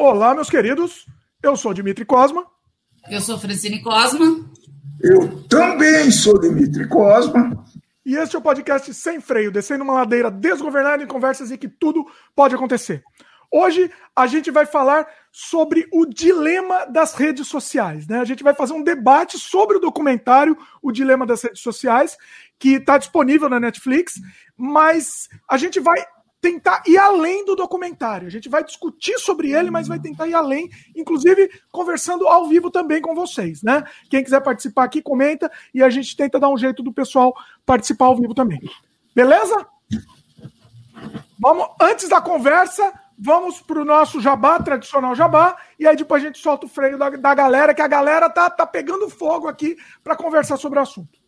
Olá, meus queridos. Eu sou Dimitri Cosma. Eu sou Francine Cosma. Eu também sou Dimitri Cosma. E este é o podcast Sem Freio, descendo uma ladeira desgovernada em conversas em que tudo pode acontecer. Hoje a gente vai falar sobre o dilema das redes sociais. Né? A gente vai fazer um debate sobre o documentário O Dilema das Redes Sociais, que está disponível na Netflix, mas a gente vai tentar ir além do documentário. A gente vai discutir sobre ele, mas vai tentar ir além, inclusive conversando ao vivo também com vocês, né? Quem quiser participar aqui, comenta e a gente tenta dar um jeito do pessoal participar ao vivo também. Beleza? Vamos, antes da conversa, vamos para o nosso jabá, tradicional jabá, e aí depois a gente solta o freio da, da galera, que a galera tá, tá pegando fogo aqui para conversar sobre o assunto.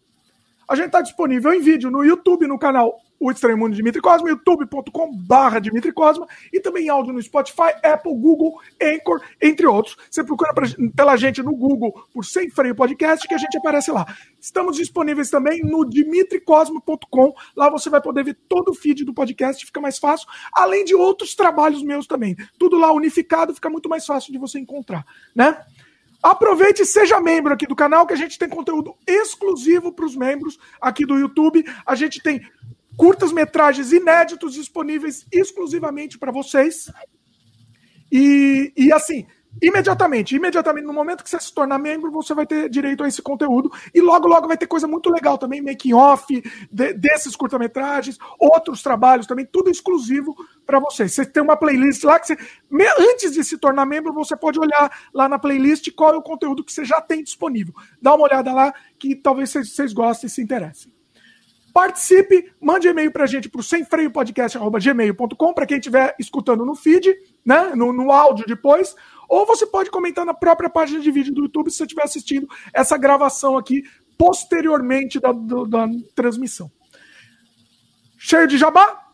A gente está disponível em vídeo no YouTube, no canal o Estranho Mundo de Dimitri Cosma, youtube.com.br Dimitri Cosma, e também áudio no Spotify, Apple, Google, Anchor, entre outros. Você procura pra, pela gente no Google por Sem Freio Podcast, que a gente aparece lá. Estamos disponíveis também no dimitricosmo.com. Lá você vai poder ver todo o feed do podcast, fica mais fácil, além de outros trabalhos meus também. Tudo lá unificado, fica muito mais fácil de você encontrar, né? Aproveite e seja membro aqui do canal, que a gente tem conteúdo exclusivo para os membros aqui do YouTube. A gente tem curtas-metragens inéditos disponíveis exclusivamente para vocês. E, e assim, imediatamente, imediatamente, no momento que você se tornar membro, você vai ter direito a esse conteúdo. E logo, logo vai ter coisa muito legal também, making off de, desses curta-metragens, outros trabalhos também, tudo exclusivo para vocês. Você tem uma playlist lá que você, antes de se tornar membro, você pode olhar lá na playlist qual é o conteúdo que você já tem disponível. Dá uma olhada lá que talvez vocês, vocês gostem e se interessem. Participe, mande e-mail para a gente para o semfreiopodcast.gmail.com para quem estiver escutando no feed, né, no, no áudio depois, ou você pode comentar na própria página de vídeo do YouTube se você estiver assistindo essa gravação aqui posteriormente da, do, da transmissão. Cheio de jabá?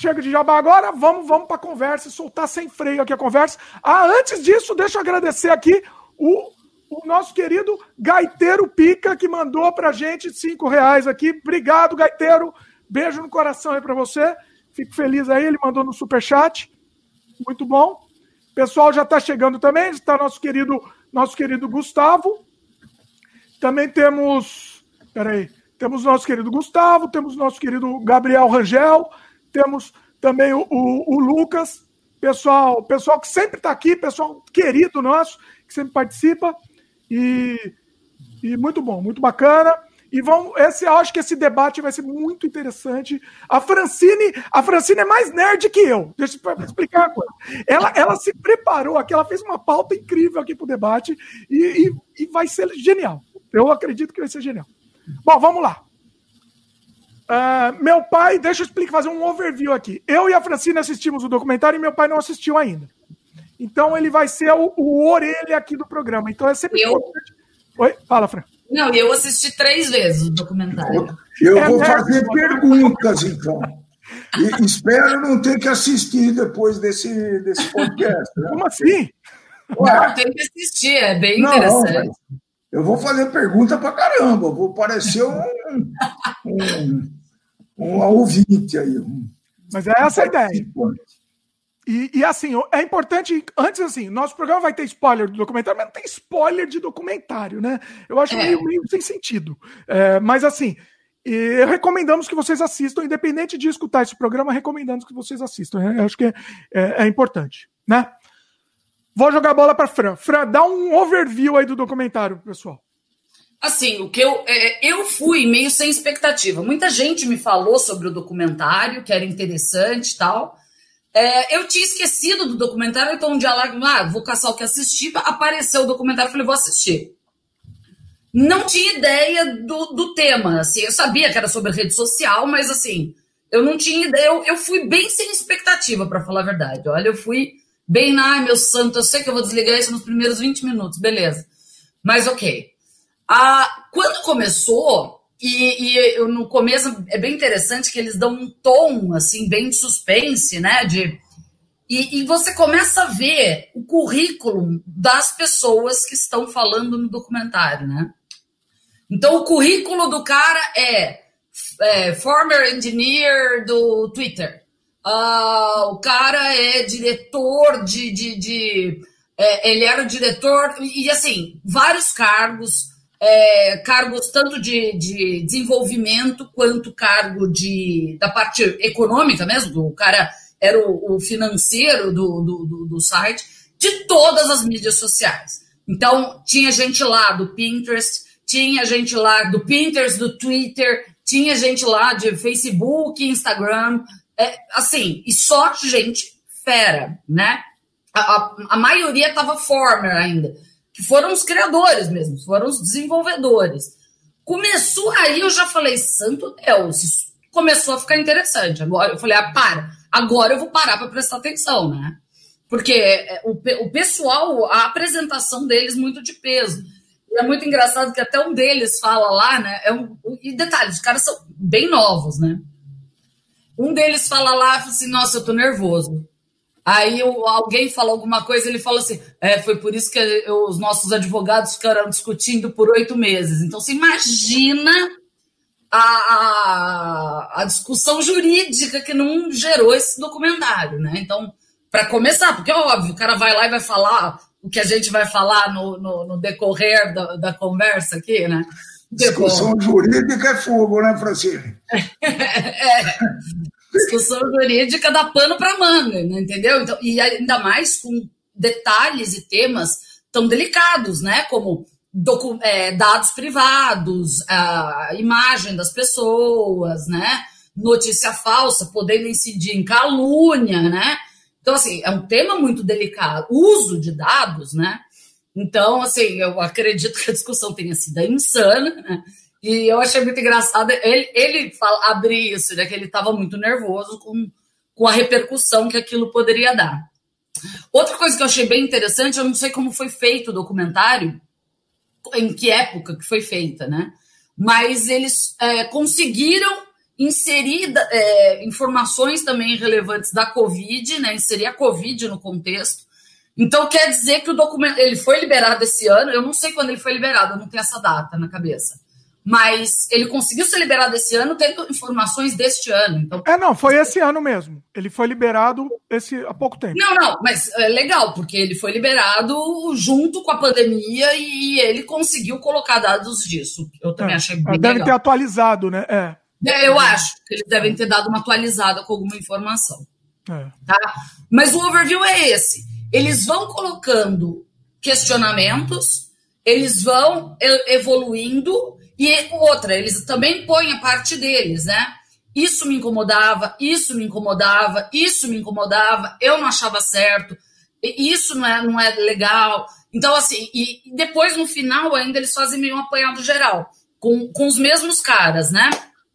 Chega de jabá agora, vamos, vamos para a conversa, soltar sem freio aqui a conversa. Ah, antes disso, deixa eu agradecer aqui o o nosso querido Gaiteiro Pica, que mandou pra gente cinco reais aqui. Obrigado, Gaiteiro. Beijo no coração aí para você. Fico feliz aí, ele mandou no superchat. Muito bom. Pessoal já está chegando também, está nosso querido, nosso querido Gustavo. Também temos, peraí, temos nosso querido Gustavo, temos nosso querido Gabriel Rangel, temos também o, o, o Lucas, pessoal, pessoal que sempre está aqui, pessoal querido nosso, que sempre participa. E, e muito bom, muito bacana. E vão, esse, acho que esse debate vai ser muito interessante. A Francine, a Francine é mais nerd que eu. Deixa eu explicar uma coisa. Ela, ela se preparou aqui, ela fez uma pauta incrível aqui para o debate e, e, e, vai ser genial. Eu acredito que vai ser genial. Bom, vamos lá. Uh, meu pai, deixa eu explicar, fazer um overview aqui. Eu e a Francine assistimos o documentário e meu pai não assistiu ainda. Então ele vai ser o, o orelha aqui do programa. Então é sempre eu... importante. Oi, fala, Fran. Não, eu assisti três vezes o documentário. Eu é vou fazer perguntas, então. E espero não ter que assistir depois desse, desse podcast. Né? Como assim? Não, tem que assistir, é bem não, interessante. Eu vou fazer pergunta para caramba, vou parecer um, um, um ouvinte aí. Mas é essa a ideia. E, e, assim, é importante, antes assim, nosso programa vai ter spoiler do documentário, mas não tem spoiler de documentário, né? Eu acho é. meio, meio sem sentido. É, mas assim, recomendamos que vocês assistam, independente de escutar esse programa, recomendamos que vocês assistam. Eu acho que é, é, é importante, né? Vou jogar a bola para Fran. Fran, dá um overview aí do documentário, pessoal. Assim, o que eu é, eu fui meio sem expectativa. Muita gente me falou sobre o documentário, que era interessante e tal. É, eu tinha esquecido do documentário, então um dia lá, ah, vou caçar o que assistir, apareceu o documentário, falei, vou assistir. Não tinha ideia do, do tema, assim, eu sabia que era sobre rede social, mas assim, eu não tinha ideia, eu, eu fui bem sem expectativa, para falar a verdade. Olha, eu fui bem, ai meu santo, eu sei que eu vou desligar isso nos primeiros 20 minutos, beleza. Mas ok. Ah, quando começou, e, e no começo é bem interessante que eles dão um tom assim bem de suspense, né? De, e, e, você começa a ver o currículo das pessoas que estão falando no documentário, né? Então o currículo do cara é, é former engineer do Twitter, Uh, o cara é diretor de. de, de é, ele era diretor, e assim, vários cargos, é, cargos tanto de, de desenvolvimento quanto cargo de, da parte econômica mesmo, o cara era o, o financeiro do, do, do, do site, de todas as mídias sociais. Então, tinha gente lá do Pinterest, tinha gente lá do Pinterest, do Twitter, tinha gente lá de Facebook, Instagram, é, assim, e só gente fera, né? A, a, a maioria estava former ainda, que foram os criadores mesmo, foram os desenvolvedores. Começou aí, eu já falei, santo Deus, isso começou a ficar interessante. Agora eu falei, ah, para, agora eu vou parar para prestar atenção, né? Porque é, o, o pessoal, a apresentação deles muito de peso. E é muito engraçado que até um deles fala lá, né? É um, e detalhe, os caras são bem novos, né? Um deles fala lá assim: Nossa, eu tô nervoso. Aí alguém fala alguma coisa, ele fala assim: É, foi por isso que eu, os nossos advogados ficaram discutindo por oito meses. Então você imagina a, a, a discussão jurídica que não gerou esse documentário, né? Então, para começar, porque é óbvio, o cara vai lá e vai falar o que a gente vai falar no, no, no decorrer da, da, conversa aqui, né? Discussão Depois... jurídica é fogo, né, Francine? é, discussão jurídica dá pano para manga, né, entendeu? Então, e ainda mais com detalhes e temas tão delicados, né? Como é, dados privados, a imagem das pessoas, né? Notícia falsa, podendo incidir em calúnia, né? Então, assim, é um tema muito delicado. Uso de dados, né? Então, assim, eu acredito que a discussão tenha sido insana, né? E eu achei muito engraçado ele, ele fala, abrir isso, né? Que ele estava muito nervoso com, com a repercussão que aquilo poderia dar. Outra coisa que eu achei bem interessante, eu não sei como foi feito o documentário, em que época que foi feita, né? Mas eles é, conseguiram inserir é, informações também relevantes da Covid, né? Inserir a Covid no contexto. Então quer dizer que o documento ele foi liberado esse ano. Eu não sei quando ele foi liberado, eu não tenho essa data na cabeça. Mas ele conseguiu ser liberado esse ano, tendo informações deste ano. Então, é, não, foi esse ano mesmo. Ele foi liberado esse há pouco tempo. Não, não, mas é legal, porque ele foi liberado junto com a pandemia e ele conseguiu colocar dados disso. Eu também é, achei bem Deve legal. ter atualizado, né? É. É, eu acho que eles devem ter dado uma atualizada com alguma informação. É. Tá? Mas o overview é esse. Eles vão colocando questionamentos, eles vão evoluindo, e outra, eles também põem a parte deles, né? Isso me incomodava, isso me incomodava, isso me incomodava, eu não achava certo, isso não é, não é legal. Então, assim, e depois no final ainda eles fazem meio um apanhado geral, com, com os mesmos caras, né?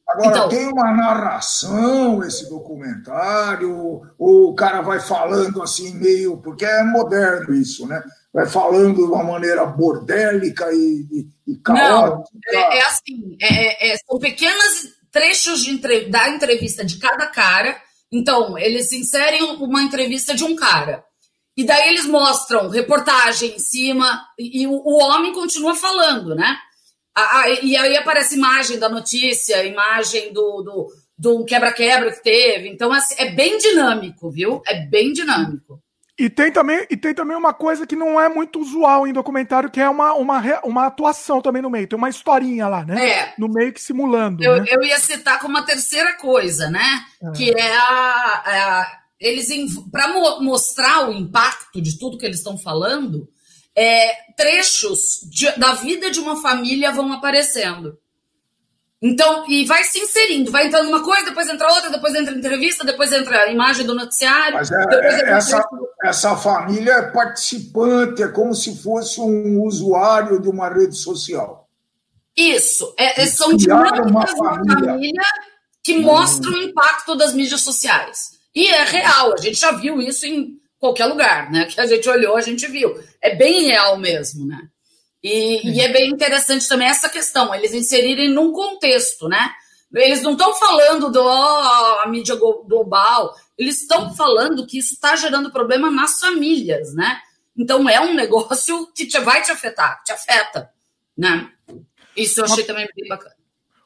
Agora, então, tem uma narração esse documentário, ou o cara vai falando assim, meio. Porque é moderno isso, né? Vai falando de uma maneira bordélica e, e, e caótica. Não, é, é assim: é, é, é são pequenos trechos da entrevista de cada cara. Então, eles inserem uma entrevista de um cara. E daí eles mostram reportagem em cima, e, e o, o homem continua falando, né? Ah, e aí aparece imagem da notícia, imagem do, do, do quebra-quebra que teve. Então, assim, é bem dinâmico, viu? É bem dinâmico. E tem, também, e tem também uma coisa que não é muito usual em documentário, que é uma, uma, uma atuação também no meio. Tem uma historinha lá, né? É. No meio que simulando. Eu, né? eu ia citar como uma terceira coisa, né? É. Que é a. a eles, para mo mostrar o impacto de tudo que eles estão falando, é, trechos de, da vida de uma família vão aparecendo. Então, e vai se inserindo, vai entrando uma coisa, depois entra outra, depois entra entrevista, depois entra a imagem do noticiário. Mas é, essa, essa família é participante, é como se fosse um usuário de uma rede social. Isso, é, é são dinâmicas de uma família que hum. mostram o impacto das mídias sociais. E é real, a gente já viu isso em qualquer lugar, né? Que a gente olhou, a gente viu. É bem real mesmo, né? E, e é bem interessante também essa questão, eles inserirem num contexto, né? Eles não estão falando do oh, a mídia global, eles estão falando que isso está gerando problema nas famílias, né? Então é um negócio que te, vai te afetar, te afeta, né? Isso eu achei Uma... também bem bacana.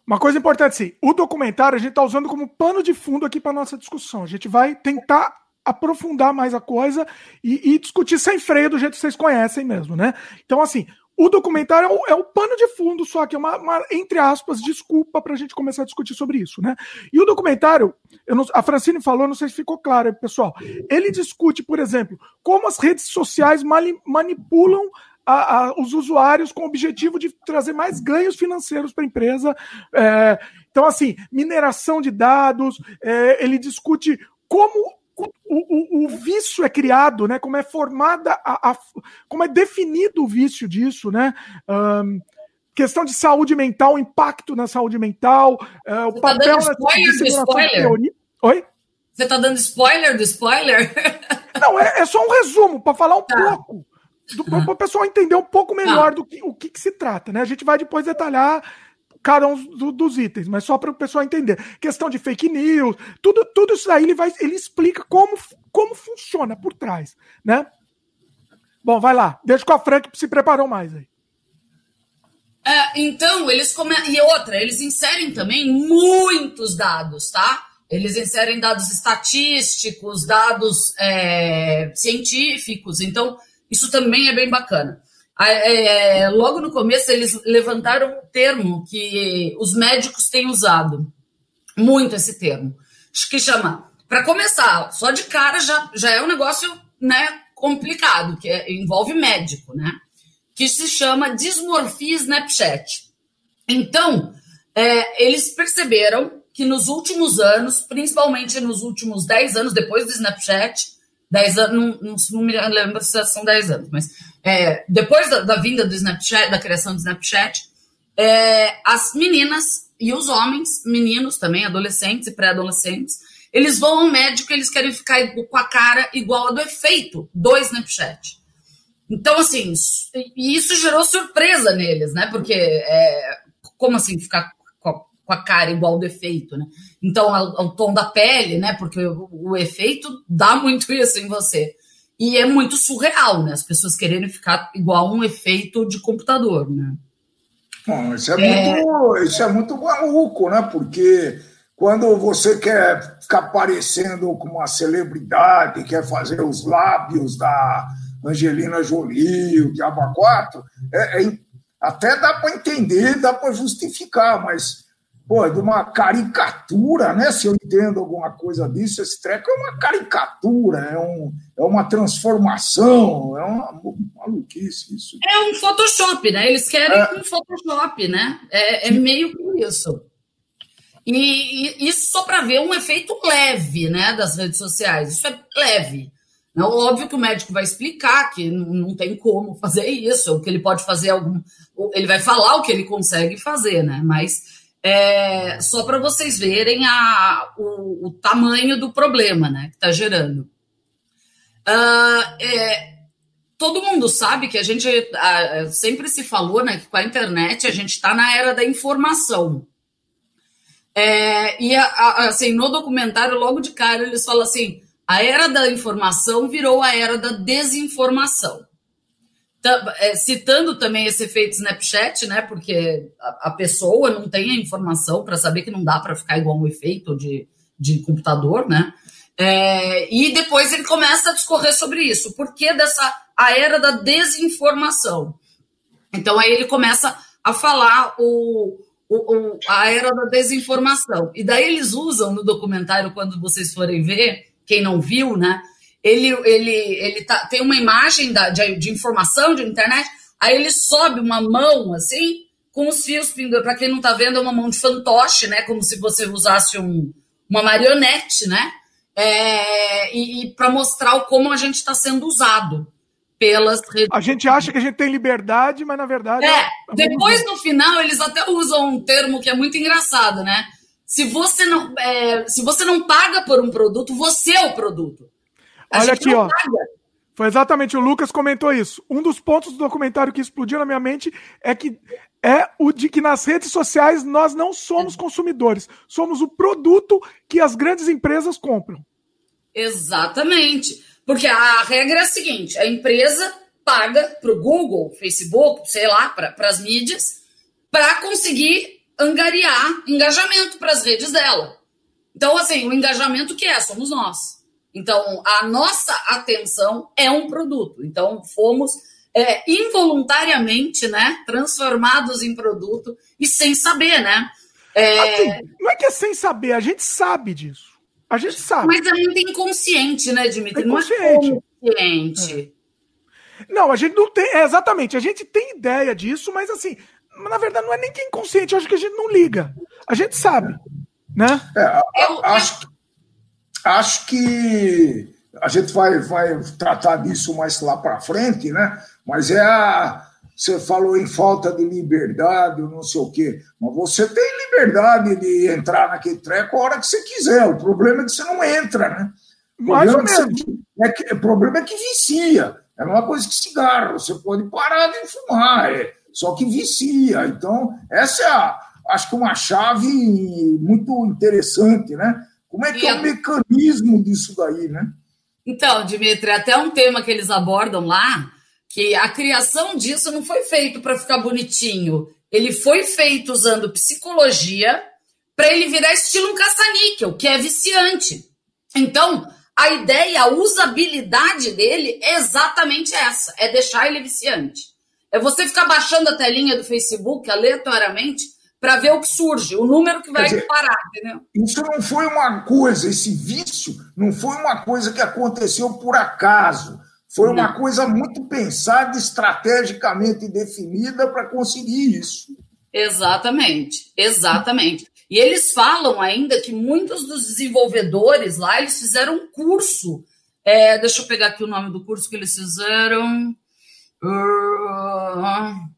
Uma coisa importante, sim. O documentário a gente está usando como pano de fundo aqui para nossa discussão. A gente vai tentar aprofundar mais a coisa e, e, discutir sem freio do jeito que vocês conhecem mesmo, né? Então, assim, o documentário é o, é o pano de fundo, só que é uma, uma entre aspas, desculpa para a gente começar a discutir sobre isso, né? E o documentário, não, a Francine falou, não sei se ficou claro, pessoal. Ele discute, por exemplo, como as redes sociais mani, manipulam a, a, os usuários com o objetivo de trazer mais ganhos financeiros para a empresa. É, então, assim, mineração de dados, é, ele discute como o, vício é criado, né? Como é formada a, a como é definido o vício disso, né? Um, questão de saúde mental, impacto na saúde mental, uh, o tá papel tá spoiler de? Oi? Você tá dando spoiler do spoiler? Não, é, é só um resumo para falar um tá. pouco para o pessoal entender um pouco melhor do que o que, que, se trata, né? A gente vai depois detalhar cada um do, dos itens, mas só para o pessoal entender. Questão de fake news, tudo, tudo isso aí ele vai, ele explica como, como funciona por trás, né? Bom, vai lá. Deixa com a Frank se preparou mais aí. É, então, eles come... E outra, eles inserem também muitos dados, tá? Eles inserem dados estatísticos, dados é, científicos. Então, isso também é bem bacana. É, logo no começo, eles levantaram um termo que os médicos têm usado muito esse termo, que chama, para começar, só de cara já, já é um negócio né, complicado, que é, envolve médico, né? Que se chama dismorfia Snapchat. Então, é, eles perceberam que nos últimos anos, principalmente nos últimos 10 anos depois do Snapchat, 10 anos, não, não, me lembro se são 10 anos, mas é, depois da, da, vinda do Snapchat, da criação do Snapchat, é, as meninas e os homens, meninos também, adolescentes e pré-adolescentes, eles vão ao médico e eles querem ficar com a cara igual a do efeito do Snapchat. Então, assim, e isso gerou surpresa neles, né? Porque, é, como assim, ficar com a cara igual ao defeito, né? Então, o tom da pele, né? Porque o, o, efeito dá muito isso em você. E é muito surreal, né? As pessoas quererem ficar igual um efeito de computador, né? Bom, isso, é, é... Muito, isso é muito maluco, né? Porque quando você quer ficar parecendo com uma celebridade, quer fazer os lábios da Angelina Jolie, o Diabo 4, é, é, até dá para entender, dá para justificar, mas pô, é de uma caricatura, né? Se eu entendo alguma coisa disso, esse treco é uma caricatura, é, um, é uma transformação, é uma maluquice isso. É um Photoshop, né? Eles querem é. um Photoshop, né? É, é meio que isso. E, e isso só para ver um efeito leve, né, das redes sociais. Isso é leve. É óbvio que o médico vai explicar que não tem como fazer isso, ou que ele pode fazer algum. Ele vai falar o que ele consegue fazer, né? Mas é, só para vocês verem a, o, o, tamanho do problema né, que está gerando. Uh, é, todo mundo sabe que a gente uh, sempre se falou né, que com a internet a gente está na era da informação. É, e a, a, assim, no documentário, logo de cara, eles falam assim: a era da informação virou a era da desinformação. É, citando também esse efeito Snapchat, né? Porque a, a pessoa não tem a informação para saber que não dá para ficar igual um efeito de, de computador, né? É, e depois ele começa a discorrer sobre isso. Por que dessa a era da desinformação? Então aí ele começa a falar o, o, o, a era da desinformação. E daí eles usam no documentário, quando vocês forem ver, quem não viu, né? Ele, ele, ele tá, tem uma imagem da, de, de informação de internet, aí ele sobe uma mão assim, com os fios pendurados. Para quem não está vendo, é uma mão de fantoche, né? Como se você usasse um, uma marionete, né? É, e, e para mostrar como a gente está sendo usado pelas redes. A gente acha que a gente tem liberdade, mas na verdade. É, é depois no final eles até usam um termo que é muito engraçado, né? Se você não, é, se você não paga por um produto, você é o produto. Olha aqui, ó. Foi exatamente o Lucas comentou isso. Um dos pontos do documentário que explodiu na minha mente é que é o de que nas redes sociais nós não somos é. consumidores, somos o produto que as grandes empresas compram. Exatamente. Porque a regra é a seguinte: a empresa paga para o Google, Facebook, sei lá, para as mídias, para conseguir angariar engajamento para as redes dela. Então, assim, o engajamento que é? Somos nós. Então, a nossa atenção é um produto. Então, fomos é, involuntariamente, né, transformados em produto e sem saber, né? É... Assim, não é que é sem saber, a gente sabe disso. A gente sabe. Mas é muito inconsciente, né, Dimitri? É inconsciente. Não é consciente. É. Não, a gente não tem. É, exatamente, a gente tem ideia disso, mas assim, na verdade não é nem que é inconsciente, eu acho que a gente não liga. A gente sabe. Né? É, eu, acho, acho que a gente vai, vai tratar disso mais lá para frente, né? Mas é a. Você falou em falta de liberdade, não sei o quê. Mas você tem liberdade de entrar naquele treco a hora que você quiser. O problema é que você não entra, né? O Mais ou menos. É que, o problema é que vicia. É uma coisa que cigarro. Você pode parar de fumar, é, só que vicia. Então, essa é, a, acho que, uma chave muito interessante, né? Como é que e é o mecanismo disso daí, né? Então, Dimitri, até um tema que eles abordam lá que a criação disso não foi feito para ficar bonitinho. Ele foi feito usando psicologia para ele virar estilo um caça-níquel, que é viciante. Então, a ideia, a usabilidade dele é exatamente essa: é deixar ele viciante. É você ficar baixando a telinha do Facebook aleatoriamente para ver o que surge, o número que vai dizer, parar, entendeu? Isso não foi uma coisa, esse vício não foi uma coisa que aconteceu por acaso. Foi uma coisa muito pensada, estrategicamente definida para conseguir isso. Exatamente, exatamente. E eles falam ainda que muitos dos desenvolvedores lá, eles fizeram um curso. É, deixa eu pegar aqui o nome do curso que eles fizeram. Uh,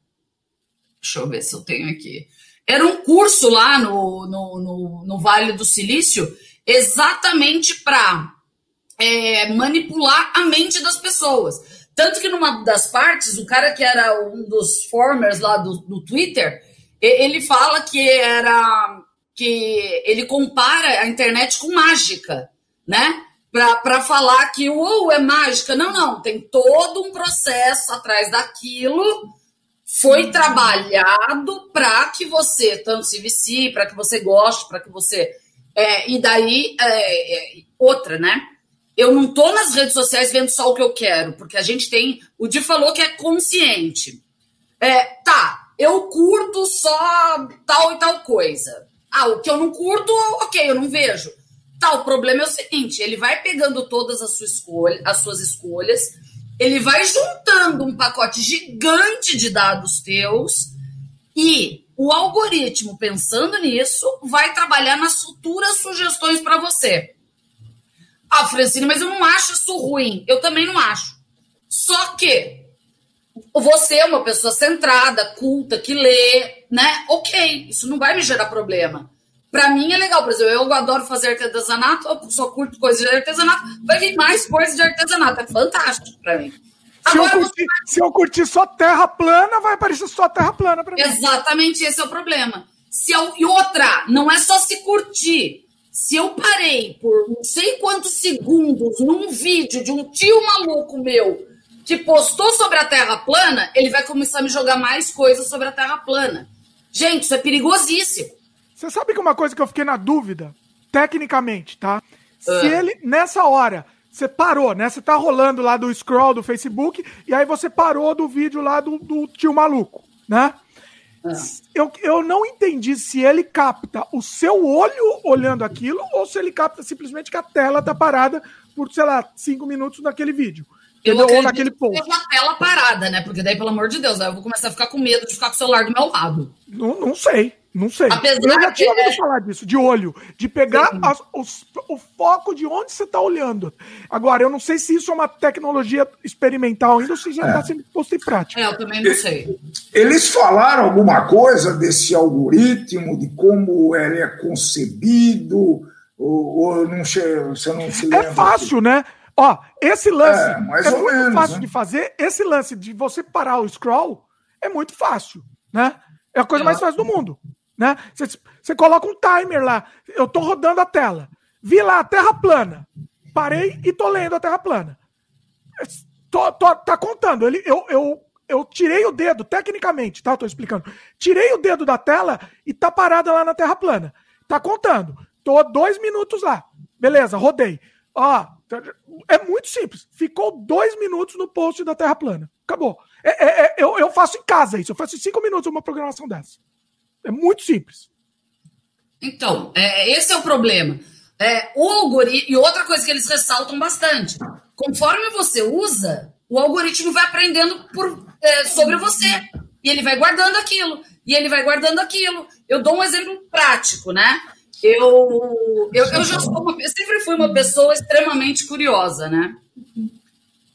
deixa eu ver se eu tenho aqui. Era um curso lá no, no, no, no Vale do Silício, exatamente para é, manipular a mente das pessoas. Tanto que numa das partes, o cara que era um dos formers lá do, do Twitter, ele fala que era que ele compara a internet com mágica, né? Para falar que oh, é mágica. Não, não, tem todo um processo atrás daquilo. Foi trabalhado para que você tanto se vicie, para que você goste, para que você. É, e daí, é, é, outra, né? eu não tô nas redes sociais vendo só o que eu quero, porque a gente tem. O Di falou que é consciente. É, tá, eu curto só tal e tal coisa. Ah, o que eu não curto, ok, eu não vejo. Tá, o problema é o seguinte: ele vai pegando todas as, sua escolha, as suas escolhas, ele vai juntando um pacote gigante de dados teus e o algoritmo, pensando nisso, vai trabalhar nas futuras sugestões para você. Ah, Francine, mas eu não acho isso ruim. Eu também não acho. Só que você é uma pessoa centrada, culta, que lê, né? Ok, isso não vai me gerar problema. Para mim é legal, por exemplo, eu adoro fazer artesanato, eu só curto coisas de artesanato, vai vir mais coisas de artesanato, é fantástico para mim. Se, Agora, eu curtir, se eu curtir só terra plana, vai aparecer só terra plana para mim. Exatamente, esse é o problema. Se eu... E outra, não é só se curtir se eu parei por não sei quantos segundos num vídeo de um tio maluco meu que postou sobre a Terra plana, ele vai começar a me jogar mais coisas sobre a Terra plana. Gente, isso é perigosíssimo. Você sabe que uma coisa que eu fiquei na dúvida, tecnicamente, tá? Se ah. ele, nessa hora, você parou, né? Você tá rolando lá do scroll do Facebook e aí você parou do vídeo lá do, do tio maluco, né? É. Eu, eu não entendi se ele capta o seu olho olhando aquilo ou se ele capta simplesmente que a tela tá parada por, sei lá, cinco minutos naquele vídeo. Eu Ou naquele ponto. uma tela parada, né? Porque daí, pelo amor de Deus, eu vou começar a ficar com medo de ficar com o celular do meu lado. Não, não sei. Não sei. Apesar eu já tinha ouvido é... falar disso, de olho, de pegar as, os, o foco de onde você está olhando. Agora, eu não sei se isso é uma tecnologia experimental ainda ou se já está é. sendo posto em prática. É, eu também não sei. Eles falaram alguma coisa desse algoritmo, de como ele é concebido, ou, ou não, você não se é lembra? É fácil, né? Ó, esse lance é, é muito menos, fácil né? de fazer. Esse lance de você parar o scroll é muito fácil, né? É a coisa mais fácil do mundo. Né? Você, você coloca um timer lá. Eu tô rodando a tela. Vi lá, terra plana. Parei e tô lendo a terra plana. Tô, tô, tá contando. Ele, eu, eu eu tirei o dedo, tecnicamente, tá? Tô explicando. Tirei o dedo da tela e tá parada lá na Terra plana. Tá contando. Tô dois minutos lá. Beleza, rodei. Ó, é muito simples. Ficou dois minutos no post da Terra plana. Acabou. É, é, é, eu, eu faço em casa isso. Eu faço em cinco minutos uma programação dessa. É muito simples. Então, é, esse é o problema. É, o algoritmo. E outra coisa que eles ressaltam bastante: conforme você usa, o algoritmo vai aprendendo por, é, sobre você. E ele vai guardando aquilo. E ele vai guardando aquilo. Eu dou um exemplo prático, né? Eu, eu, eu já sou uma, sempre fui uma pessoa extremamente curiosa, né?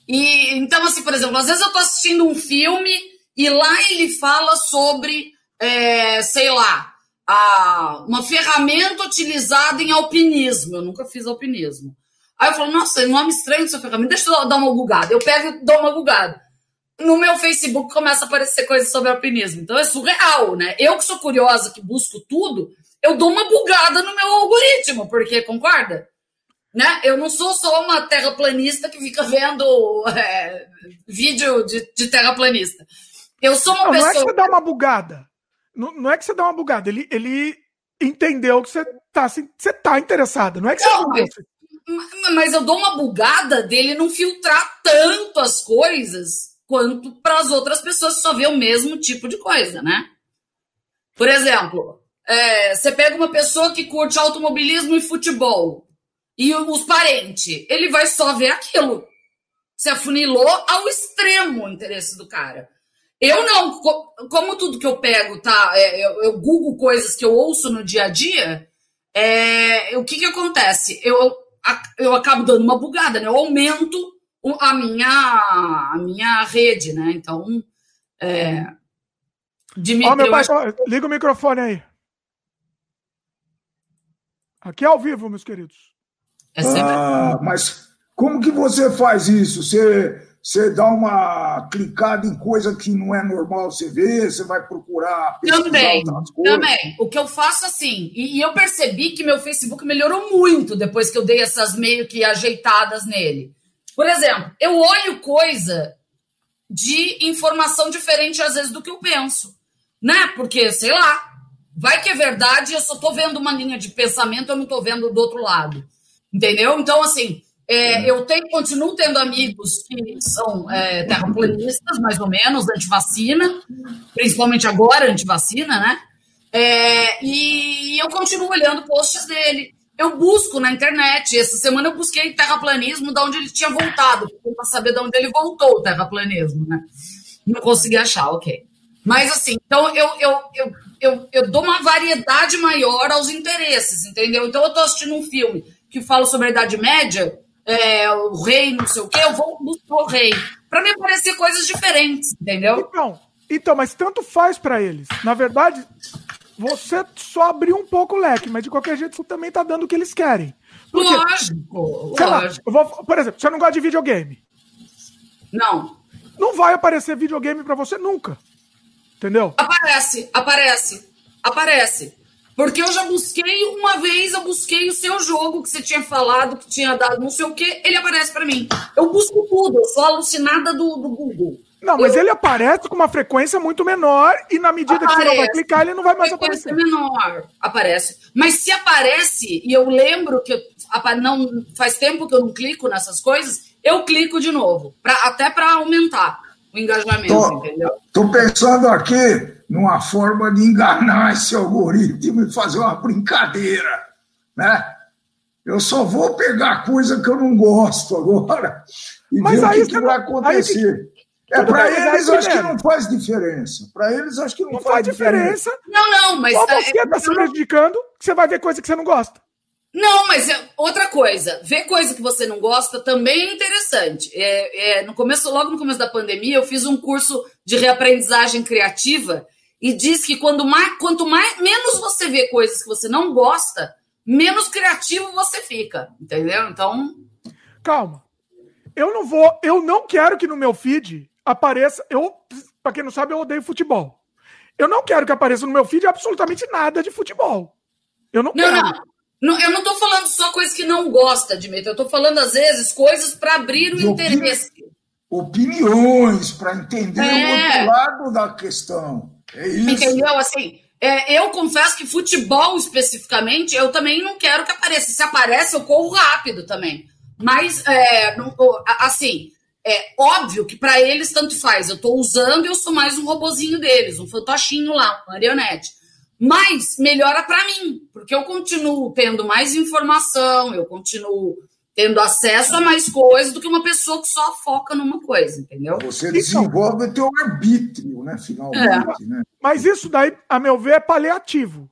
E então, assim, por exemplo, às vezes eu tô assistindo um filme e lá ele fala sobre, é, sei lá, a, uma ferramenta utilizada em alpinismo. Eu nunca fiz alpinismo. Aí eu falo, nossa, é nome estranho essa ferramenta, deixa eu dar uma bugada. Eu pego e dou uma bugada. No meu Facebook começa a aparecer coisas sobre alpinismo. Então é surreal, né? Eu que sou curiosa, que busco tudo, eu dou uma bugada no meu algoritmo, porque, concorda? Né? Eu não sou só uma terraplanista que fica vendo é, vídeo de, de terraplanista. Eu sou uma não, pessoa. Não é que você dá uma bugada. Não, não é que você dá uma bugada. Ele, ele entendeu que você tá, assim, você tá interessado. Não é que não, você. Mas, mas eu dou uma bugada dele não filtrar tanto as coisas quanto para as outras pessoas que só vê o mesmo tipo de coisa, né? Por exemplo, é, você pega uma pessoa que curte automobilismo e futebol e os parentes, ele vai só ver aquilo. Se afunilou ao extremo o interesse do cara. Eu não, como tudo que eu pego, tá? É, eu, eu google coisas que eu ouço no dia a dia. É, o que que acontece? Eu, eu acabo dando uma bugada, né? Eu aumento a minha, a minha rede, né? Então, é, Dimitri, oh, meu pai, acho... liga o microfone aí. Aqui é ao vivo, meus queridos. É sempre... Ah, mas como que você faz isso? Você, você dá uma clicada em coisa que não é normal você ver, você vai procurar Também, também. O que eu faço assim, e, e eu percebi que meu Facebook melhorou muito depois que eu dei essas meio que ajeitadas nele. Por exemplo, eu olho coisa de informação diferente às vezes do que eu penso, né? Porque, sei lá, Vai que é verdade, eu só tô vendo uma linha de pensamento, eu não tô vendo do outro lado. Entendeu? Então, assim, é, eu tenho, continuo tendo amigos que são é, terraplanistas, mais ou menos, anti-vacina, principalmente agora, anti-vacina, né? É, e eu continuo olhando posts dele. Eu busco na internet. Essa semana eu busquei terraplanismo, de onde ele tinha voltado, para saber de onde ele voltou o terraplanismo, né? Não consegui achar, ok. Mas assim, então eu, eu, eu, eu, eu dou uma variedade maior aos interesses, entendeu? Então eu tô assistindo um filme que fala sobre a Idade Média, é, o rei, não sei o quê, eu vou buscar o rei. Para me aparecer coisas diferentes, entendeu? Então, então mas tanto faz para eles. Na verdade, você só abriu um pouco o leque, mas de qualquer jeito você também tá dando o que eles querem. Porque, lógico, sei lógico. Lá, vou, por exemplo, você não gosta de videogame. Não. Não vai aparecer videogame para você nunca. Entendeu? Aparece, aparece, aparece. Porque eu já busquei uma vez, eu busquei o seu jogo que você tinha falado, que tinha dado não sei o que, ele aparece para mim. Eu busco tudo, eu sou alucinada do, do Google. Não, mas eu... ele aparece com uma frequência muito menor e na medida aparece. que você não vai clicar, ele não vai mais aparecer. menor, aparece. Mas se aparece, e eu lembro que eu, não faz tempo que eu não clico nessas coisas, eu clico de novo, pra, até para aumentar o engajamento, tô, entendeu? Estou pensando aqui numa forma de enganar esse algoritmo e fazer uma brincadeira, né? Eu só vou pegar coisa que eu não gosto agora e Mas ver o que, que vai acontecer. É, para eles acho que não faz diferença. Para eles acho que não, não faz, faz diferença. diferença. Não, não, mas. Só você está é, se prejudicando que você vai ver coisa que você não gosta. Não, mas é outra coisa, ver coisa que você não gosta também é interessante. É, é, no começo, logo no começo da pandemia, eu fiz um curso de reaprendizagem criativa e diz que quando mais, quanto mais menos você vê coisas que você não gosta, menos criativo você fica, entendeu? Então, calma. Eu não vou, eu não quero que no meu feed apareça, eu, para quem não sabe, eu odeio futebol. Eu não quero que apareça no meu feed absolutamente nada de futebol. Eu não, não quero. Não. Não, eu não estou falando só coisas que não gosta, Dmitry. Eu estou falando, às vezes, coisas para abrir o interesse. opiniões, para entender é. o outro lado da questão. É isso. Entendeu? Assim, é, eu confesso que futebol especificamente, eu também não quero que apareça. Se aparece, eu corro rápido também. Mas, é, não, assim, é óbvio que para eles tanto faz. Eu estou usando e eu sou mais um robozinho deles, um fantochinho lá, uma marionete. Mas melhora para mim, porque eu continuo tendo mais informação, eu continuo tendo acesso a mais coisas do que uma pessoa que só foca numa coisa, entendeu? Você desenvolve o teu arbítrio, né, finalmente, é. né? Mas isso daí, a meu ver, é paliativo.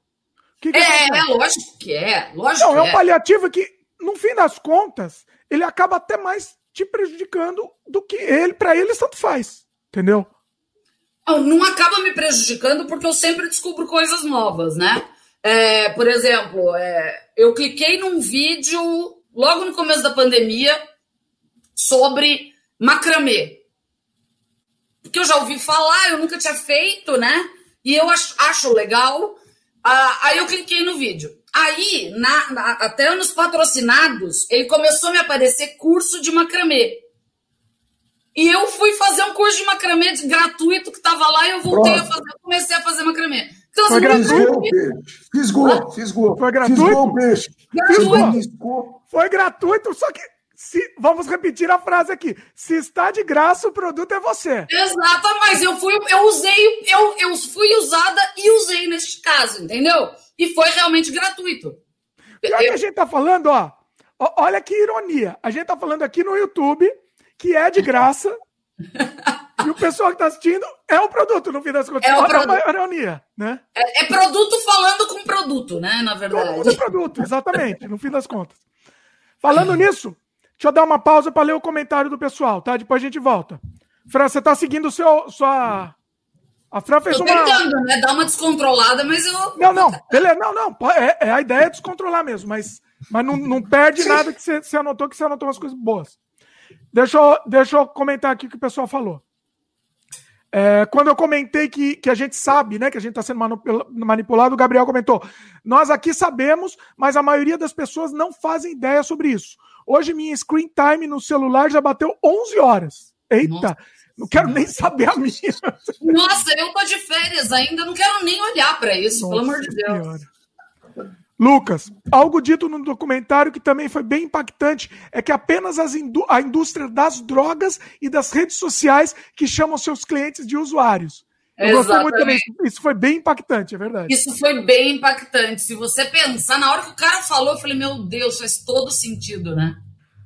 Que que é, é, lógico que é. Lógico Não, que é um paliativo que, no fim das contas, ele acaba até mais te prejudicando do que ele, para ele, tanto faz. Entendeu? Não, não acaba me prejudicando porque eu sempre descubro coisas novas, né? É, por exemplo, é, eu cliquei num vídeo logo no começo da pandemia sobre macramê. Porque eu já ouvi falar, eu nunca tinha feito, né? E eu acho, acho legal. Ah, aí eu cliquei no vídeo. Aí, na, na, até nos patrocinados, ele começou a me aparecer curso de macramê. E eu fui fazer um curso de macramê gratuito que estava lá e eu voltei Pronto. a fazer, comecei a fazer macramê. Então, Foi assim, gratuito? Fisgou, fisgou. Foi gratuito? Fisgou o peixe. Gratuito. Foi gratuito, só que se, vamos repetir a frase aqui. Se está de graça, o produto é você. Exato, mas eu fui, eu usei, eu, eu fui usada e usei neste caso, entendeu? E foi realmente gratuito. Pior eu... que a gente tá falando, ó. Olha que ironia. A gente tá falando aqui no YouTube que é de graça. e o pessoal que está assistindo é o produto, no fim das contas. É, o produto. É ironia, né? É, é, produto falando com produto, né? Na verdade. é produto, exatamente, no fim das contas. Falando nisso, deixa eu dar uma pausa para ler o comentário do pessoal, tá? Depois a gente volta. Fran, você está seguindo o seu, sua. A Fran fez Tô uma. tentando, né? Dar uma descontrolada, mas eu. Não, não, beleza. Não, não. É, é a ideia é descontrolar mesmo, mas, mas não, não perde nada que você, você anotou, que você anotou umas coisas boas. Deixa eu, deixa eu comentar aqui o que o pessoal falou. É, quando eu comentei que, que a gente sabe, né, que a gente está sendo manipulado, o Gabriel comentou: Nós aqui sabemos, mas a maioria das pessoas não fazem ideia sobre isso. Hoje minha screen time no celular já bateu 11 horas. Eita, Nossa. não quero nem saber a minha. Nossa, eu tô de férias ainda, não quero nem olhar para isso, Nossa pelo amor de Deus. Senhora. Lucas, algo dito no documentário que também foi bem impactante é que apenas indú a indústria das drogas e das redes sociais que chamam seus clientes de usuários. Eu gostei muito também. Isso foi bem impactante, é verdade. Isso foi bem impactante. Se você pensar, na hora que o cara falou, eu falei, meu Deus, faz todo sentido, né?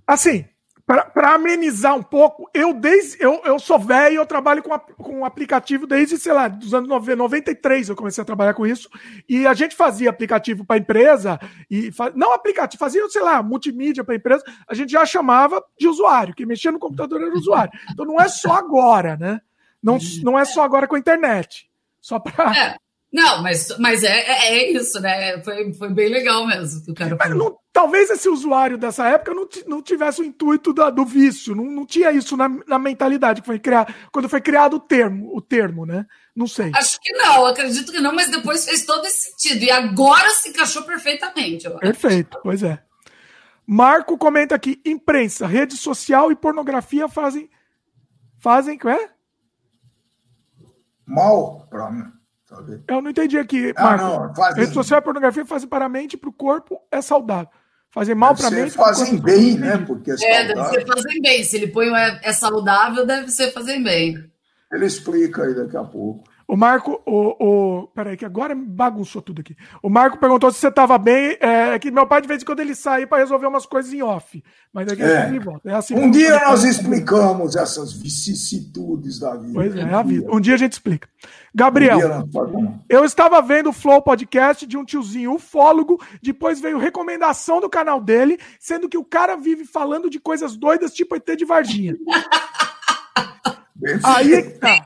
Assim, para amenizar um pouco, eu desde eu, eu sou velho, eu trabalho com, com aplicativo desde, sei lá, dos anos 93 eu comecei a trabalhar com isso. E a gente fazia aplicativo para empresa, e não aplicativo, fazia, sei lá, multimídia para empresa, a gente já chamava de usuário, que mexia no computador era usuário. Então não é só agora, né? Não, não é só agora com a internet. Só para. É. Não, mas, mas é, é, é, isso, né? Foi, foi bem legal mesmo que o cara falou. Não, talvez esse usuário dessa época não, não tivesse o intuito da, do vício, não, não tinha isso na, na mentalidade que foi criado, quando foi criado o termo, o termo, né? Não sei. Acho que não, acredito que não, mas depois fez todo esse sentido. E agora se encaixou perfeitamente. Perfeito, pois é. Marco comenta aqui: imprensa, rede social e pornografia fazem. Fazem. É? Mal para Eu não entendi aqui, ah, Marco. Não, fazem... Rede social e pornografia fazem para a mente e para o corpo é saudável. Fazem mal para a mente. Fazem bem, né? Porque é, é deve ser fazem bem. Se ele põe é, é saudável, deve ser fazem bem. Ele explica aí daqui a pouco. O Marco, o, o. Peraí, que agora bagunçou tudo aqui. O Marco perguntou se você estava bem. É, que meu pai, de vez em quando, ele sai para resolver umas coisas em off. Mas daqui é. ele volta. É assim, um dia nós explicamos essas vicissitudes da vida. Pois é, é a vida. Um dia a gente explica. Gabriel, um eu estava vendo o Flow Podcast de um tiozinho ufólogo. Depois veio recomendação do canal dele, sendo que o cara vive falando de coisas doidas, tipo ET de Varginha. Aí tá.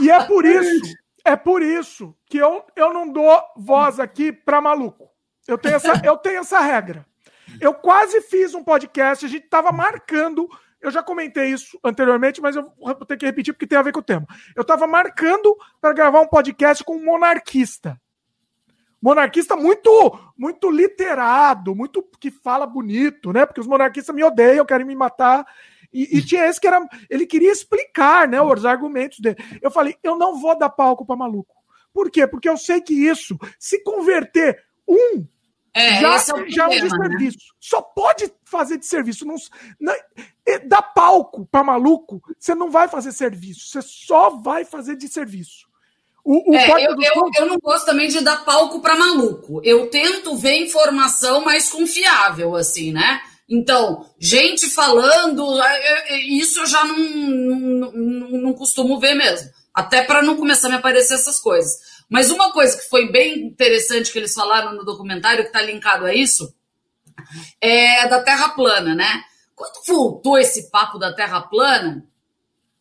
E é por isso, é por isso que eu, eu não dou voz aqui para maluco. Eu tenho, essa, eu tenho essa regra. Eu quase fiz um podcast, a gente estava marcando. Eu já comentei isso anteriormente, mas eu vou ter que repetir porque tem a ver com o tema. Eu estava marcando para gravar um podcast com um monarquista. Monarquista muito, muito literado, muito que fala bonito, né? Porque os monarquistas me odeiam, querem me matar. E, e, tinha esse que era. Ele queria explicar né, os argumentos dele. Eu falei, eu não vou dar palco para maluco. Por quê? Porque eu sei que isso, se converter um, é, já, é já é um desserviço. Né? Só pode fazer de serviço. Não, não, dá palco para maluco, você não vai fazer serviço. Você só vai fazer de serviço. O, o é, eu, eu, eu, não gosto também de dar palco para maluco. Eu tento ver informação mais confiável, assim, né? Então, gente falando, é, é, isso eu já não, não, não, costumo ver mesmo. Até para não começar a me aparecer essas coisas. Mas uma coisa que foi bem interessante que eles falaram no documentário, que está linkado a isso, é da Terra plana, né? Quando voltou esse papo da Terra plana,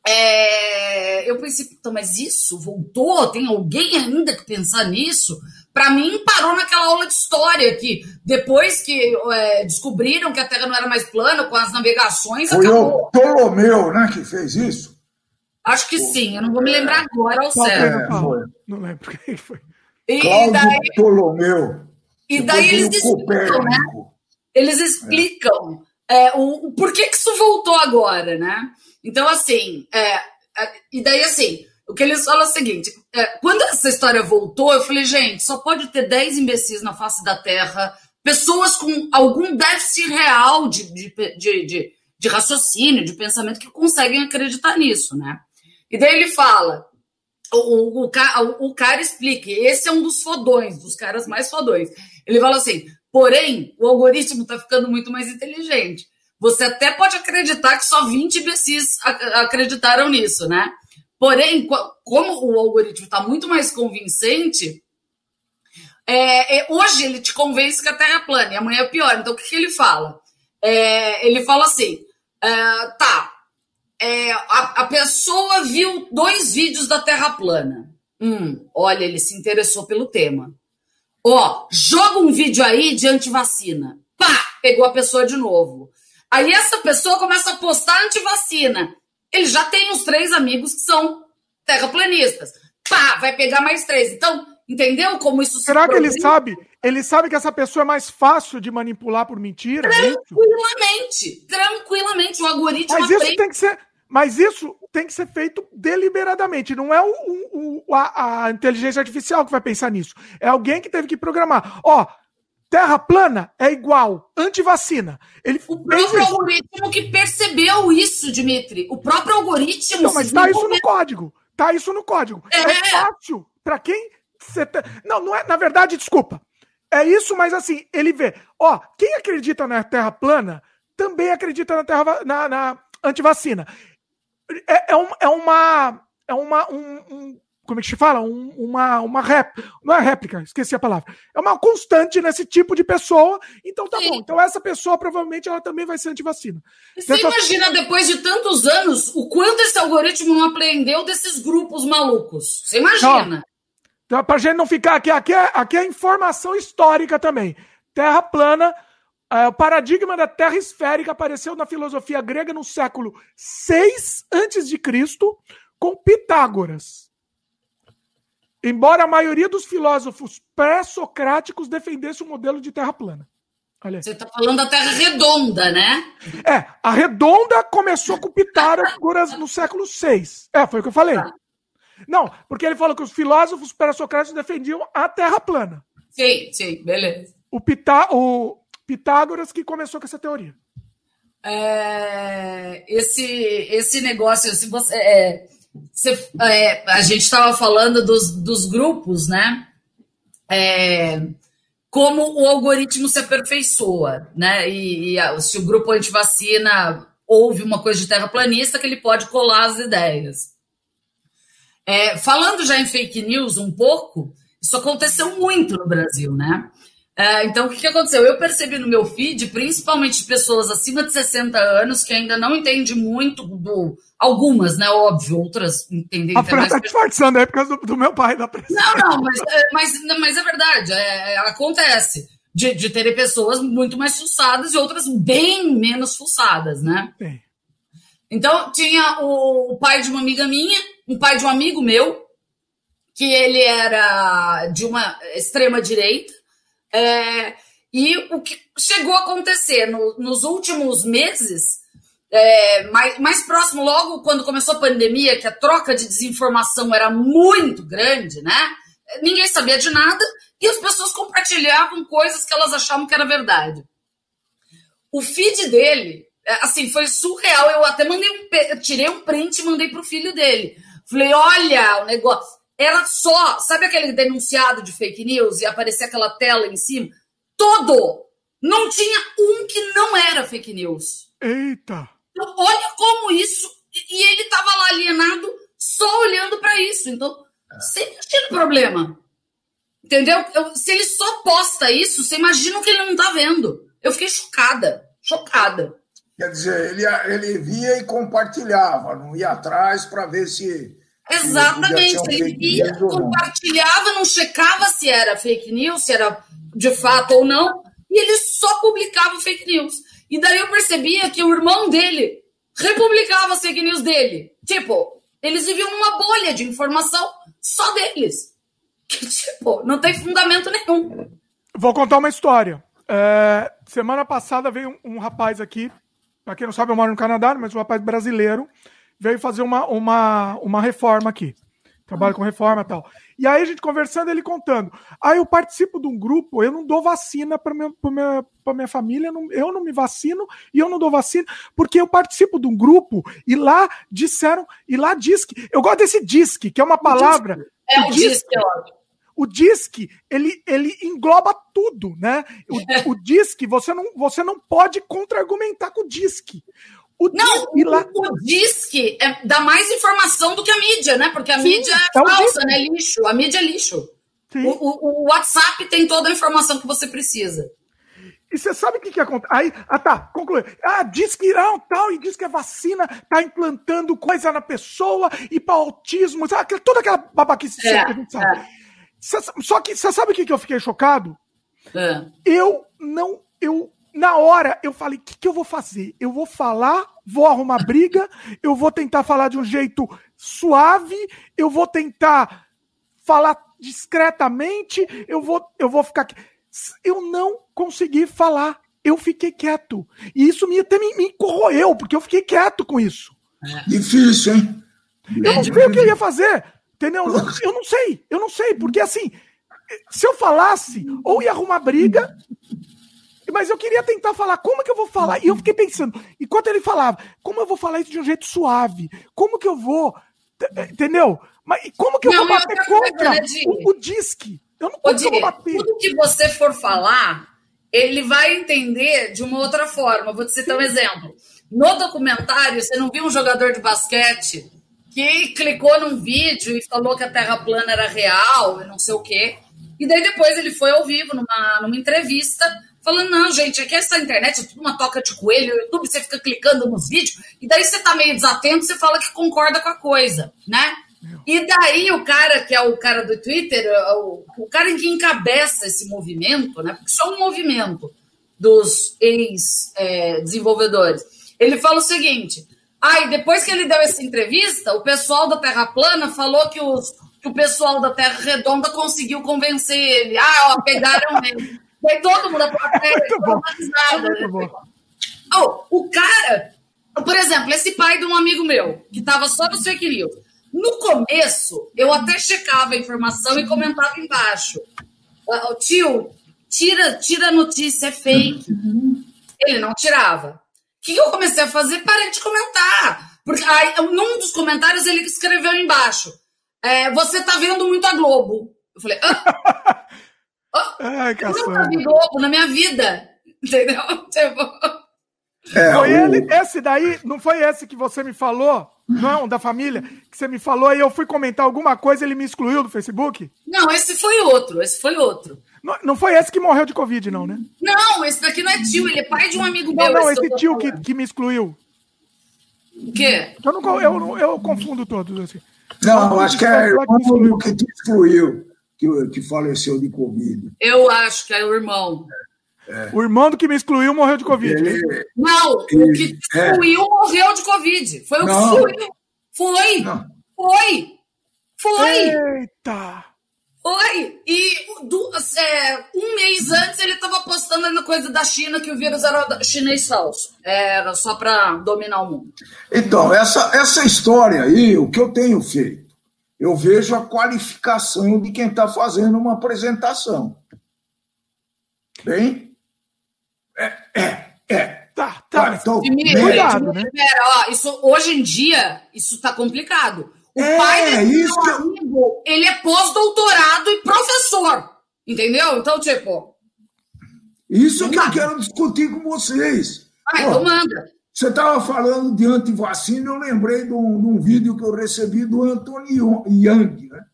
é, eu pensei, mas isso voltou? Tem alguém ainda que pensar nisso? Para mim, parou naquela aula de história que depois que é, descobriram que a Terra não era mais plana com as navegações. Foi acabou. o Ptolomeu, né, que fez isso? Acho que sim, eu não vou me lembrar agora ao certo. É, foi. Não lembro quem foi. E Cláudio daí, Ptolomeu. E daí eles explicam, né? Eles explicam é. o, o porquê que isso voltou agora, né? Então, assim, é, é, e daí, assim, o que eles falam é o seguinte: é, quando essa história voltou, eu falei, gente, só pode ter 10 imbecis na face da Terra, pessoas com algum déficit real de, de, de, de, de raciocínio, de pensamento, que conseguem acreditar nisso, né? E daí ele fala. O, o, o, o cara explica, esse é um dos fodões, dos caras mais fodões. Ele fala assim: porém, o algoritmo está ficando muito mais inteligente. Você até pode acreditar que só 20 imbecis acreditaram nisso, né? Porém, como o algoritmo está muito mais convincente, é, é, hoje ele te convence que a Terra é plana e amanhã é pior. Então, o que, que ele fala? É, ele fala assim: é, tá, é, a, a, pessoa viu dois vídeos da Terra plana. Hum, olha, ele se interessou pelo tema. Ó, joga um vídeo aí de antivacina. Pá, pegou a pessoa de novo. Aí essa pessoa começa a postar antivacina. Ele já tem os três amigos que são terraplanistas. Pá, vai pegar mais três. Então, entendeu como isso Será se que ele sabe? Ele sabe que essa pessoa é mais fácil de manipular por mentira? Tranquilamente. É tranquilamente. O algoritmo Mas isso tem que ser. Mas isso tem que ser feito deliberadamente. Não é o, o, a, a, inteligência artificial que vai pensar nisso. É alguém que teve que programar. Ó, Terra plana é igual antivacina. Ele o próprio algoritmo que percebeu isso, Dimitri. O próprio algoritmo. Não, mas tá isso no código. Tá isso no código. É, é fácil para quem tá... Não, não é. Na verdade, desculpa. É isso, mas assim, ele vê. Ó, quem acredita na Terra plana também acredita na Terra na, na antivacina. É, é, um, é uma. É uma. Um, um como é que se fala? Um, uma, uma réplica. Não é réplica, esqueci a palavra. É uma constante nesse tipo de pessoa. Então tá Sim. bom. Então essa pessoa provavelmente ela também vai ser antivacina. Você Dessa... imagina, depois de tantos anos, o quanto esse algoritmo não aprendeu desses grupos malucos. Você imagina. Então, pra gente não ficar aqui, aqui é, aqui é informação histórica também. Terra plana, é, o paradigma da Terra esférica apareceu na filosofia grega no século 6 a.C., com Pitágoras. Embora a maioria dos filósofos pré-socráticos defendesse o um modelo de terra plana. Você está falando da Terra redonda, né? É, a redonda começou com Pitágoras no século VI. É, foi o que eu falei. Ah. Não, porque ele falou que os filósofos pré-socráticos defendiam a Terra plana. Sim, sim, beleza. O, Pitá, o Pitágoras que começou com essa teoria. É, esse, esse negócio, se você. É, você, é, a gente estava falando dos, dos grupos, né? É, como o algoritmo se aperfeiçoa, né? E, e se o grupo antivacina ouve uma coisa de terraplanista, que ele pode colar as ideias. É, falando já em fake news um pouco, isso aconteceu muito no Brasil, né? É, então, o que, que aconteceu? Eu percebi no meu feed, principalmente de pessoas acima de 60 anos, que ainda não entendem muito do. Algumas, né? Óbvio, outras entendem. A Fran está disfarçando aí por causa do, do meu pai da pressão. Não, não, mas, é, mas, mas é verdade, é, é, acontece. De, de terem pessoas muito mais fuçadas e outras bem menos fuçadas, né? Sim. Então, tinha o, o pai de uma amiga minha, um pai de um amigo meu, que ele era de uma extrema direita. É, e o que chegou a acontecer no, nos últimos meses, é, mais, mais próximo, logo quando começou a pandemia, que a troca de desinformação era muito grande, né? Ninguém sabia de nada e as pessoas compartilhavam coisas que elas achavam que era verdade. O feed dele, é, assim, foi surreal. Eu até mandei um, tirei um print e mandei pro filho dele. Falei, olha, o negócio. Era só, sabe aquele denunciado de fake news e aparecia aquela tela em cima? Todo! Não tinha um que não era fake news. Eita! Então, olha como isso. E ele estava lá alienado só olhando para isso. Então, imagina o problema. Entendeu? Eu, se ele só posta isso, você imagina o que ele não está vendo. Eu fiquei chocada. Chocada. Quer dizer, ele, ele via e compartilhava, não ia atrás para ver se. Exatamente, ele via, compartilhava, não checava se era fake news, se era de fato ou não, e ele só publicava fake news. E daí eu percebia que o irmão dele republicava as fake news dele. Tipo, eles viviam numa bolha de informação só deles. Que, tipo, não tem fundamento nenhum. Vou contar uma história. É, semana passada veio um, um rapaz aqui, para quem não sabe, eu moro no Canadá, mas um rapaz brasileiro veio fazer uma, uma, uma reforma aqui. Trabalho com reforma e tal. E aí a gente conversando, ele contando. Aí eu participo de um grupo, eu não dou vacina para minha, minha, minha família, não, eu não me vacino e eu não dou vacina, porque eu participo de um grupo e lá disseram, e lá diz que. Eu gosto desse disque, que é uma palavra. É o, o disque, é o DISC, ele, ele engloba tudo, né? O, o DISC, você não, você não pode contra-argumentar com o DISC. O não, lá... o DISC é, dá mais informação do que a mídia, né? Porque a Sim, mídia é, falsa, né? Lixo. A mídia é lixo. O, o, o, WhatsApp tem toda a informação que você precisa. E você sabe o que, que acontece? Aí, ah tá, conclui. Ah, diz que irão tal, e diz que a vacina tá implantando coisa na pessoa e para autismo, sabe? toda aquela babaquice é, que a gente sabe. É. Só que você sabe o que, que eu fiquei chocado? É. Eu não. Eu, na hora, eu falei: o que, que eu vou fazer? Eu vou falar, vou arrumar briga, eu vou tentar falar de um jeito suave, eu vou tentar falar discretamente, eu vou, eu vou ficar. Eu não consegui falar. Eu fiquei quieto. E isso me, até me, me corroeu, porque eu fiquei quieto com isso. É. Difícil, hein? Eu não sei o que eu ia fazer. Entendeu? Eu não sei, eu não sei, porque assim, se eu falasse, ou ia arrumar briga, mas eu queria tentar falar como que eu vou falar. E eu fiquei pensando, enquanto ele falava, como eu vou falar isso de um jeito suave? Como que eu vou. Entendeu? Mas como que eu não, vou bater contra o, o disque? Eu não vou bater. Tudo que você for falar, ele vai entender de uma outra forma. Vou te citar um exemplo. No documentário, você não viu um jogador de basquete que clicou num vídeo e falou que a Terra plana era real e não sei o quê. E daí depois ele foi ao vivo numa, numa entrevista falando, não, gente, aqui essa internet é tudo uma toca de coelho, o YouTube você fica clicando nos vídeos, e daí você tá meio desatento, você fala que concorda com a coisa, né? E daí o cara, que é o cara do Twitter, é o, o cara que encabeça esse movimento, né? Porque é um movimento dos ex-desenvolvedores. É, ele fala o seguinte: Aí, depois que ele deu essa entrevista, o pessoal da Terra Plana falou que, os, que o pessoal da Terra Redonda conseguiu convencer ele. Ah, ó, pegaram ele. Daí todo mundo a plateia muito bom. Oh, o cara, por exemplo, esse pai de um amigo meu, que estava só no fake news. No começo, eu até checava a informação e comentava embaixo. O tio, tira, tira a notícia, é fake. Ele não tirava que eu comecei a fazer? Parei de comentar. Porque aí, num dos comentários ele escreveu embaixo: é, Você tá vendo muito a Globo. Eu falei: ah, Ai, eu nunca vi Globo na minha vida. Entendeu? Tipo... É, foi o... ele, esse daí, não foi esse que você me falou? Não, da família, que você me falou e eu fui comentar alguma coisa ele me excluiu do Facebook? Não, esse foi outro, esse foi outro. Não, não foi esse que morreu de Covid, não, né? Não, esse daqui não é tio, ele é pai de um amigo não, meu. Não, esse, esse tio que, que me excluiu. O quê? Eu, não, eu, eu confundo todos, assim. Não, acho que é o que te excluiu, que, que faleceu de Covid. Eu acho que é o irmão. É. O irmão do que me excluiu morreu de Covid. Ele, não, ele, o que te excluiu é. morreu de Covid. Foi o que excluiu. Foi. Não. Foi. Foi! Eita! Foi! E do, é, um mês antes ele estava postando na coisa da China que o vírus era chinês falso. Era só para dominar o mundo. Então, essa, essa história aí, o que eu tenho feito? Eu vejo a qualificação de quem está fazendo uma apresentação. Bem? É, é, é. Tá, tá. então, Primeiro, cuidado, né? Pera, ó, isso, hoje em dia, isso tá complicado. O É, pai isso meu amigo, ele é pós-doutorado e professor. Entendeu? Então, tipo, Isso que eu quero discutir com vocês. ah, então manda. Você estava falando de antivacina, eu lembrei de um, de um vídeo que eu recebi do Anthony Young, né?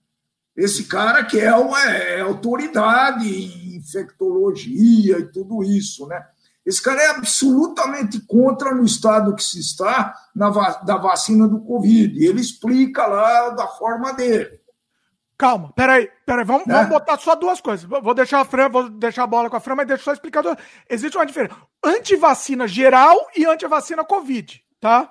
Esse cara que é, uma, é autoridade em infectologia e tudo isso, né? Esse cara é absolutamente contra no estado que se está na, da vacina do Covid. Ele explica lá da forma dele. Calma, peraí, peraí, vamos, Né? vamos botar só duas coisas. Vou deixar a Fran, vou deixar a bola com a Fran, mas deixa eu só explicar. duas- Existe uma diferença. Antivacina geral e antivacina Covid, tá?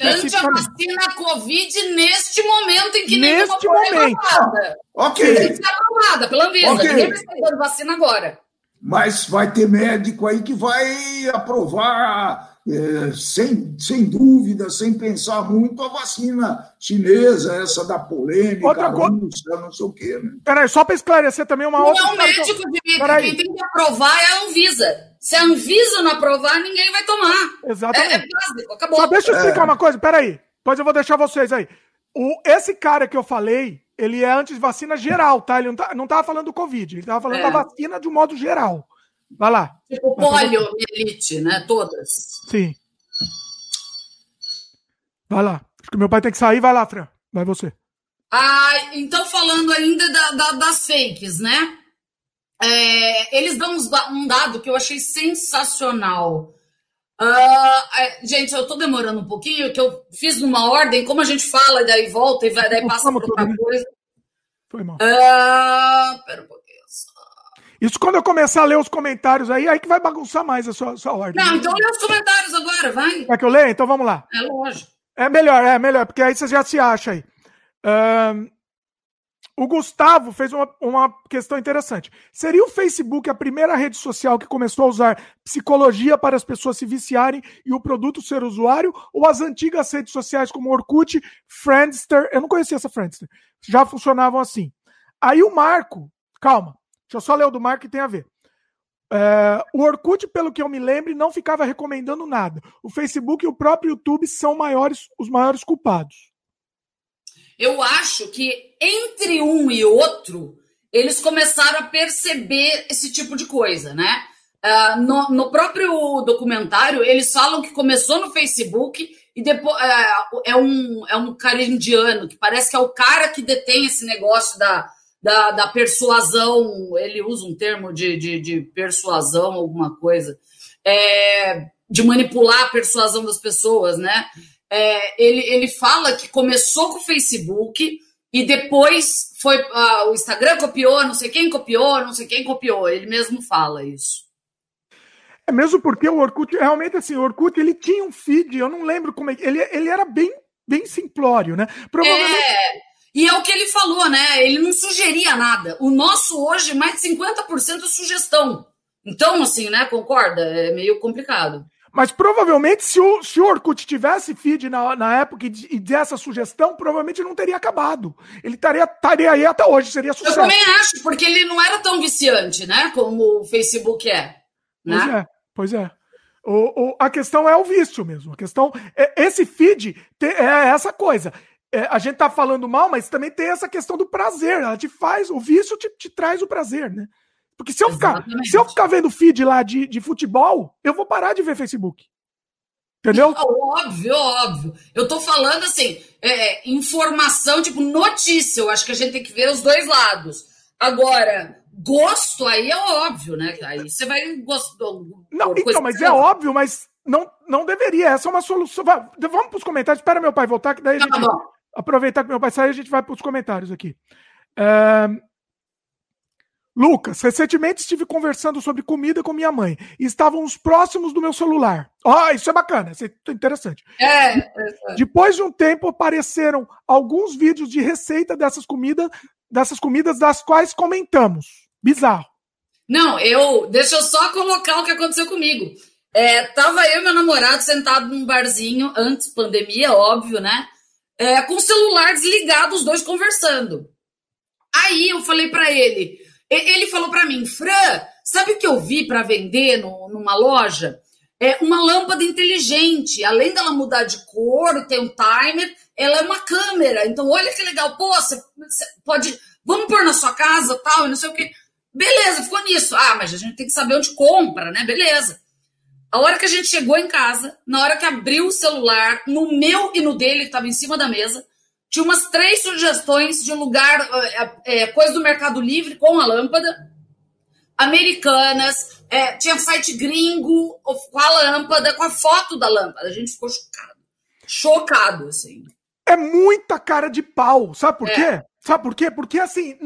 Antivacina Covid neste momento em que Neste momento. aprovada. Tem Ok, que ser aprovada pela Anvisa. Ok. Ninguém vai sair dando vacina agora. mas vai ter médico aí que vai aprovar, eh, sem, sem dúvida, sem pensar muito, a vacina chinesa, essa da polêmica, Outra co- russa, não sei o quê. Né? Peraí, só para esclarecer também uma Não outra. é o história que eu- médico de Peraí. quem tem que aprovar é a Anvisa. Se a Anvisa não aprovar, ninguém vai tomar. Exatamente. É, é básico, acabou. Só deixa eu explicar uma coisa, peraí. Depois eu vou deixar vocês aí. O, esse cara que eu falei, ele é anti-vacina geral, tá? Ele não, tá, não tava falando do Covid, ele tava falando É. da vacina de um modo geral. Vai lá. Tipo poliomielite, né? Todas. Sim. Vai lá. Acho que meu pai tem que sair. Vai lá, Fran. Vai você. Ah, então falando ainda da- da- das fakes, né? É, eles dão um dado que eu achei sensacional. É, gente, eu tô demorando um pouquinho, que eu fiz numa ordem, como a gente fala, e daí volta e vai, daí passa por outra coisa. Foi mal. Ah, pera um. Isso quando eu começar a ler os comentários aí, aí que vai bagunçar mais a sua, a sua ordem. Não, então lê os comentários agora, vai. Quer que eu leia? Então vamos lá. É lógico. É melhor, é melhor, porque aí você já se acha aí. Ahn, o Gustavo fez uma, uma questão interessante. Seria o Facebook a primeira rede social que começou a usar psicologia para as pessoas se viciarem e o produto ser usuário? Ou as antigas redes sociais como Orkut, Friendster, eu não conhecia essa Friendster, já funcionavam assim. Aí o Marco, calma, deixa eu só ler o do Marco que tem a ver. É, o Orkut, pelo que eu me lembro, não ficava recomendando nada. O Facebook e o próprio YouTube são maiores, os maiores culpados. Eu acho que entre um e outro, eles começaram a perceber esse tipo de coisa, né? Ah, no, no próprio documentário, eles falam que começou no Facebook e depois é, é um, é um cara indiano, que parece que é o cara que detém esse negócio da, da, da persuasão. Ele usa um termo de, de, de persuasão, alguma coisa, é, de manipular a persuasão das pessoas, né? É, ele, ele fala que começou com o Facebook e depois foi ah, o Instagram copiou, não sei quem copiou, não sei quem copiou. Ele mesmo fala isso. É mesmo porque o Orkut, realmente assim, o Orkut ele tinha um feed, eu não lembro como é que. Ele, ele era bem, bem simplório, né? Provavelmente. É, e é o que ele falou, né? Ele não sugeria nada. O nosso hoje, mais de 50% é sugestão. Então, assim, né? Concorda? É meio complicado. Mas provavelmente, se o, se o Orkut tivesse feed na, na época e, de- e dessa sugestão, provavelmente não teria acabado. Ele estaria, estaria aí até hoje, seria Eu sucesso. também acho, porque ele não era tão viciante, né? Como o Facebook é. Pois Né? é, pois é. O, o- a questão é o vício mesmo. A questão é esse feed te- é essa coisa. É, a gente tá falando mal, mas também tem essa questão do prazer. Ela te faz, o vício te, te traz o prazer, né? Porque se eu, ficar, Exatamente. se eu ficar vendo feed lá de, de futebol, eu vou parar de ver Facebook. Entendeu? Óbvio, óbvio. Eu tô falando assim, é, informação, tipo, notícia. Eu acho que a gente tem que ver os dois lados. Agora, gosto aí é óbvio, né? Aí você vai gostar. Não, então, mas é óbvio, mas não, não deveria. Essa é uma solução. Vamos para os comentários. Espera meu pai voltar, que daí a Tá gente. bom. Aproveitar que meu pai saiu, a gente vai para os comentários aqui. É, Lucas, recentemente estive conversando sobre comida com minha mãe e estávamos próximos do meu celular. Ó, oh, isso é bacana, isso é interessante. É, é, Depois de um tempo apareceram alguns vídeos de receita dessas comidas, dessas comidas das quais comentamos. Bizarro. Não, eu. Deixa eu só colocar o que aconteceu comigo. É, tava eu e meu namorado sentado num barzinho, antes pandemia, óbvio, né? É, com o celular desligado, os dois conversando. Aí eu falei para ele, ele falou para mim, Fran, sabe o que eu vi para vender no, numa loja? É uma lâmpada inteligente. Além dela mudar de cor, tem um timer, ela é uma câmera. Então, olha que legal. Pô, você, pode. Vamos pôr na sua casa tal, e não sei o quê. Beleza, ficou nisso. Ah, mas a gente tem que saber onde compra, né? Beleza. A hora que a gente chegou em casa, na hora que abriu o celular, no meu e no dele, que estava em cima da mesa, tinha umas três sugestões de um lugar, é, é, coisa do Mercado Livre com a lâmpada, americanas, é, tinha site gringo com a lâmpada, com a foto da lâmpada. A gente ficou chocado. Chocado, assim. É muita cara de pau. Sabe por é. quê? Sabe por quê? Porque assim,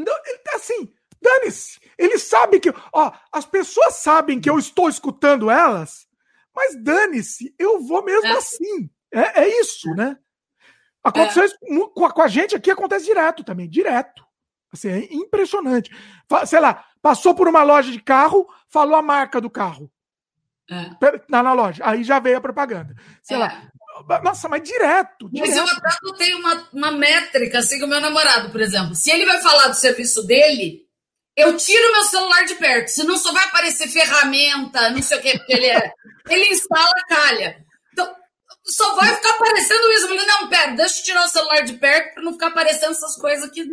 assim, dane-se. Ele sabe que. Ó, as pessoas sabem que eu estou escutando elas, mas dane-se, eu vou mesmo é. assim. É, é isso, né? Aconteceu é. isso com a, com a, gente aqui, acontece direto também, direto. Assim, é impressionante. Sei lá, passou por uma loja de carro, falou a marca do carro. É. Na, na loja. Aí já veio a propaganda. Sei é. lá. Nossa, mas direto, direto. Mas eu até tenho uma, uma métrica, assim, com o meu namorado, por exemplo. Se ele vai falar do serviço dele, eu tiro meu celular de perto. Senão só vai aparecer ferramenta, não sei o quê, porque ele é. Ele instala calha só vai ficar aparecendo isso. Eu falei, não, pera, deixa eu tirar o celular de perto para não ficar aparecendo essas coisas aqui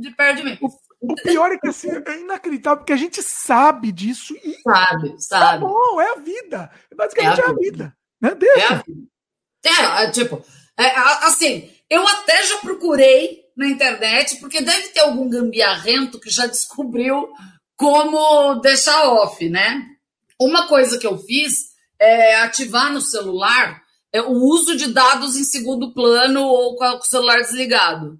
de perto de mim. O, pior é que assim, é inacreditável, porque a gente sabe disso e. Sabe, tá sabe. Tá bom, é a vida. Basicamente é a, é a vida. Né? Deixa. É, a vida. é, tipo, é, assim, eu até já procurei na internet, porque deve ter algum gambiarrento que já descobriu como deixar off, né? Uma coisa que eu fiz é ativar no celular é o uso de dados em segundo plano ou com o celular desligado.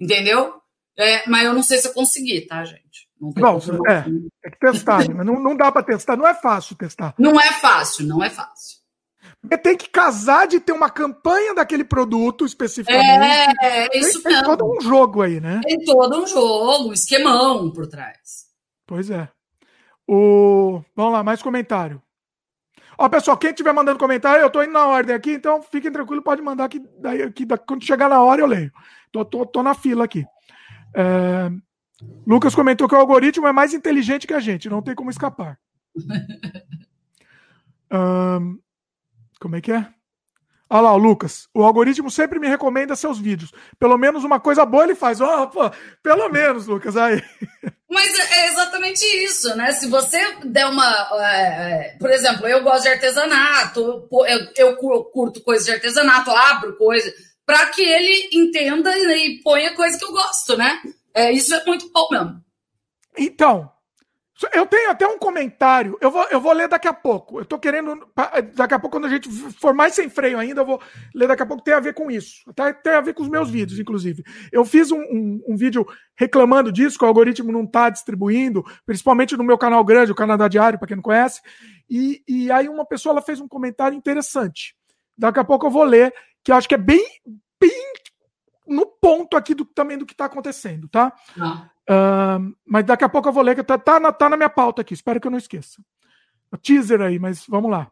Entendeu? É, mas eu não sei se eu consegui, tá, gente? Não, não é, tem que testar, mas não, não dá para testar, não é fácil testar. Não é fácil, não é fácil. Porque tem que casar de ter uma campanha daquele produto especificamente. É, é isso tem, mesmo. Tem todo um jogo aí, né? Tem todo um jogo, um esquemão por trás. Pois é. O... Vamos lá, mais comentário. Ó, pessoal, quem estiver mandando comentário, eu tô indo na ordem aqui, então fiquem tranquilos, pode mandar aqui, daí, aqui quando chegar na hora eu leio. Tô, tô, tô na fila aqui. É... Lucas comentou que o algoritmo é mais inteligente que a gente, não tem como escapar. um... Como é que é? Olha lá, o Lucas. O algoritmo sempre me recomenda seus vídeos. Pelo menos uma coisa boa ele faz. Oh, pô, pelo menos, Lucas. Aí. Mas é exatamente isso, né? Se você der uma. É, é, por exemplo, eu gosto de artesanato, eu, eu curto coisas de artesanato, abro coisa, para que ele entenda e ponha coisa que eu gosto, né? É, isso é muito bom mesmo. Então, eu tenho até um comentário, eu vou, eu vou ler daqui a pouco. Eu tô querendo. Daqui a pouco, quando a gente for mais sem freio ainda, eu vou ler daqui a pouco. Tem a ver com isso. Até tem a ver com os meus vídeos, inclusive. Eu fiz um, um, um vídeo reclamando disso, que o algoritmo não tá distribuindo, principalmente no meu canal grande, o Canadá Diário, para quem não conhece. E, e aí uma pessoa ela fez um comentário interessante. Daqui a pouco eu vou ler, que eu acho que é bem, bem no ponto aqui do, também do que está acontecendo, tá? Ah. Uh, mas daqui a pouco eu vou ler, que tá, tá, na, tá na minha pauta aqui, espero que eu não esqueça. O teaser aí, mas vamos lá.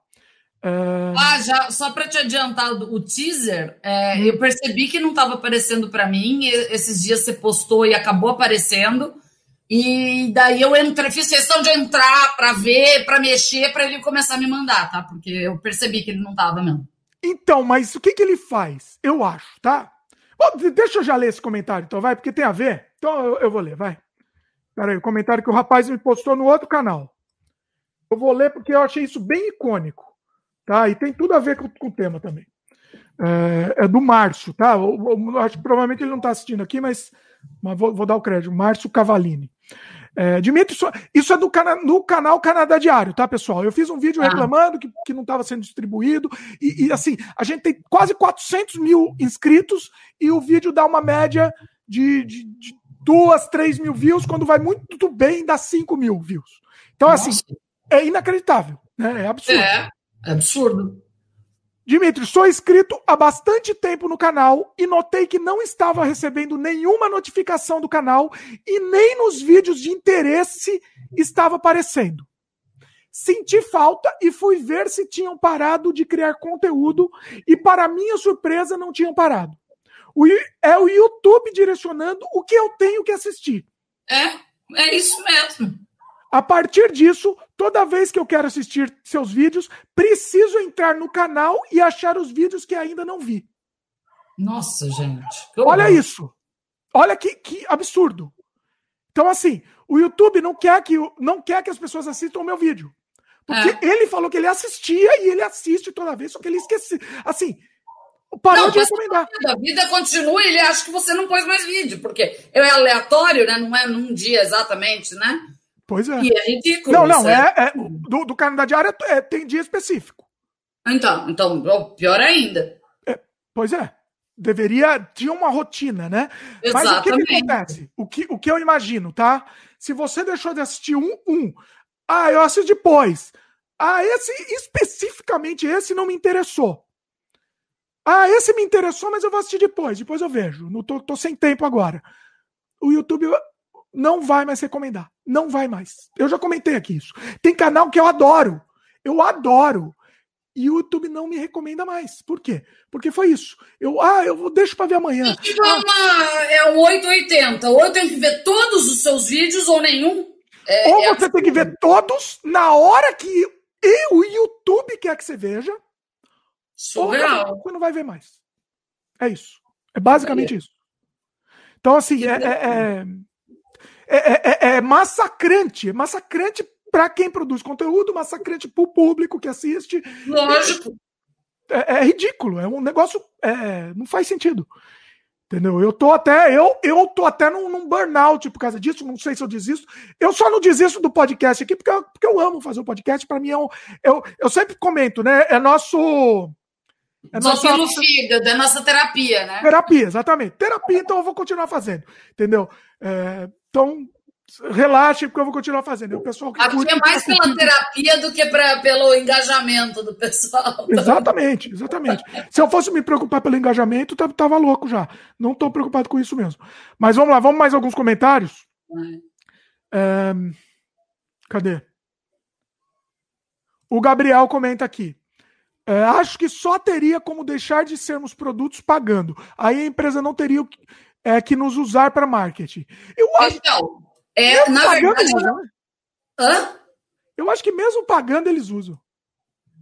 Uh... Ah, já, só para te adiantar o teaser, é, eu percebi que não estava aparecendo para mim. Esses dias você postou e acabou aparecendo. E daí eu entrei, fiz questão de entrar para ver, para mexer, para ele começar a me mandar, tá? Porque eu percebi que ele não estava mesmo. Então, mas o que, que ele faz? Eu acho, tá? Bom, deixa eu já ler esse comentário, então, vai, porque tem a ver. Então eu, eu vou ler, vai. Peraí, o comentário que o rapaz me postou no outro canal. Eu vou ler porque eu achei isso bem icônico, tá? E tem tudo a ver com, com o tema também. É, é do Márcio, tá? Eu, eu, acho que provavelmente ele não está assistindo aqui, mas, mas vou, vou, dar o crédito. Márcio Cavalini. É, Dimitri, isso, isso é do cana no canal Canadá Diário, tá, pessoal? Eu fiz um vídeo ah. reclamando que, que não estava sendo distribuído. E, e, assim, a gente tem quase 400 mil inscritos e o vídeo dá uma média de, de, de duas, três mil views, quando vai muito bem, dá cinco mil views. Então, assim, Nossa. assim, é inacreditável, né? É absurdo. É, é absurdo. Dimitri, sou inscrito há bastante tempo no canal e notei que não estava recebendo nenhuma notificação do canal e nem nos vídeos de interesse estava aparecendo. Senti falta e fui ver se tinham parado de criar conteúdo e, para minha surpresa, não tinham parado. O, é o YouTube direcionando o que eu tenho que assistir. É, é isso mesmo. A partir disso, toda vez que eu quero assistir seus vídeos, preciso entrar no canal e achar os vídeos que ainda não vi. Nossa, gente. Olha isso. Olha que, que absurdo. Então, assim, o YouTube não quer que, não quer que as pessoas assistam o meu vídeo. Porque é. ele falou que ele assistia e ele assiste toda vez, só que ele esqueceu. Assim, parou não, de recomendar. A vida continua e ele acha que você não pôs mais vídeo, porque é aleatório, né? Não é num dia exatamente, né? Pois é. E é ridículo. Não, não, é, é, do, do canal da diária é, tem dia específico. Então, então, pior ainda. É, pois é. Deveria. Tinha uma rotina, né? Exatamente. Mas o que, que, acontece? O que, o que eu imagino, tá? Se você deixou de assistir um, um. Ah, eu assisto depois. Ah, esse, especificamente esse não me interessou. Ah, esse me interessou, mas eu vou assistir depois. Depois eu vejo. Não tô, tô sem tempo agora. O YouTube não vai mais recomendar. Não vai mais. Eu já comentei aqui isso. Tem canal que eu adoro. Eu adoro. E o YouTube não me recomenda mais. Por quê? Porque foi isso. Eu, ah, eu deixo para ver amanhã. Tipo, ah. é um 880. Ou eu tenho que ver todos os seus vídeos ou nenhum. É, ou é você tem que ver todos na hora que eu, o YouTube quer que você veja. Surreal. Você não vai ver mais. É isso. É basicamente é. isso. Então, assim, é, é, é é, é, é, massacrante, é massacrante para quem produz conteúdo, massacrante para o público que assiste. Lógico. É, ridículo, é um negócio, não faz sentido. Entendeu? Eu tô até, eu, eu tô até num, num, burnout por causa disso, não sei se eu desisto. Eu só não desisto do podcast aqui porque eu, porque eu amo fazer o podcast. Para mim é um, eu, eu sempre comento, né? É nosso é nossa, nossa fígado, é nossa terapia, né? Terapia, exatamente. Terapia, então eu vou continuar fazendo, entendeu? É, então, relaxe, porque eu vou continuar fazendo. O pessoal que Aqui é mais pela curtindo. terapia do que pra, pelo engajamento do pessoal. Exatamente, exatamente. Se eu fosse me preocupar pelo engajamento, tava louco já. Não estou preocupado com isso mesmo. Mas vamos lá, vamos mais alguns comentários? É, cadê? O Gabriel comenta aqui. É, acho que só teria como deixar de sermos produtos pagando. Aí a empresa não teria é, que nos usar para marketing. Eu acho então, é, na verdade. Né? Hã? Eu acho que mesmo pagando eles usam.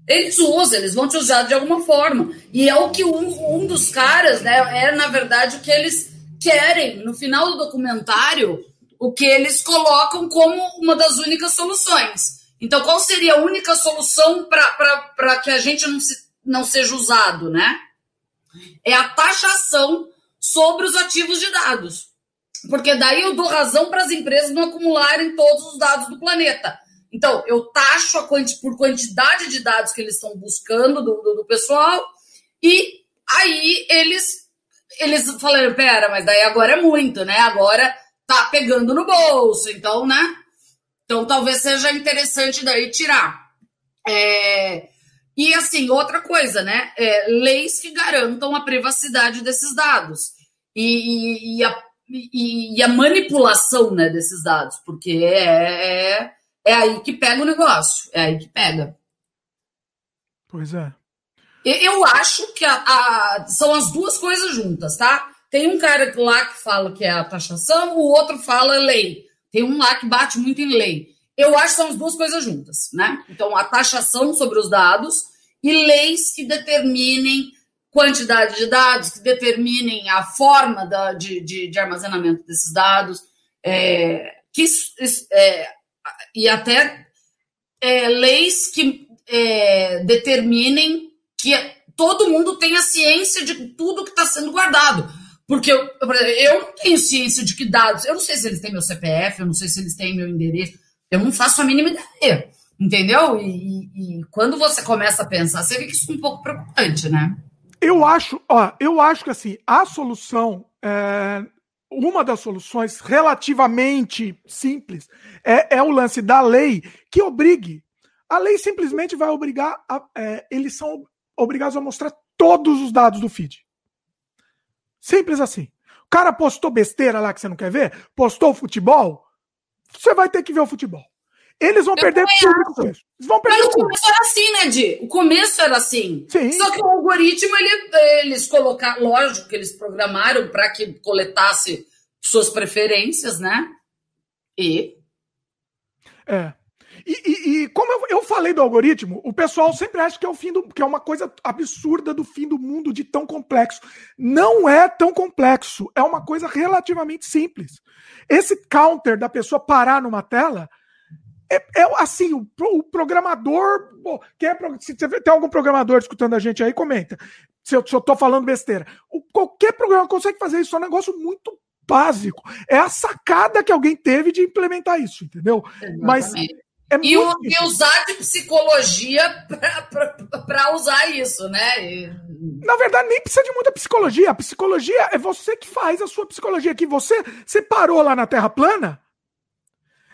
Eles usam, eles vão te usar de alguma forma. E é o que um, um dos caras, né? É, na verdade, o que eles querem. No final do documentário, o que eles colocam como uma das únicas soluções. Então, qual seria a única solução para que a gente não, se, não seja usado, né? É a taxação sobre os ativos de dados. Porque daí eu dou razão para as empresas não acumularem todos os dados do planeta. Então, eu taxo a quanti, por quantidade de dados que eles estão buscando do, do, do pessoal, e aí eles, eles falaram: pera, mas daí agora é muito, né? Agora tá pegando no bolso, então, né? Então, talvez seja interessante daí tirar. É, e assim, outra coisa, né? É, leis que garantam a privacidade desses dados e, e, e, a, e a, manipulação né, desses dados, porque é, é, é, aí que pega o negócio, é aí que pega. Pois é. Eu acho que a, a, são as duas coisas juntas, tá? Tem um cara lá que fala que é a taxação, o outro fala lei. Tem um lá que bate muito em lei. Eu acho que são as duas coisas juntas, né? Então, a taxação sobre os dados e leis que determinem quantidade de dados, que determinem a forma da, de, de, de, armazenamento desses dados, é, que, é, e até é, leis que é, determinem que todo mundo tenha ciência de tudo que está sendo guardado. Porque eu, eu não tenho ciência de que dados, eu não sei se eles têm meu CPF, eu não sei se eles têm meu endereço, eu não faço a mínima ideia, entendeu? E, e, quando você começa a pensar, você vê que isso é um pouco preocupante, né? Eu acho, ó, eu acho que assim, a solução é, uma das soluções relativamente simples é, é, o lance da lei que obrigue. A lei simplesmente vai obrigar, a, é, eles são obrigados a mostrar todos os dados do feed. Simples assim. O cara postou besteira lá que você não quer ver, postou futebol, você vai ter que ver o futebol. Eles vão eu perder tudo com isso. Eles vão perder Mas o começo era assim, né, Di? O começo era assim. Sim. Só que o algoritmo, ele, eles colocaram, lógico que eles programaram para que coletasse suas preferências, né? E. É. E, e, e, como eu, eu, falei do algoritmo, o pessoal sempre acha que é o fim do, que é uma coisa absurda do fim do mundo de tão complexo. Não é tão complexo, é uma coisa relativamente simples. Esse counter da pessoa parar numa tela é, é assim, o, o programador. Pô, quer, se tem algum programador escutando a gente aí, comenta. Se eu, tô falando besteira. O, qualquer programa consegue fazer isso, é um negócio muito básico. É a sacada que alguém teve de implementar isso, entendeu? Exatamente. Mas é e, o, e, usar de psicologia para usar isso, né? E... Na verdade, nem precisa de muita psicologia. A psicologia é você que faz a sua psicologia. Que você, você parou lá na Terra plana,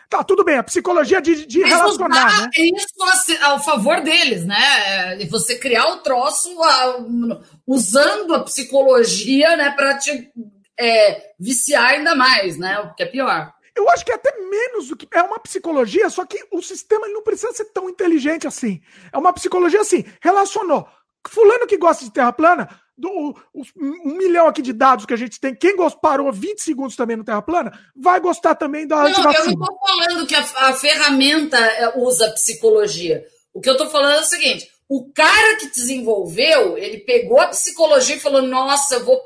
Tá, tudo bem, a psicologia de, de relacionar, né? isso ao favor deles, né? Você criar o troço usando a psicologia, né, para te é, viciar ainda mais, né? O que é pior. Eu acho que é até menos do que. É uma psicologia, só que o sistema não precisa ser tão inteligente assim. É uma psicologia assim, relacionou. Fulano que gosta de terra plana, do, um milhão aqui de dados que a gente tem, quem parou 20 segundos também no Terra Plana, vai gostar também da Não, eu não estou falando que a, a, ferramenta é, usa psicologia. O que eu estou falando é o seguinte: o cara que desenvolveu, ele pegou a psicologia e falou: nossa, eu vou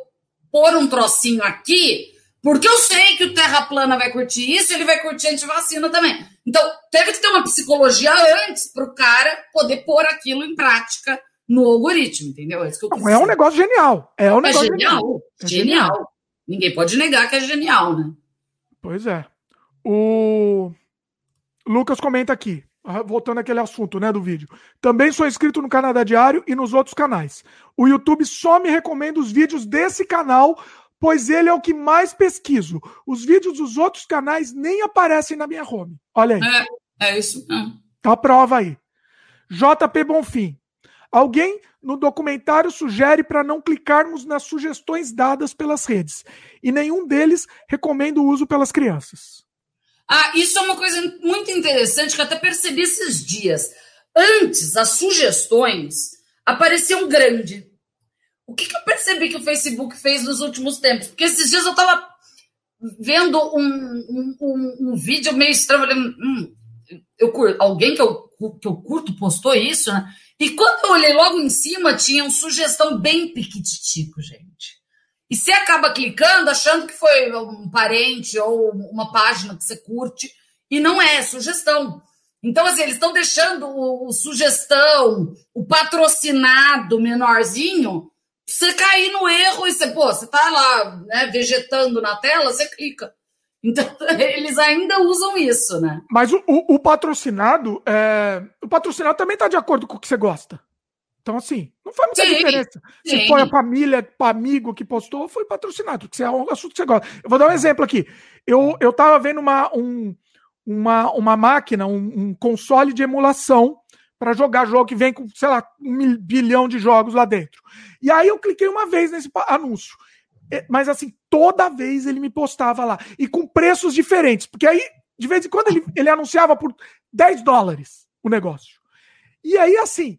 pôr um trocinho aqui, porque eu sei que o Terra Plana vai curtir isso, ele vai curtir antivacina também. Então, teve que ter uma psicologia antes para o cara poder pôr aquilo em prática no algoritmo, entendeu? É, isso que eu é um negócio genial. É um é negócio genial. Genial. É genial. genial. Ninguém pode negar que é genial, né? Pois é. O Lucas comenta aqui, ah, voltando àquele assunto, né, do vídeo. Também sou inscrito no Canadá Diário e nos outros canais. O YouTube só me recomenda os vídeos desse canal, pois ele é o que mais pesquiso. Os vídeos dos outros canais nem aparecem na minha home. Olha aí. É, é isso. Tá a prova aí. JP Bonfim. Alguém no documentário sugere para não clicarmos nas sugestões dadas pelas redes, e nenhum deles recomenda o uso pelas crianças. Ah, isso é uma coisa muito interessante que eu até percebi esses dias. Antes, as sugestões apareciam grande. O que, que eu percebi que o Facebook fez nos últimos tempos? Porque esses dias eu estava vendo um, um, um, um, vídeo meio estranho. Hum, eu, alguém que eu, que eu curto postou isso, né? E quando eu olhei logo em cima, tinha uma sugestão bem piquititico, gente. E você acaba clicando achando que foi um parente ou uma página que você curte, e não é, é sugestão. Então, assim, eles estão deixando o, o, sugestão, o patrocinado menorzinho, você cair no erro e você, pô, você tá lá, né, vegetando na tela, você clica. Então, eles ainda usam isso, né? Mas o, o, o patrocinado, é... o patrocinado também está de acordo com o que você gosta. Então, assim, não faz muita sim, diferença. Sim. Se foi a família, para amigo que postou, foi patrocinado, porque é um assunto que você gosta. Eu vou dar um exemplo aqui. Eu, eu tava vendo uma, um, uma, uma máquina, um, um console de emulação para jogar jogo que vem com, sei lá, um bilhão de jogos lá dentro. E aí eu cliquei uma vez nesse anúncio. É, mas assim, toda vez ele me postava lá. E com preços diferentes. Porque aí, de vez em quando, ele, ele anunciava por 10 dólares o negócio. E aí, assim,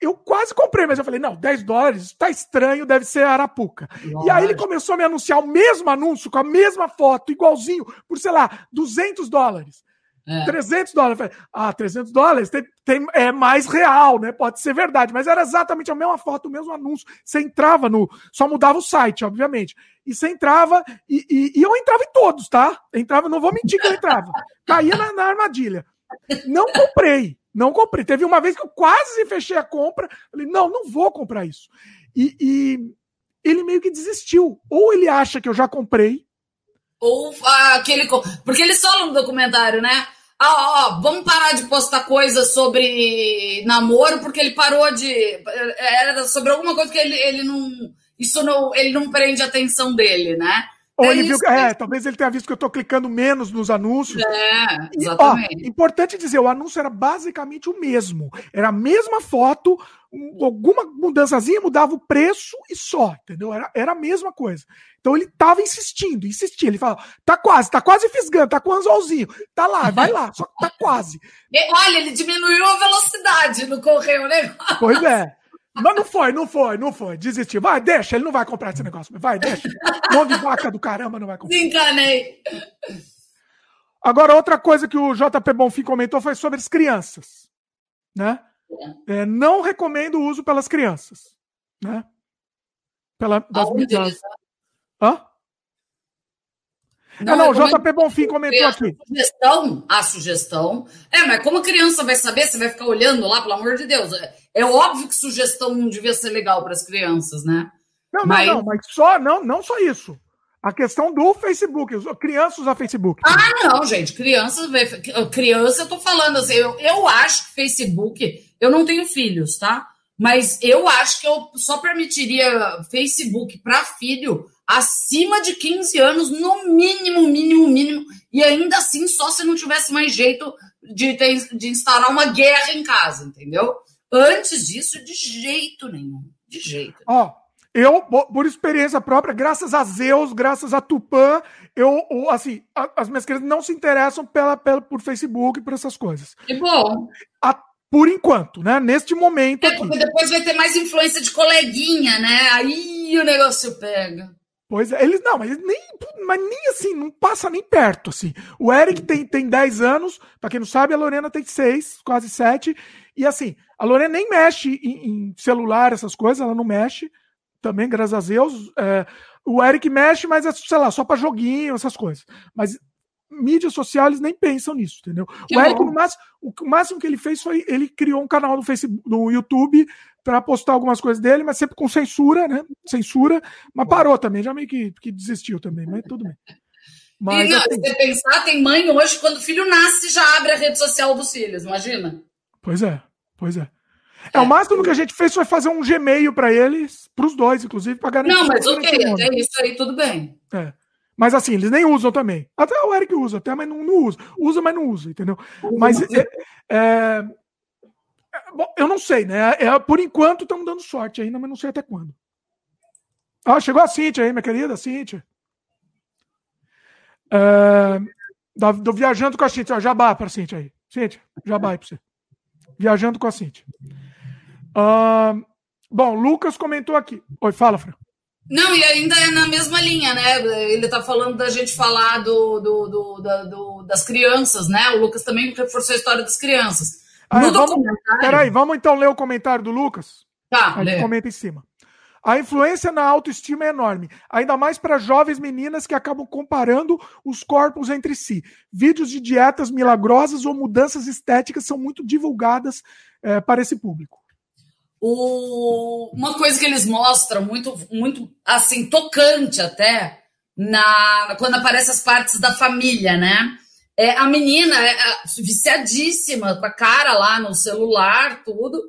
eu quase comprei, mas eu falei, não, 10 dólares, tá estranho, deve ser Arapuca. Nossa. E aí ele começou a me anunciar o mesmo anúncio, com a mesma foto, igualzinho, por, sei lá, 200 dólares. É. 300 dólares. Ah, 300 dólares tem, tem, é mais real, né? Pode ser verdade, mas era exatamente a mesma foto, o mesmo anúncio. Você entrava no. Só mudava o site, obviamente. E você entrava, e, e, e eu entrava em todos, tá? Entrava, não vou mentir que eu entrava. Caía na, na armadilha. Não comprei, não comprei. Teve uma vez que eu quase fechei a compra. Falei, não, não vou comprar isso. E, e ele meio que desistiu. Ou ele acha que eu já comprei, ou ah, aquele. Porque eles falam no documentário, né? Ah, ó, vamos parar de postar coisas sobre namoro, porque ele parou de. Era sobre alguma coisa que ele, ele não. Isso não, ele não prende a atenção dele, né? Ou é ele viu, é, talvez ele tenha visto que eu estou clicando menos nos anúncios. É, exatamente. E, ó, importante dizer, o anúncio era basicamente o mesmo. Era a mesma foto, alguma mudançazinha mudava o preço e só, entendeu? Era, era a mesma coisa. Então ele tava insistindo, insistindo. Ele falava, tá quase, tá quase fisgando, tá com o anzolzinho. Tá lá, vai lá, só que tá quase. Olha, ele diminuiu a velocidade no correio, né? Pois é. Mas não foi, não foi, não foi. Desistiu. Vai, deixa, ele não vai comprar esse negócio. Vai, deixa. Mão de vaca do caramba não vai comprar. Desencanei. Agora, outra coisa que o JP Bonfim comentou foi sobre as crianças. Né? É, não recomendo o uso pelas crianças. Né? Pela, das, das... Hã? Não, ah, não, o JP Bonfim comentou aqui. A sugestão, a sugestão. É, mas como a criança vai saber, você vai ficar olhando lá, pelo amor de Deus. É, é óbvio que sugestão não devia ser legal para as crianças, né? Não, mas... não, não, mas só, não, não só isso. A questão do Facebook, crianças usam Facebook. Ah, não, gente, crianças, criança, eu tô falando assim, eu, eu acho que Facebook, eu não tenho filhos, tá? Mas eu acho que eu só permitiria Facebook para filho acima de 15 anos, no mínimo, mínimo, mínimo, e ainda assim só se não tivesse mais jeito de, ter, de instaurar uma guerra em casa, entendeu? Antes disso, de jeito nenhum. De jeito. Ó, eu, por experiência própria, graças a Zeus, graças a Tupã, eu, assim, as minhas crianças não se interessam pela, pela, por Facebook, por essas coisas. Que bom. A, por enquanto, né? Neste momento. É, porque depois vai ter mais influência de coleguinha, né? Aí o negócio pega. Pois é, eles não, mas nem, mas nem assim, não passa nem perto, assim. O Eric tem, tem 10 anos, para quem não sabe, a Lorena tem 6, quase 7, e assim, a Lorena nem mexe em, em celular, essas coisas, ela não mexe, também, graças a Deus. É, o Eric mexe, mas é, sei lá, só para joguinho, essas coisas. Mas mídia social, eles nem pensam nisso, entendeu? Que o Eric, no máximo, o máximo que ele fez foi, ele criou um canal no Facebook, no YouTube, para postar algumas coisas dele, mas sempre com censura, né? Censura, mas parou também, já meio que, que desistiu também, mas tudo bem. Mas, e, não, assim, se você pensar, tem mãe hoje, quando o filho nasce, já abre a rede social dos filhos, imagina? Pois é, pois é. É, é o máximo que a gente fez foi fazer um Gmail para eles, para os dois, inclusive, para garantir. Não, mas ok, até isso aí tudo bem. É. Mas assim, eles nem usam também. Até o Eric usa, até, mas não, não usa. Usa, mas não usa, entendeu? Mas é, é, Bom, eu não sei, né? É, por enquanto estamos dando sorte ainda, mas não sei até quando. Ah, chegou a Cintia aí, minha querida Cintia. É, do, viajando com a Cintia. Jabá para a Cintia aí. Cintia, jabá aí para você. Viajando com a Cintia. Ah, bom, Lucas comentou aqui. Oi, fala, Fran. Não, e ainda é na mesma linha, né? Ele está falando da gente falar do, do, do, do, das crianças, né? O Lucas também reforçou a história das crianças. Ah, no vamos, peraí, vamos então ler o comentário do Lucas? Tá, comenta em cima. A influência na autoestima é enorme, ainda mais para jovens meninas que acabam comparando os corpos entre si. Vídeos de dietas milagrosas ou mudanças estéticas são muito divulgadas é, para esse público. O... Uma coisa que eles mostram muito, muito assim, tocante até, na quando aparecem as partes da família, né? É, a menina é, é viciadíssima, com a cara lá no celular, tudo.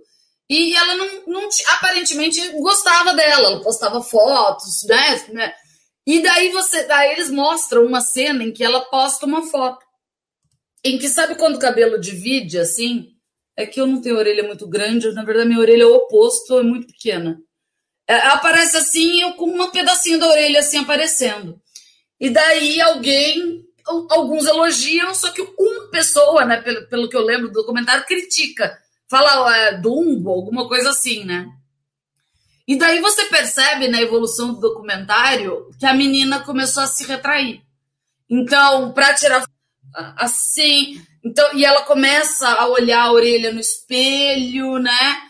E ela não, não aparentemente gostava dela, ela postava fotos, né, né? E daí você, daí eles mostram uma cena em que ela posta uma foto. Em que sabe quando o cabelo divide assim? É que eu não tenho orelha muito grande, na verdade minha orelha é o oposto, é muito pequena. É, aparece assim, eu com um pedacinho da orelha assim aparecendo. E daí alguém alguns elogiam, só que uma pessoa, né, pelo, pelo que eu lembro do documentário, critica. Fala é, Dumbo, alguma coisa assim, né? E daí você percebe na evolução do documentário que a menina começou a se retrair. Então, para tirar assim, então e ela começa a olhar a orelha no espelho, né?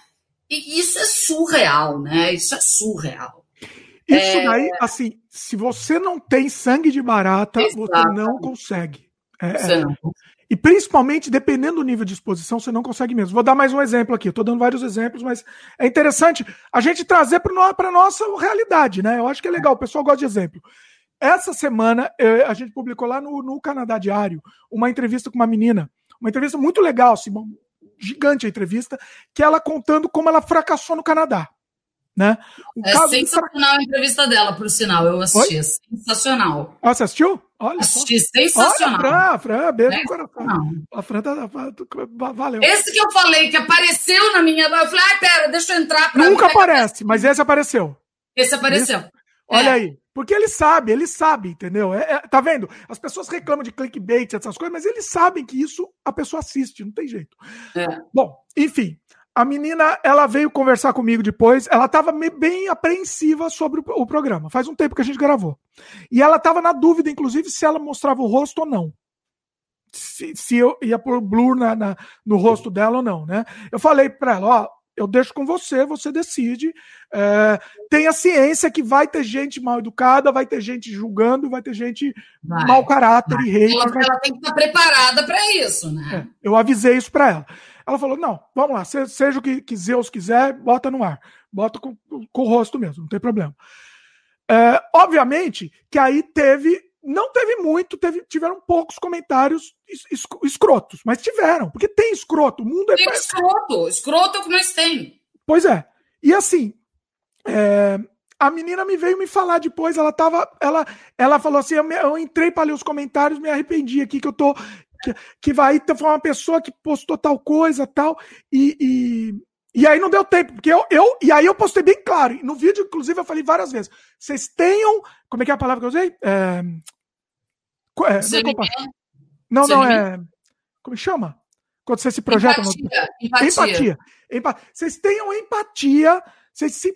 E isso é surreal, né? Isso é surreal. Isso é... daí, assim, se você não tem sangue de barata, Exato. você não consegue. É, você é. não. E principalmente, dependendo do nível de exposição, você não consegue mesmo. Vou dar mais um exemplo aqui. Estou dando vários exemplos, mas é interessante a gente trazer para a nossa realidade, né? Eu acho que é legal, o pessoal gosta de exemplo. Essa semana, a gente publicou lá no, no Canadá Diário uma entrevista com uma menina. Uma entrevista muito legal, assim, gigante a entrevista, que ela contando como ela fracassou no Canadá. Né? O é sensacional a entrevista dela, por sinal. Eu assisti. É sensacional. Ah, você assistiu? Olha assisti, só. sensacional. Olha, Fran, Fran, beijo no coração. A Fran tá, valeu. Esse que eu falei, que apareceu na minha. Eu falei, ai, pera, deixa eu entrar. Pra Nunca aparece, mas esse apareceu. Esse apareceu. Esse... Olha é. aí. Porque ele sabe, ele sabe, entendeu? É, é, tá vendo? As pessoas reclamam de clickbait, essas coisas, mas eles sabem que isso a pessoa assiste, não tem jeito. É. Bom, enfim, a menina, ela veio conversar comigo depois. Ela estava bem apreensiva sobre o, o, programa. Faz um tempo que a gente gravou. E ela estava na dúvida, inclusive, se ela mostrava o rosto ou não. Se, se eu ia pôr blur na, na, no rosto dela ou não, né? Eu falei para ela, ó, eu deixo com você, você decide. É, tenha ciência que vai ter gente mal educada, vai ter gente julgando, vai ter gente vai, mau caráter vai. e hate. Ela, ela, tem que estar preparada para isso, né? É, eu avisei isso para ela. Ela falou: não, vamos lá, seja o que, que Zeus quiser, bota no ar. Bota com, com o rosto mesmo, não tem problema. É, obviamente que aí teve. Não teve muito, teve, tiveram poucos comentários es, escrotos, mas tiveram, porque tem escroto. O mundo é. Tem escroto, escroto é o que nós tem. Pois é. E assim, é, a menina me veio me falar depois, ela tava, ela, ela falou assim, eu, eu entrei para ler os comentários, me arrependi aqui que eu tô que, que vai ter uma pessoa que postou tal coisa tal e, e, e aí não deu tempo porque eu, eu e aí eu postei bem claro no vídeo inclusive eu falei várias vezes vocês tenham como é que é a palavra que eu usei é, é, não, não, não é como chama quando você se projeta empatia, no... empatia. empatia. Vocês tenham empatia vocês se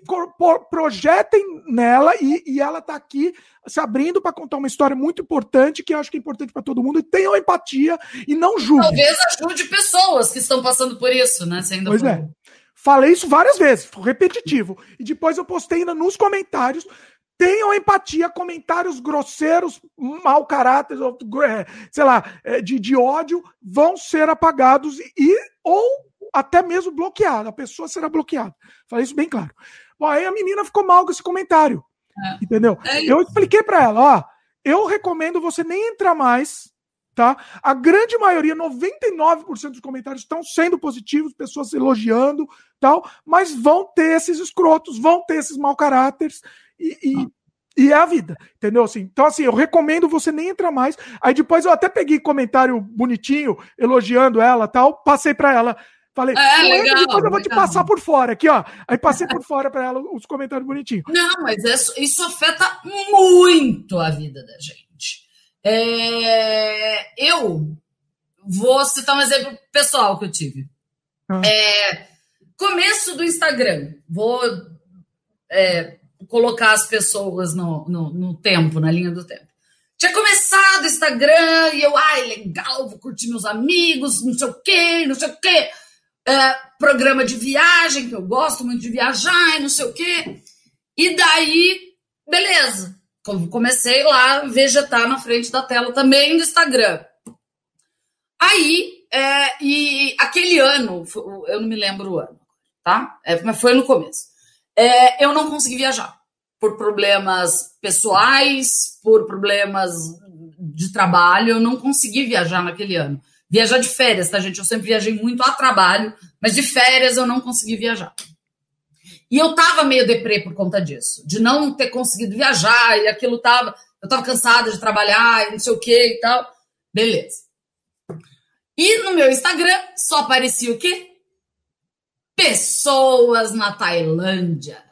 projetem nela e, e ela está aqui se abrindo para contar uma história muito importante, que eu acho que é importante para todo mundo, e tenham empatia e não julguem. Talvez ajude pessoas que estão passando por isso, né? Pois é. Falei isso várias vezes, repetitivo. E depois eu postei ainda nos comentários. Tenham empatia, comentários grosseiros, mau caráter, é, sei lá, é, de, de ódio, vão ser apagados e ou até mesmo bloqueado. A pessoa será bloqueada. Falei isso bem claro. Bom, aí a menina ficou mal com esse comentário. É. Entendeu? É eu expliquei para ela, ó, eu recomendo você nem entrar mais, tá? A grande maioria, 99% dos comentários estão sendo positivos, pessoas elogiando, tal, mas vão ter esses escrotos, vão ter esses mau caráteres e, e, ah. e, é a vida, entendeu? Assim, então, assim, eu recomendo você nem entrar mais. Aí depois eu até peguei comentário bonitinho, elogiando ela, tal, passei para ela. Falei, é, legal, depois eu vou te passar por fora aqui, ó. Aí passei por fora para ela os comentários bonitinhos. Não, mas isso, isso afeta muito a vida da gente. É, eu vou citar um exemplo pessoal que eu tive. Ah. É, começo do Instagram. Vou é, colocar as pessoas no, no, no tempo, na linha do tempo. Tinha começado o Instagram e eu, ai, legal, vou curtir meus amigos, não sei o quê, não sei o quê é, programa de viagem, que eu gosto muito de viajar e não sei o quê. E daí, beleza. Comecei lá vegetar na frente da tela também do Instagram. Aí, é, e aquele ano, eu não me lembro o ano, tá? É, mas foi no começo. É, eu não consegui viajar por problemas pessoais, por problemas de trabalho, eu não consegui viajar naquele ano. Viajar de férias, tá, gente? Eu sempre viajei muito a trabalho, mas de férias eu não consegui viajar. E eu tava meio deprê por conta disso, de não ter conseguido viajar, e aquilo tava. Eu tava cansada de trabalhar e não sei o que e tal. Beleza. E no meu Instagram só aparecia o quê? Pessoas na Tailândia,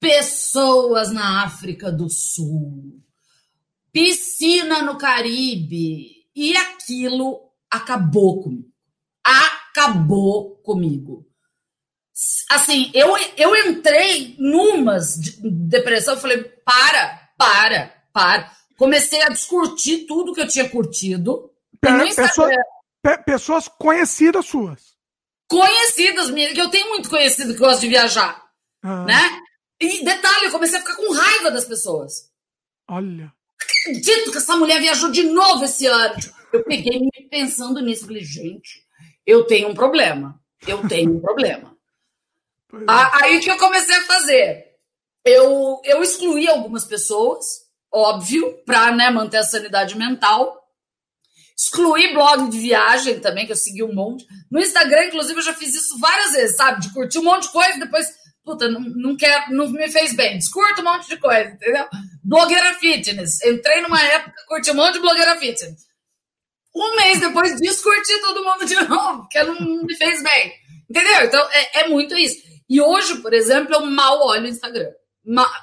pessoas na África do Sul, piscina no Caribe. E aquilo acabou comigo. Acabou comigo. Assim, eu, eu entrei numas de depressão, falei, para, para, para. Comecei a descurtir tudo que eu tinha curtido. Pessoa, pe pessoas conhecidas suas. Conhecidas minhas, que eu tenho muito conhecido que gosta de viajar. Ah. Né? E detalhe, eu comecei a ficar com raiva das pessoas. Olha. Acredito que essa mulher viajou de novo esse ano. Eu peguei pensando nisso, falei, gente, eu tenho um problema. Eu tenho um problema. É. Aí que eu comecei a fazer? Eu, eu excluí algumas pessoas, óbvio, para né, manter a sanidade mental. Excluí blog de viagem também, que eu segui um monte. No Instagram, inclusive, eu já fiz isso várias vezes, sabe? De curtir um monte de coisa, depois puta, não, não, quer, não me fez bem. Descurto um monte de coisa, entendeu? Blogueira fitness. Entrei numa época, curti um monte de blogueira fitness. Um mês depois disso, curti todo mundo de novo, porque não me fez bem. Entendeu? Então, é, é muito isso. E hoje, por exemplo, eu mal olho o Instagram.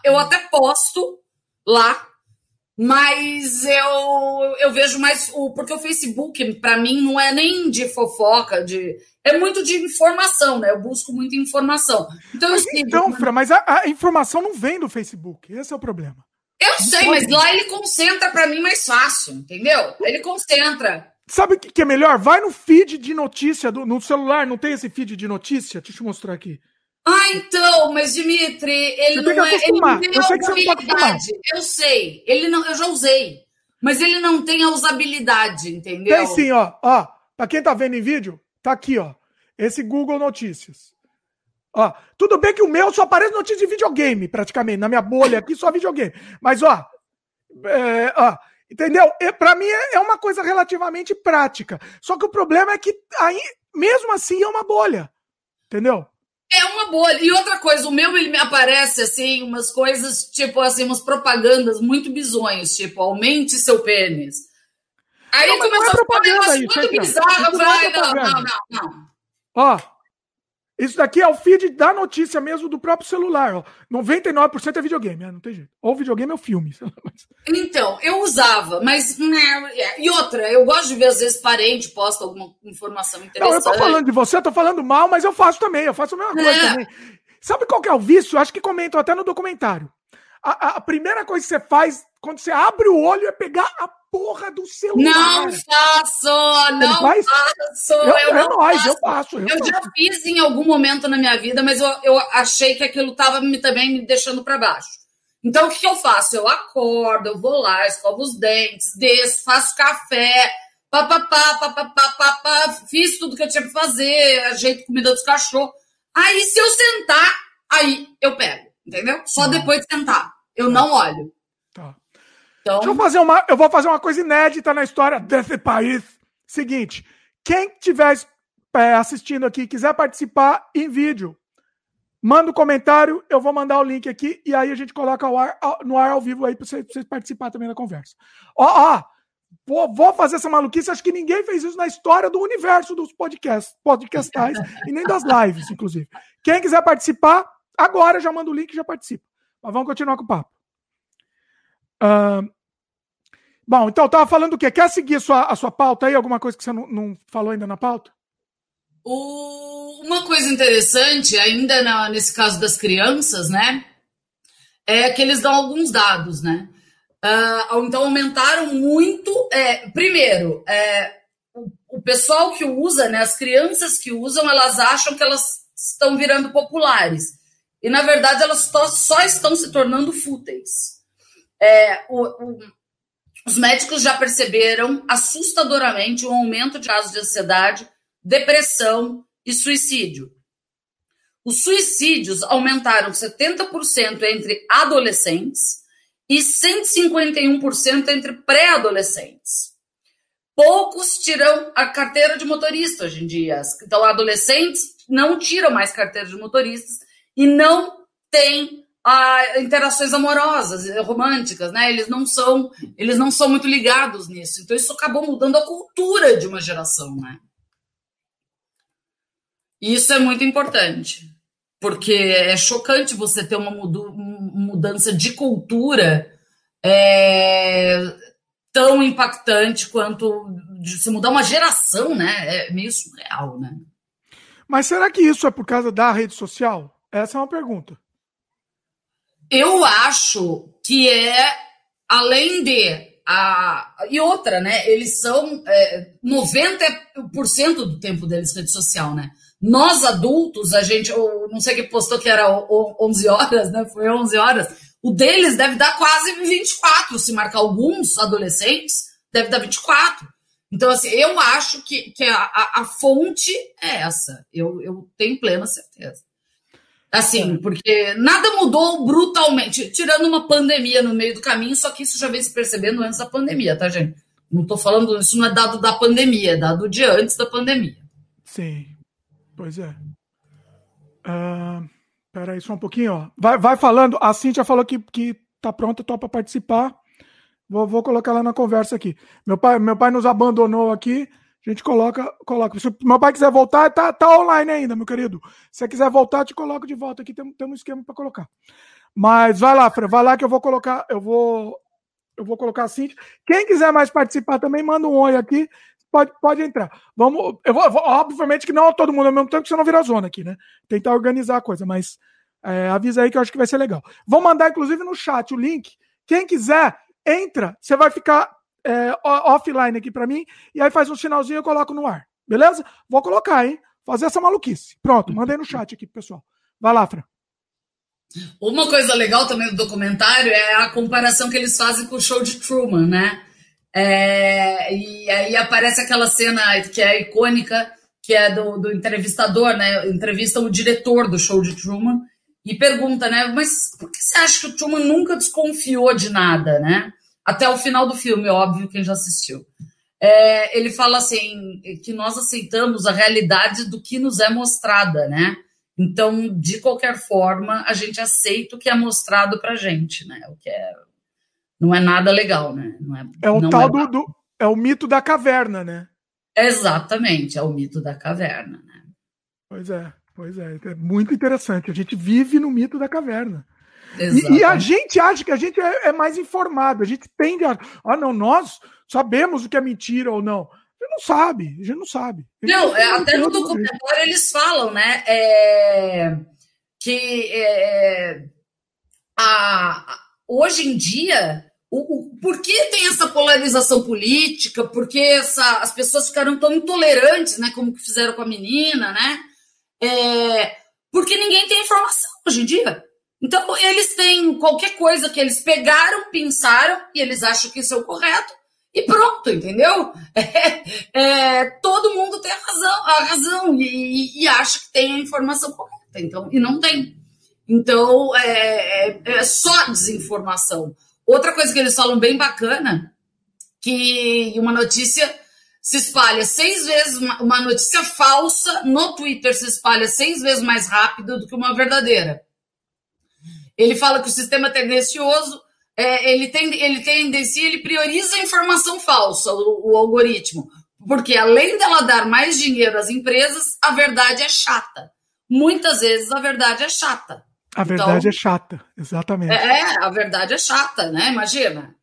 Eu até posto lá, mas eu, eu vejo mais o. Porque o Facebook, para mim, não é nem de fofoca, de. É muito de informação, né? Eu busco muita informação. Então, mas, eu então Fra, mas a, a, informação não vem do Facebook. Esse é o problema. Eu sei, mas lá ele concentra para mim mais fácil, entendeu? Ele concentra. Sabe o que é melhor? Vai no feed de notícia do, no celular, não tem esse feed de notícia? Deixa eu mostrar aqui. Ah, então, mas Dimitri, ele não é. Ele não tem eu sei que você não Eu sei. Ele não, eu já usei. Mas ele não tem a usabilidade, entendeu? Tem sim, ó. Ó, pra quem tá vendo em vídeo, tá aqui, ó. Esse Google Notícias. Ó, tudo bem que o meu só aparece notícia de videogame, praticamente. Na minha bolha aqui, só videogame. Mas, ó. É, ó Entendeu? Para mim é, é uma coisa relativamente prática. Só que o problema é que aí, mesmo assim é uma bolha. Entendeu? É uma bolha. E outra coisa, o meu ele me aparece assim, umas coisas, tipo assim, umas propagandas muito bizonhas, tipo, aumente seu pênis. Aí não, começa é a ficar um muito bizarro. Não, não, não, não. Ó, isso daqui é o feed da notícia mesmo do próprio celular. Ó. 99% é videogame, né? não tem jeito. Ou videogame ou filme. Então, eu usava, mas. Né, é, e outra, eu gosto de ver, às vezes, parente posta alguma informação interessante. Não, eu tô falando de você, eu tô falando mal, mas eu faço também, eu faço a mesma coisa é. também. Sabe qual que é o vício? Acho que comentam até no documentário. A, a, a primeira coisa que você faz quando você abre o olho é pegar a porra do celular. Não faço, não faz? faço. Eu, eu é não nóis, faço. eu faço. Eu, eu já fiz em algum momento na minha vida, mas eu, eu achei que aquilo estava me, também me deixando para baixo. Então, o que, que, eu faço? Eu acordo, eu vou lá, escovo os dentes, desço, faço café, papapá, papapá, papá, fiz tudo que eu tinha que fazer, ajeito comida dos cachorros. Aí, se eu sentar, aí eu pego, entendeu? Só uhum. depois de sentar. Eu não olho. Então... Deixa eu fazer uma. Eu vou fazer uma coisa inédita na história desse país. Seguinte: quem estiver é, assistindo aqui quiser participar em vídeo, manda um comentário, eu vou mandar o link aqui e aí a gente coloca ar, no ar ao vivo aí para vocês, participar também da conversa. Ó, ó, vou, vou, fazer essa maluquice, acho que ninguém fez isso na história do universo dos podcasts, podcastais e nem das lives, inclusive. Quem quiser participar, agora já manda o link e já participa. Mas vamos continuar com o papo. Uh, Bom, então, estava falando o quê? Quer seguir a sua, a sua pauta aí? Alguma coisa que você não, não falou ainda na pauta? O... Uma coisa interessante, ainda na, nesse caso das crianças, né? É que eles dão alguns dados, né? Uh, então, aumentaram muito. É, primeiro, é, o, o pessoal que usa, né? As crianças que usam, elas acham que elas estão virando populares. E, na verdade, elas só, só estão se tornando fúteis. É, o, o, os médicos já perceberam assustadoramente um aumento de casos de ansiedade, depressão e suicídio. Os suicídios aumentaram 70% entre adolescentes e 151% entre pré-adolescentes. Poucos tiram a carteira de motorista hoje em dia. Então, adolescentes não tiram mais carteira de motoristas e não têm a interações amorosas, românticas, né? Eles não são, eles não são muito ligados nisso. Então isso acabou mudando a cultura de uma geração, né? E isso é muito importante, porque é chocante você ter uma mudança de cultura é, tão impactante quanto se mudar uma geração, né? É meio surreal, né? Mas será que isso é por causa da rede social? Essa é uma pergunta. Eu acho que é, além de. A, e outra, né? Eles são é, 90% do tempo deles rede social, né? Nós adultos, a gente, eu não sei que postou que era 11 horas, né? Foi 11 horas. O deles deve dar quase 24, se marcar alguns adolescentes, deve dar 24. Então, assim, eu acho que, que a, a, a fonte é essa. Eu, eu tenho plena certeza. Assim, porque nada mudou brutalmente, tirando uma pandemia no meio do caminho, só que isso já vem se percebendo antes da pandemia, tá, gente? Não estou falando, isso não é dado da pandemia, é dado de antes da pandemia. Sim, pois é. Uh, Pera aí só um pouquinho, ó. Vai, vai falando. A Cintia falou que, que tá pronta, topa participar. Vou, vou colocar lá na conversa aqui. Meu pai, meu pai nos abandonou aqui. A gente coloca, coloca. Se meu pai quiser voltar, tá, tá online ainda, meu querido. Se você quiser voltar, te coloco de volta aqui. Tem, tem um esquema para colocar. Mas vai lá, Fran, vai lá que eu vou colocar, eu vou, eu vou colocar assim. Quem quiser mais participar também, manda um oi aqui. Pode, pode entrar. Vamos, eu vou, obviamente que não todo mundo ao mesmo tempo, que você não vira zona aqui, né? Tentar organizar a coisa, mas é, avisa aí que eu acho que vai ser legal. Vou mandar, inclusive, no chat o link. Quem quiser, entra. Você vai ficar é, offline aqui para mim, e aí faz um sinalzinho e eu coloco no ar. Beleza? Vou colocar, hein? Fazer essa maluquice. Pronto, mandei no chat aqui, pessoal. Vai lá, Fran. Uma coisa legal também do documentário é a comparação que eles fazem com o show de Truman, né? É, e aí aparece aquela cena que é icônica, que é do, do entrevistador, né? Entrevista o diretor do show de Truman e pergunta, né? Mas por que você acha que o Truman nunca desconfiou de nada, né? Até o final do filme, óbvio, quem já assistiu. É, ele fala assim que nós aceitamos a realidade do que nos é mostrada, né? Então, de qualquer forma, a gente aceita o que é mostrado para gente, né? O que é não é nada legal, né? Não é, é o tal é do, do, é o mito da caverna, né? Exatamente, é o mito da caverna, né? Pois é, pois é, é muito interessante. A gente vive no mito da caverna. E, e, a gente acha que a gente é, é, mais informado, a gente tende a. Ah, não, nós sabemos o que é mentira ou não. A gente não sabe, a gente não sabe. Não, não é, até no documentário eles falam, né? É, que é, a, hoje em dia, o, o, por que tem essa polarização política? Por que essa, as pessoas ficaram tão intolerantes, né? Como que fizeram com a menina, né? É, porque ninguém tem informação hoje em dia. Então, eles têm qualquer coisa que eles pegaram, pensaram, e eles acham que isso é o correto, e pronto, entendeu? É, é, todo mundo tem a razão, a razão e, e, acha que tem a informação correta, então, e não tem. Então, é, é, é, só desinformação. Outra coisa que eles falam bem bacana, que uma notícia se espalha seis vezes, uma notícia falsa no Twitter se espalha seis vezes mais rápido do que uma verdadeira. Ele fala que o sistema tendencioso, é, ele, tem, ele tendencia, ele prioriza a informação falsa, o, o algoritmo. Porque além dela dar mais dinheiro às empresas, a verdade é chata. Muitas vezes a verdade é chata. A verdade então, é chata, exatamente. É, a verdade é chata, né? Imagina.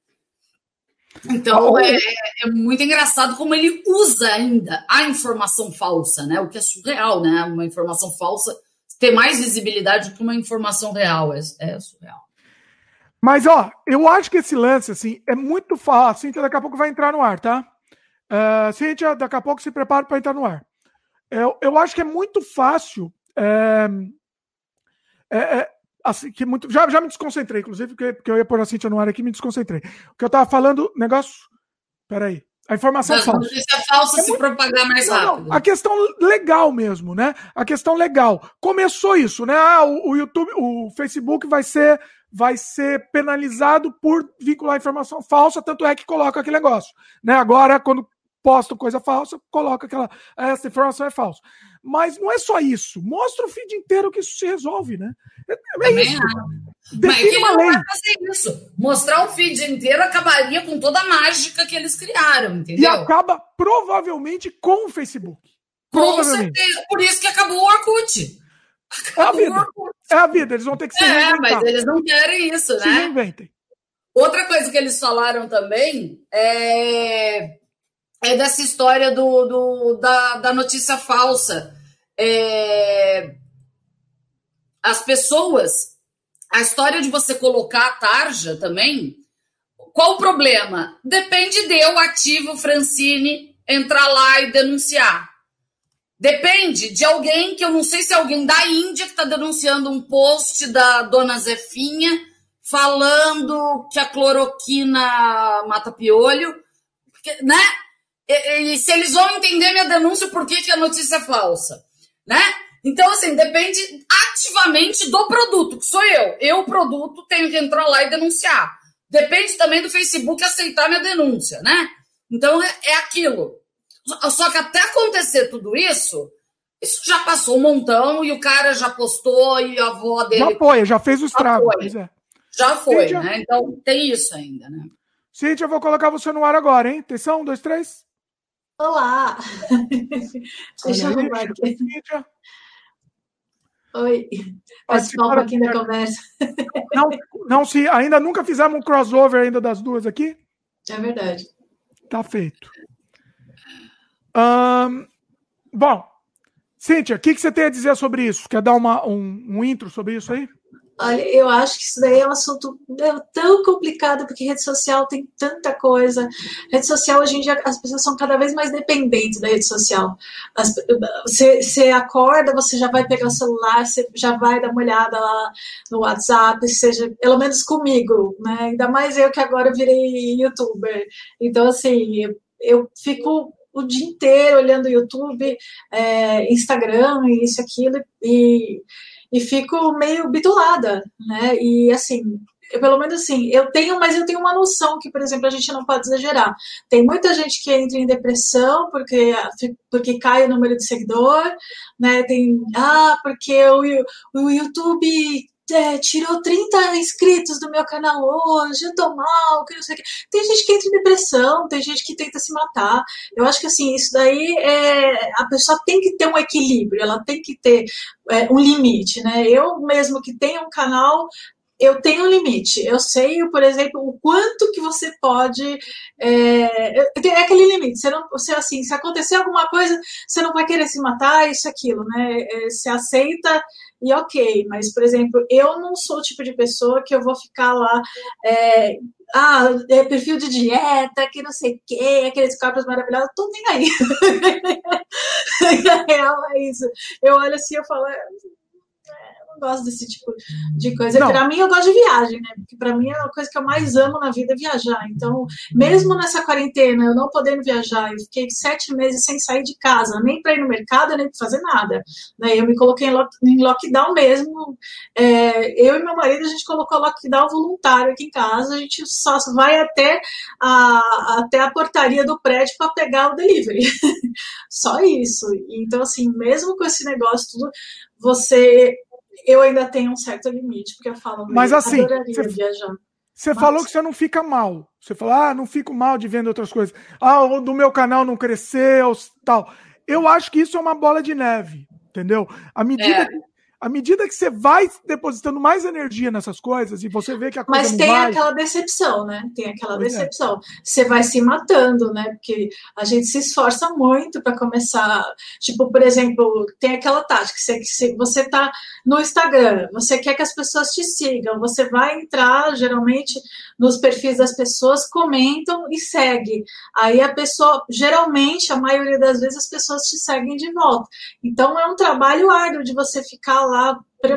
Então é, é, muito engraçado como ele usa ainda a informação falsa, né? O que é surreal, né? Uma informação falsa ter mais visibilidade do que uma informação real. É, é surreal. Mas, ó, eu acho que esse lance, assim, é muito fácil. Cintia daqui a pouco vai entrar no ar, tá? Uh, Cintia, daqui a pouco se prepara para entrar no ar. Eu, eu acho que é muito fácil é, é, é, assim, que muito, já, já me desconcentrei, inclusive, porque, porque eu ia pôr a Cintia no ar aqui me desconcentrei. O que eu tava falando, negócio. Peraí. A informação Mas, falsa. Notícia falsa é se muito... propagar mais rápido. Não, a questão legal mesmo, né? A questão legal. Começou isso, né? Ah, o, o YouTube, o Facebook vai ser vai ser penalizado por vincular informação falsa, tanto é que coloca aquele negócio. Né? Agora, quando posto coisa falsa, coloca aquela. Essa informação é falsa. Mas não é só isso. Mostra o feed inteiro que isso se resolve, né? É, é isso. Mas ele não lei. vai fazer isso. Mostrar o feed inteiro acabaria com toda a mágica que eles criaram, entendeu? E acaba provavelmente com o Facebook. Com certeza. Por isso que acabou o Orkut. É a vida. É a vida. Eles vão ter que se É, mas eles não querem isso, né? Se reinventem. Outra coisa que eles falaram também é é dessa história do, do da, da notícia falsa. É, as pessoas, a história de você colocar a tarja também, qual o problema? Depende de eu, ativo Francine, entrar lá e denunciar. Depende de alguém que eu não sei se é alguém da Índia que está denunciando um post da dona Zefinha falando que a cloroquina mata piolho, né? E, e, se eles vão entender minha denúncia, por que, que a notícia é falsa? Né? Então, assim, depende ativamente do produto, que sou eu. Eu, o produto, tenho que entrar lá e denunciar. Depende também do Facebook aceitar minha denúncia, né? Então, é, é aquilo. Só que até acontecer tudo isso, Isso já passou um montão e o cara já postou e a avó dele. Já apoia, já fez o estrago. Já foi, é. já foi Cíntia, né? Então tem isso ainda, né? Cíntia, eu vou colocar você no ar agora, hein? Atenção, um, dois, três. Olá! Deixa eu arrumar aqui. Cíntia. Oi, participar um pouquinho da conversa. Não, não se ainda nunca fizemos um crossover ainda das duas aqui? É verdade. Tá feito. Um, bom, Cíntia, o que, que você tem a dizer sobre isso? Quer dar uma, um, um intro sobre isso aí? Olha, eu acho que isso daí é um assunto tão complicado, porque rede social tem tanta coisa. Rede social, hoje em dia, as pessoas são cada vez mais dependentes da rede social. As, você, você acorda, você já vai pegar o celular, você já vai dar uma olhada lá no WhatsApp, seja, pelo menos comigo, né? Ainda mais eu que agora virei youtuber. Então, assim, eu, eu fico o dia inteiro olhando YouTube, é, Instagram, isso, aquilo, e e fico meio bitulada, né? E assim, eu, pelo menos assim, eu tenho, mas eu tenho uma noção que, por exemplo, a gente não pode exagerar. Tem muita gente que entra em depressão porque, porque cai o número de seguidor, né? Tem, ah, porque o, o YouTube é, tirou 30 inscritos do meu canal hoje, eu tô mal, que não sei o que. Tem gente que entra em depressão, tem gente que tenta se matar. Eu acho que assim, isso daí é. A pessoa tem que ter um equilíbrio, ela tem que ter é, um limite, né? Eu mesmo que tenho um canal, eu tenho um limite. Eu sei, por exemplo, o quanto que você pode. É, é aquele limite. Você não, você, assim, se acontecer alguma coisa, você não vai querer se matar, isso, aquilo, né? É, você aceita e ok. Mas, por exemplo, eu não sou o tipo de pessoa que eu vou ficar lá. É, ah, é perfil de dieta, que não sei o quê, aqueles corpos maravilhosos, tô nem aí. Na real é isso. Eu olho assim e falo, gosto desse tipo de coisa. Para mim, eu gosto de viagem, né? Porque para mim, a coisa que eu mais amo na vida é viajar. Então, mesmo nessa quarentena, eu não podendo viajar, eu fiquei sete meses sem sair de casa, nem para ir no mercado, nem para fazer nada. Né? Eu me coloquei em lockdown mesmo. É, eu e meu marido, a gente colocou lockdown voluntário aqui em casa. A gente só vai até a, até a portaria do prédio para pegar o delivery. só isso. Então, assim, mesmo com esse negócio tudo, você eu ainda tenho um certo limite, porque eu falo, mas assim, você, viajar. Você mas... falou que você não fica mal. Você falou, ah, não fico mal de vendo outras coisas. Ah, o do meu canal não cresceu, tal. Eu acho que isso é uma bola de neve, entendeu? À medida, é. que, à medida que você vai depositando mais energia nessas coisas e você vê que a coisa Mas tem vai... aquela decepção, né? Tem aquela pois é. decepção. É. Você vai se matando, né? Porque a gente se esforça muito para começar. Tipo, por exemplo, tem aquela tática você, você tá no Instagram, você quer que as pessoas te sigam, você vai entrar geralmente nos perfis das pessoas, comentam e segue. Aí a pessoa, geralmente, a maioria das vezes as pessoas te seguem de volta. Então é um trabalho árduo de você ficar lá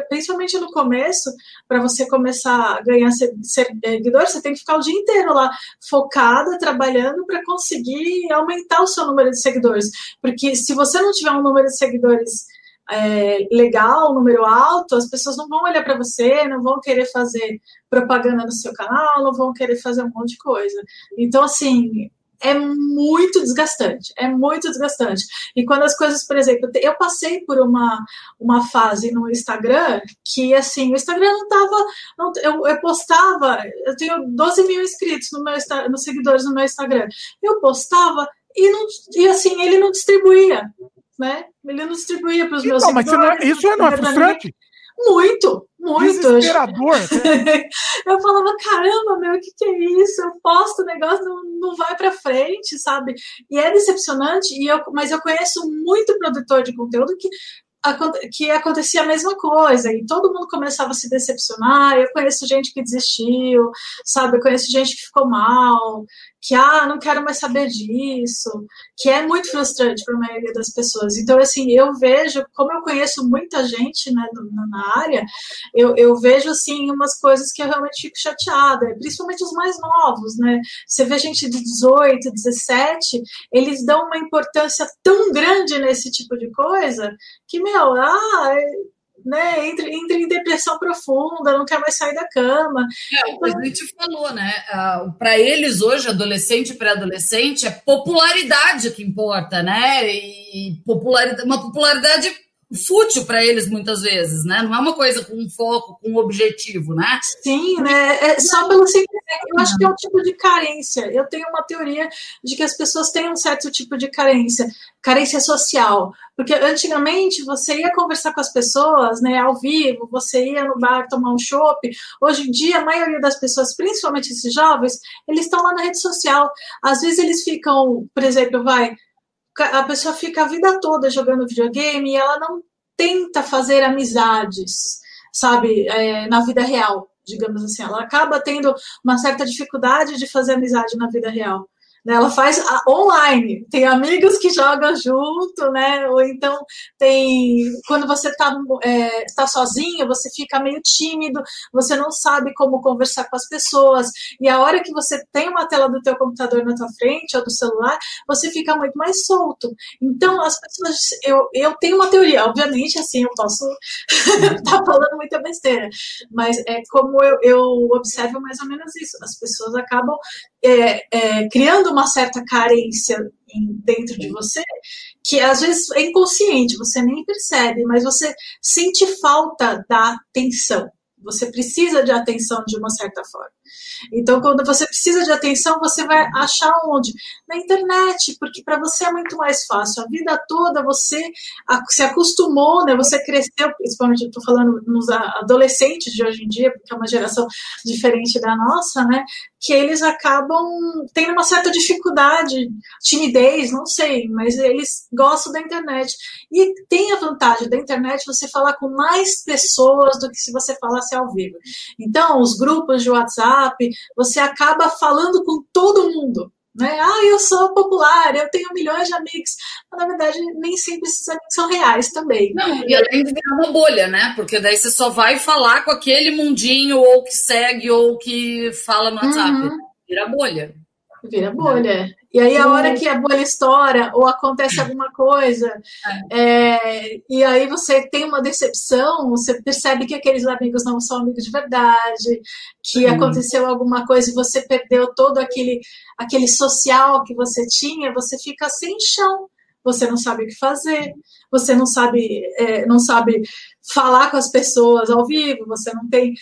principalmente no começo, para você começar a ganhar seguidores, você tem que ficar o dia inteiro lá focada, trabalhando para conseguir aumentar o seu número de seguidores. Porque se você não tiver um número de seguidores é, legal, número alto, as pessoas não vão olhar para você, não vão querer fazer propaganda no seu canal, não vão querer fazer um monte de coisa. Então, assim, é muito desgastante, é muito desgastante. E quando as coisas, por exemplo, eu passei por uma, uma fase no Instagram que, assim, o Instagram não tava. Não, eu, eu postava, eu tenho 12 mil inscritos no meu, no seguidores no meu Instagram. Eu postava e, não, e assim, ele não distribuía, né? Ele não distribuía para os meus seguidores. Mas não, é, isso não é frustrante? Muito, muito. Desesperador. eu falava, caramba, meu, o que, que é isso? Eu posto o negócio, não, não vai para frente, sabe? E é decepcionante, e eu, mas eu conheço muito produtor de conteúdo que que acontecia a mesma coisa e todo mundo começava a se decepcionar. Eu conheço gente que desistiu, sabe? Eu conheço gente que ficou mal, que ah, não quero mais saber disso, que é muito frustrante para a maioria das pessoas. Então, assim, eu vejo, como eu conheço muita gente né, na área, eu, eu vejo assim umas coisas que eu realmente fico chateada, principalmente os mais novos, né? Você vê gente de 18, 17, eles dão uma importância tão grande nesse tipo de coisa que, meu, ah, né? Entra, entra em depressão profunda, não quer mais sair da cama. É, o que a gente falou, né? Para eles hoje, adolescente e pré-adolescente, é popularidade que importa, né? E popularidade, uma popularidade fútil para eles muitas vezes, né? Não é uma coisa com um foco, com um objetivo, né? Sim, né? É só pelo simples. Eu acho que é um tipo de carência. Eu tenho uma teoria de que as pessoas têm um certo tipo de carência, carência social. Porque antigamente você ia conversar com as pessoas, né, ao vivo, você ia no bar tomar um chopp. Hoje em dia, a maioria das pessoas, principalmente esses jovens, eles estão lá na rede social. Às vezes eles ficam, por exemplo, vai, a pessoa fica a vida toda jogando videogame e ela não tenta fazer amizades, sabe, é, na vida real, digamos assim. Ela acaba tendo uma certa dificuldade de fazer amizade na vida real. Né? Ela faz online, tem amigos que jogam junto, né? Ou então tem quando você está é, tá sozinho, você fica meio tímido, você não sabe como conversar com as pessoas. E a hora que você tem uma tela do teu computador na tua frente ou do celular, você fica muito mais solto. Então as pessoas, eu, eu tenho uma teoria, obviamente, assim, eu posso estar tá falando muita besteira, mas é como eu, eu observo mais ou menos isso. As pessoas acabam é, é, criando uma certa carência dentro de você que às vezes é inconsciente, você nem percebe, mas você sente falta da atenção. Você precisa de atenção de uma certa forma. Então, quando você precisa de atenção, você vai achar onde? Na internet, porque para você é muito mais fácil. A vida toda você se acostumou, né? Você cresceu, principalmente estou falando nos adolescentes de hoje em dia, porque é uma geração diferente da nossa, né? Que eles acabam tendo uma certa dificuldade, timidez, não sei, mas eles gostam da internet. E tem a vantagem da internet você falar com mais pessoas do que se você falasse ao vivo. Então, os grupos de WhatsApp, você acaba falando com todo mundo. Né? Ah, eu sou popular, eu tenho milhões de amigos. Mas, na verdade, nem sempre esses amigos são reais também. Não, e além de virar uma bolha, né? Porque daí você só vai falar com aquele mundinho, ou que segue, ou que fala no WhatsApp. Uhum. Vira bolha. Vira bolha. E aí, a hora que a bolha estoura ou acontece alguma coisa, é. É, e aí você tem uma decepção, você percebe que aqueles amigos não são amigos de verdade, que aconteceu alguma coisa e você perdeu todo aquele, aquele social que você tinha, você fica sem chão. Você não sabe o que fazer, você não sabe, é, não sabe falar com as pessoas ao vivo, você não tem,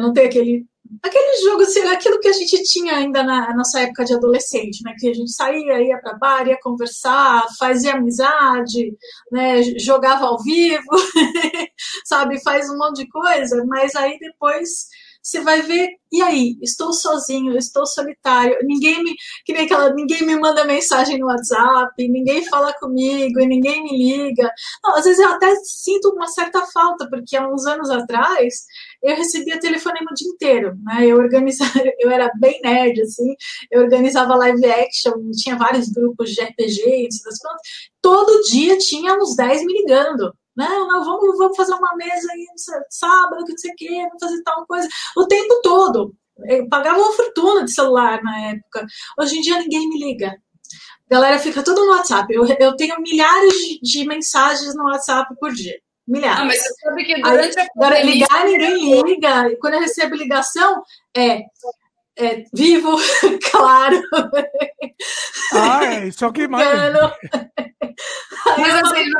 não tem aquele aquele jogo, assim, aquilo que a gente tinha ainda na nossa época de adolescente, né? Que a gente saía, ia para bar, ia conversar, fazia amizade, né? Jogava ao vivo, sabe? Faz um monte de coisa, mas aí depois você vai ver, e aí, estou sozinho, estou solitário, ninguém me, que nem aquela, ninguém me manda mensagem no WhatsApp, ninguém fala comigo, ninguém me liga. Não, às vezes eu até sinto uma certa falta, porque há uns anos atrás eu recebia telefonema o dia inteiro, né? Eu organizava, eu era bem nerd, assim, eu organizava live action, tinha vários grupos de RPG, e todo dia tinha uns 10 me ligando. Não, não, vamos, vamos fazer uma mesa aí sábado, que não sei o quê, vamos fazer tal coisa. O tempo todo. Eu pagava uma fortuna de celular na época. Hoje em dia ninguém me liga. A galera fica tudo no WhatsApp. Eu, eu tenho milhares de, de mensagens no WhatsApp por dia. Milhares. Ah, mas você sabe que durante Aí, a pandemia... ligar, ninguém liga. E quando eu recebo ligação, é é, vivo, claro. Ah, é, isso é o que mais. Mas assim,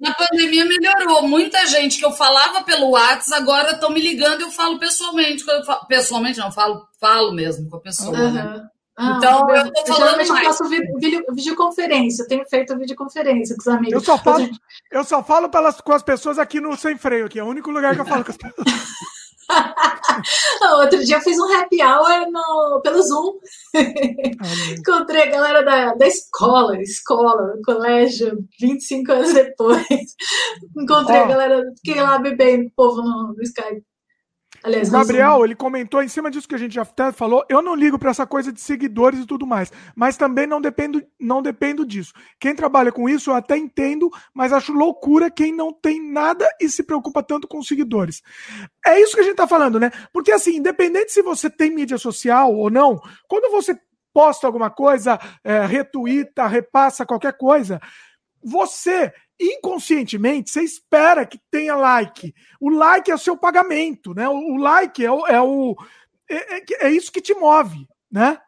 na, pandemia melhorou. Muita gente que eu falava pelo WhatsApp agora estão me ligando e eu falo pessoalmente. Eu falo, pessoalmente não, falo, falo mesmo com a pessoa, uhum. né? Ah, então, eu tô falando eu mais. Eu faço vídeo, videoconferência, eu tenho feito videoconferência com os amigos. Eu só falo, eu só falo pelas, com as pessoas aqui no Sem Freio, que é o único lugar que eu falo com as pessoas. Outro dia eu fiz um happy hour no, pelo Zoom. Encontrei a galera da, da escola, escola, colégio, 25 anos depois. Encontrei oh. a galera, fiquei lá bebendo povo no, no Skype. Aliás, o Gabriel, ele comentou em cima disso que a gente já até falou. Eu não ligo para essa coisa de seguidores e tudo mais, mas também não dependo, não dependo disso. Quem trabalha com isso, eu até entendo, mas acho loucura quem não tem nada e se preocupa tanto com seguidores. É isso que a gente tá falando, né? Porque assim, independente se você tem mídia social ou não, quando você posta alguma coisa, é, retuita, repassa qualquer coisa, você inconscientemente você espera que tenha like. O like é o seu pagamento, né? O, like é o, é, o é, é, é, isso que te move, né?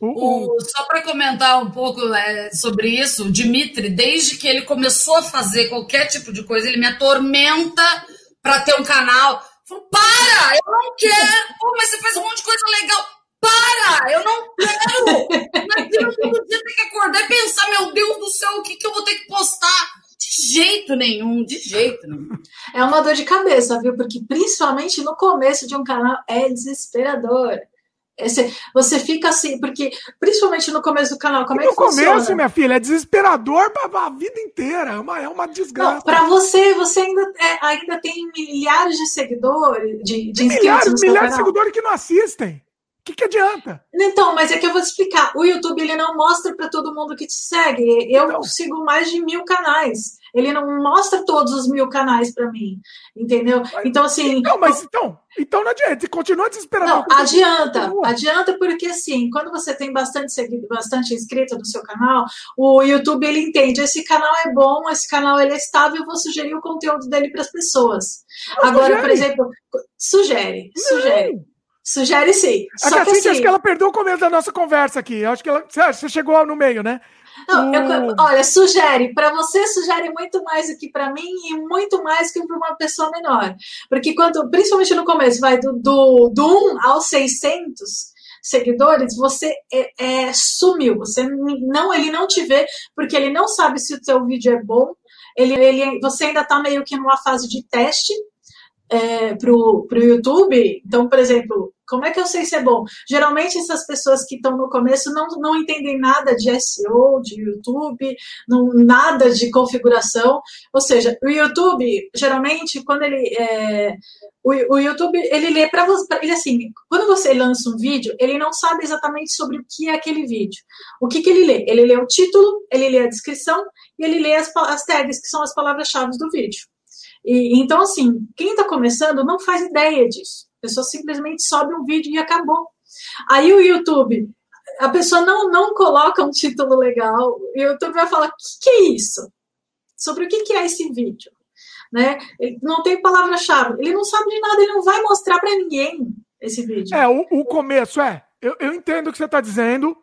O, o... Só para comentar um pouco é, sobre isso, o Dimitri, desde que ele começou a fazer qualquer tipo de coisa, ele me atormenta para ter um canal. Para! Eu não quero! Pô, mas você faz um monte de coisa legal. Para! Eu não quero! Imagina todo dia ter que acordar e pensar, meu Deus do céu, o que, que eu vou ter que postar? De jeito nenhum, de jeito nenhum. É uma dor de cabeça, viu? Porque principalmente no começo de um canal é desesperador. Esse, você fica assim, porque principalmente no começo do canal, como e é que no funciona? No começo, minha filha, é desesperador para a vida inteira, é uma, é uma desgraça. Para você, você ainda, é, ainda tem milhares de seguidores, de, de milhares, milhares de seguidores que não assistem que, que adianta? Então, mas é que eu vou te explicar. O YouTube ele não mostra para todo mundo que te segue. Eu então. sigo mais de mil canais. Ele não mostra todos os mil canais para mim, entendeu? Mas, então assim. Não, mas então, então não adianta. Continua desesperado. Não, adianta, adianta porque assim, quando você tem bastante seguido, bastante inscrito no seu canal, o YouTube ele entende. Esse canal é bom, esse canal ele é estável. Eu vou sugerir o conteúdo dele para as pessoas. Não, Agora, sugere. por exemplo, sugere, não. sugere. Sugere sim. É Só que, assim, acho que ela perdeu o começo da nossa conversa aqui. Acho que ela, você chegou no meio, né? Não, eu, olha, sugere. Para você, sugere muito mais do que para mim e muito mais que para uma pessoa menor. Porque quando, principalmente no começo, vai do, do, do 1 aos 600 seguidores, você é, é, sumiu. Você não, ele não te vê porque ele não sabe se o seu vídeo é bom. Ele, ele, você ainda está meio que numa fase de teste é, para o YouTube. Então, por exemplo, como é que eu sei se é bom? Geralmente essas pessoas que estão no começo não, não entendem nada de SEO, de YouTube, não, nada de configuração. Ou seja, o YouTube, geralmente, quando ele. É, o, o, YouTube, ele lê para você. Ele assim, quando você lança um vídeo, ele não sabe exatamente sobre o que é aquele vídeo. O que, que ele lê? Ele lê o título, ele lê a descrição e ele lê as, as tags, que são as palavras-chave do vídeo. E, então, assim, quem está começando não faz ideia disso. A pessoa simplesmente sobe um vídeo e acabou. Aí o YouTube, a pessoa não, não coloca um título legal, o YouTube vai falar: o que, que, é isso? Sobre o que, que é esse vídeo? Né? Ele não tem palavra-chave, ele não sabe de nada, ele não vai mostrar para ninguém esse vídeo. É, o, o começo é. Eu, eu entendo o que você está dizendo,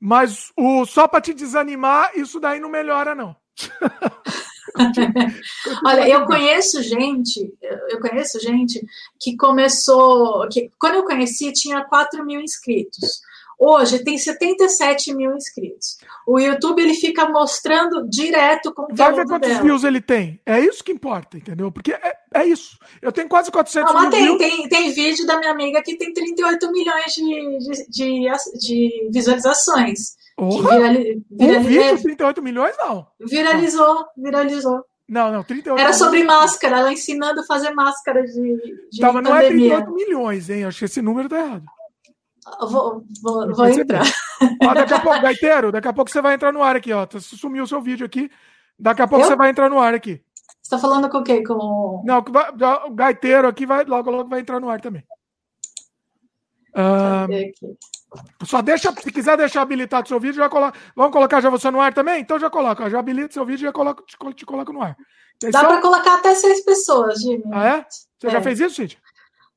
mas o, só para te desanimar, isso daí não melhora, não. Olha, eu conheço gente, eu conheço gente que começou, que quando eu conheci tinha 4 mil inscritos. Hoje tem 77 mil inscritos. O YouTube ele fica mostrando direto o conteúdo Vai ver quantos dela. views ele tem. É isso que importa, entendeu? Porque é, é isso. Eu tenho quase 400 Não, mil tem, views. Tem, tem vídeo da minha amiga que tem 38 milhões de, de, de, de visualizações. Virali, virali, um vídeo, 38 milhões, não. Viralizou, viralizou. Não, não, 38 Era sobre máscara, ela ensinando a fazer máscara de, de tá, mas não é 38 milhões, hein? Acho que esse número tá errado. Vou, vou, vou entrar. Ó, daqui a pouco, Gaiteiro, daqui a pouco você vai entrar no ar aqui, ó. Sumiu o seu vídeo aqui. Daqui a pouco Eu? você vai entrar no ar aqui. Você tá falando com o quê? Com... Não, o Gaiteiro aqui vai, logo, logo vai entrar no ar também. Só deixa, se quiser deixar habilitado seu vídeo, já coloca. Vamos colocar já você no ar também? Então já coloca. Já habilita seu vídeo e já coloca, te, te coloco no ar. Dá para colocar até seis pessoas, Jimmy. Ah, é? Você é. já fez isso, Cíntia?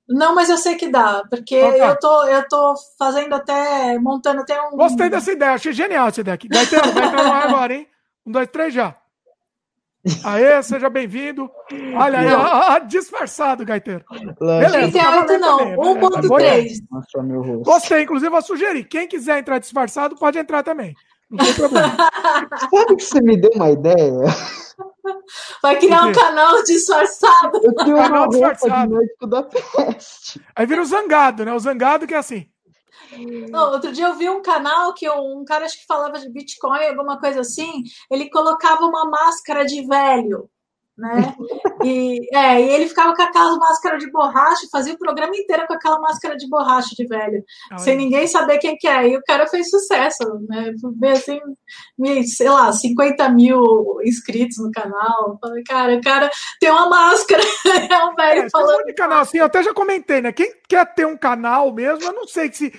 Não, mas eu sei que dá, porque então tá. eu, tô, eu tô fazendo até, montando até um. Gostei dessa ideia, achei genial essa ideia aqui. Vai ter, vai ter no ar agora, hein? Um, dois, três já. Aê, seja bem-vindo. Olha aí, ó, ó, disfarçado, Gaiteiro. Beleza, 38 não, 1.3. Gostei, inclusive vou sugerir. Quem quiser entrar disfarçado, pode entrar também. Não tem problema. Sabe que você me deu uma ideia? Vai criar um canal disfarçado. Eu tenho uma canal disfarçado. de da peste. Aí vira o zangado, né? O zangado que é assim. Não, outro dia eu vi um canal que um cara acho que falava de Bitcoin, alguma coisa assim, ele colocava uma máscara de velho, né? E, é, e ele ficava com aquela máscara de borracha, fazia o programa inteiro com aquela máscara de borracha de velho, sem ninguém saber quem que é. E o cara fez sucesso, né? Assim, sei lá, 50 mil inscritos no canal. Falei, cara, o cara tem uma máscara, é um velho é, falando. Um canal assim, eu até já comentei, né? Quem quer ter um canal mesmo, eu não sei se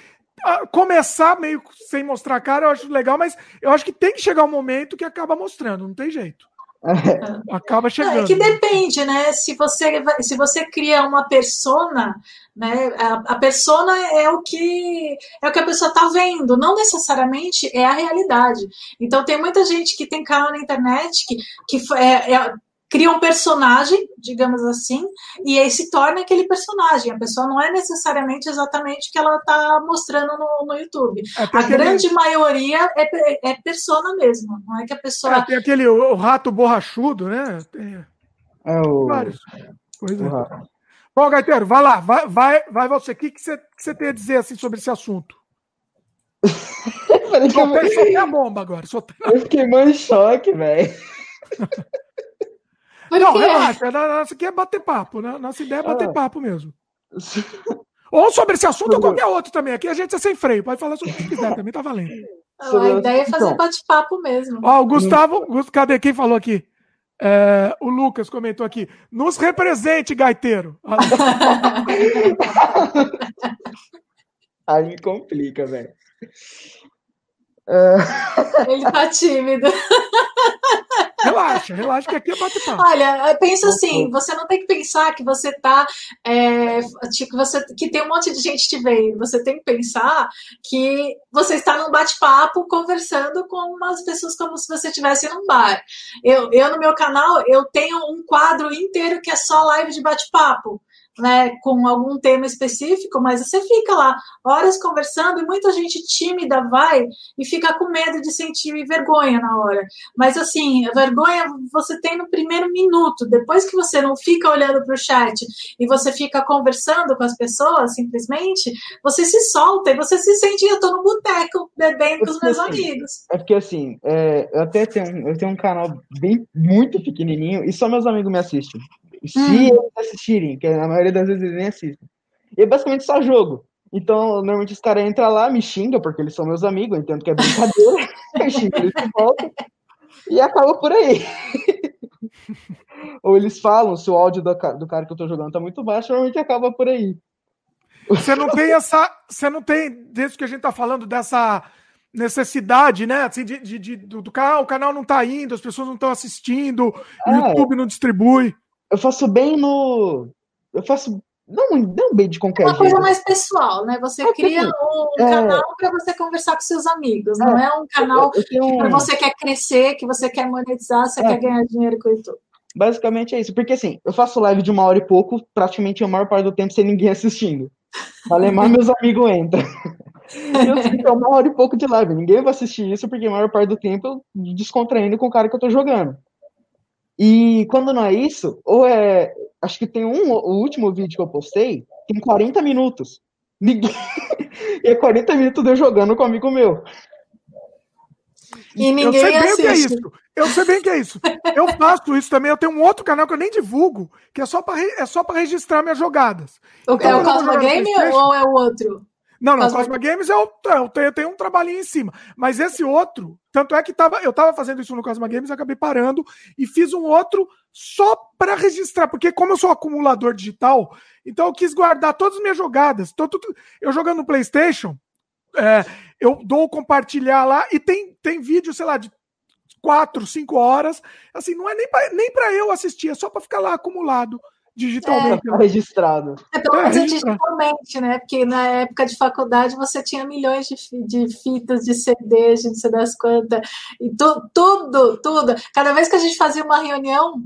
começar meio sem mostrar a cara, eu acho legal, mas eu acho que tem que chegar um momento que acaba mostrando, não tem jeito. Acaba chegando. É que depende, né? Se você, se você cria uma persona, né? A, a persona é o que é o que a pessoa está vendo, não necessariamente é a realidade. Então tem muita gente que tem canal na internet que, que é, é cria um personagem, digamos assim, e aí se torna aquele personagem. A pessoa não é necessariamente exatamente o que ela está mostrando no, no YouTube. É, a grande maioria é, é persona mesmo, não é que a pessoa. É, tem aquele o, o rato borrachudo, né? Tem... É o. Vários. Pois é. Bom, Gaiteiro, vai lá, vai, vai, vai você. O que, que, você, que você tem a dizer assim, sobre esse assunto? Soltei, eu... a bomba agora. Soltei... Eu fiquei mais em choque, velho. não, relaxa. Nossa aqui é bater papo, né? Nossa ideia é bater ah. papo mesmo. Ou sobre esse assunto ou qualquer outro também. Aqui a gente é sem freio. Pode falar sobre o que quiser, também tá valendo. a ideia é fazer bate-papo mesmo. Ó, o Gustavo, cadê quem falou aqui? É, o Lucas comentou aqui. Nos represente, gaiteiro. Aí me complica, velho. Ele tá tímido. Relaxa, relaxa que aqui é bate-papo. Olha, pensa assim, você não tem que pensar que você tá. É, tipo, você, que tem um monte de gente te vendo. Você tem que pensar que você está num bate-papo conversando com umas pessoas como se você estivesse num bar. Eu, eu, no meu canal, eu tenho um quadro inteiro que é só live de bate-papo né, com algum tema específico, mas você fica lá horas conversando e muita gente tímida vai e fica com medo de sentir vergonha na hora. Mas assim, a vergonha você tem no primeiro minuto, depois que você não fica olhando para o chat e você fica conversando com as pessoas, simplesmente, você se solta e você se sente, eu tô no boteco bebendo com os meus assim, amigos. É porque assim, é, eu até tenho, eu tenho um canal bem muito pequenininho e só meus amigos me assistem. Se hum. eles assistirem, que a maioria das vezes eles nem assistem. E é basicamente só jogo. Então, normalmente os caras entram lá, me xingam, porque eles são meus amigos, eu entendo que é brincadeira, eu xingo eles de volta, e acaba por aí. Ou eles falam, se o áudio do, do cara que eu tô jogando tá muito baixo, normalmente acaba por aí. Você não tem essa. Você não tem, desde que a gente tá falando dessa necessidade, né? Assim, de, de, de do, do, canal, o canal não tá indo, as pessoas não estão assistindo, o é. YouTube não distribui eu faço bem no. Eu faço. Não, não bem de qualquer Uma jeito. coisa mais pessoal, né? Você é cria um é... canal para você conversar com seus amigos, não é, é um canal tenho... que você quer crescer, que você quer monetizar, você é. quer ganhar dinheiro com isso. Basicamente é isso, porque assim, eu faço live de uma hora e pouco, praticamente a maior parte do tempo sem ninguém assistindo. Falei mais meus amigos entram. eu é uma hora e pouco de live, ninguém vai assistir isso, porque a maior parte do tempo eu descontraindo com o cara que eu tô jogando. E quando não é isso, ou é. Acho que tem um. O último vídeo que eu postei tem 40 minutos. Ninguém... e é 40 minutos de eu jogando com um amigo meu. E ninguém eu sei bem o que é isso. Eu sei bem o que é isso. Eu faço isso também. Eu tenho um outro canal que eu nem divulgo, que é só para é só para registrar minhas jogadas. O, então, é o Cosmo Game ou é o outro? Não, não, Cosma Games eu, eu, tenho, eu tenho um trabalhinho em cima. Mas esse outro, tanto é que tava, eu tava fazendo isso no Cosma Games, acabei parando e fiz um outro só para registrar, porque como eu sou acumulador digital, então eu quis guardar todas as minhas jogadas. Então, eu jogando no PlayStation, é, eu dou compartilhar lá e tem, tem vídeo, sei lá, de quatro, cinco horas. Assim, não é nem para nem eu assistir, é só para ficar lá acumulado digitalmente. É, tá registrado. É pelo menos é, digitalmente, né? Porque na época de faculdade você tinha milhões de, de fitas, de CDs, de não sei das quantas, e tu, tudo, tudo. Cada vez que a gente fazia uma reunião,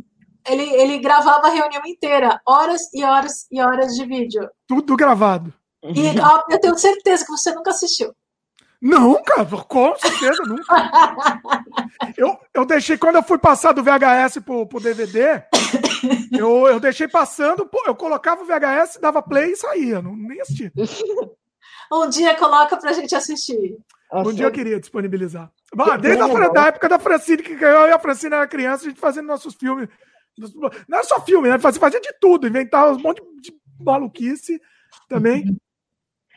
ele, ele gravava a reunião inteira, horas e horas e horas de vídeo. Tudo gravado. E ó, eu tenho certeza que você nunca assistiu. Não, cara, com certeza, nunca. eu, eu deixei, quando eu fui passar do VHS pro, pro DVD, eu, eu deixei passando, eu colocava o VHS, dava play e saía, não, nem assistia. Um dia coloca pra gente assistir. Um dia eu queria disponibilizar. Desde a da época da Francine, que eu e a Francine era criança, a gente fazendo nossos filmes. Não era só filme, né? Fazia, fazia de tudo, inventava um monte de maluquice também.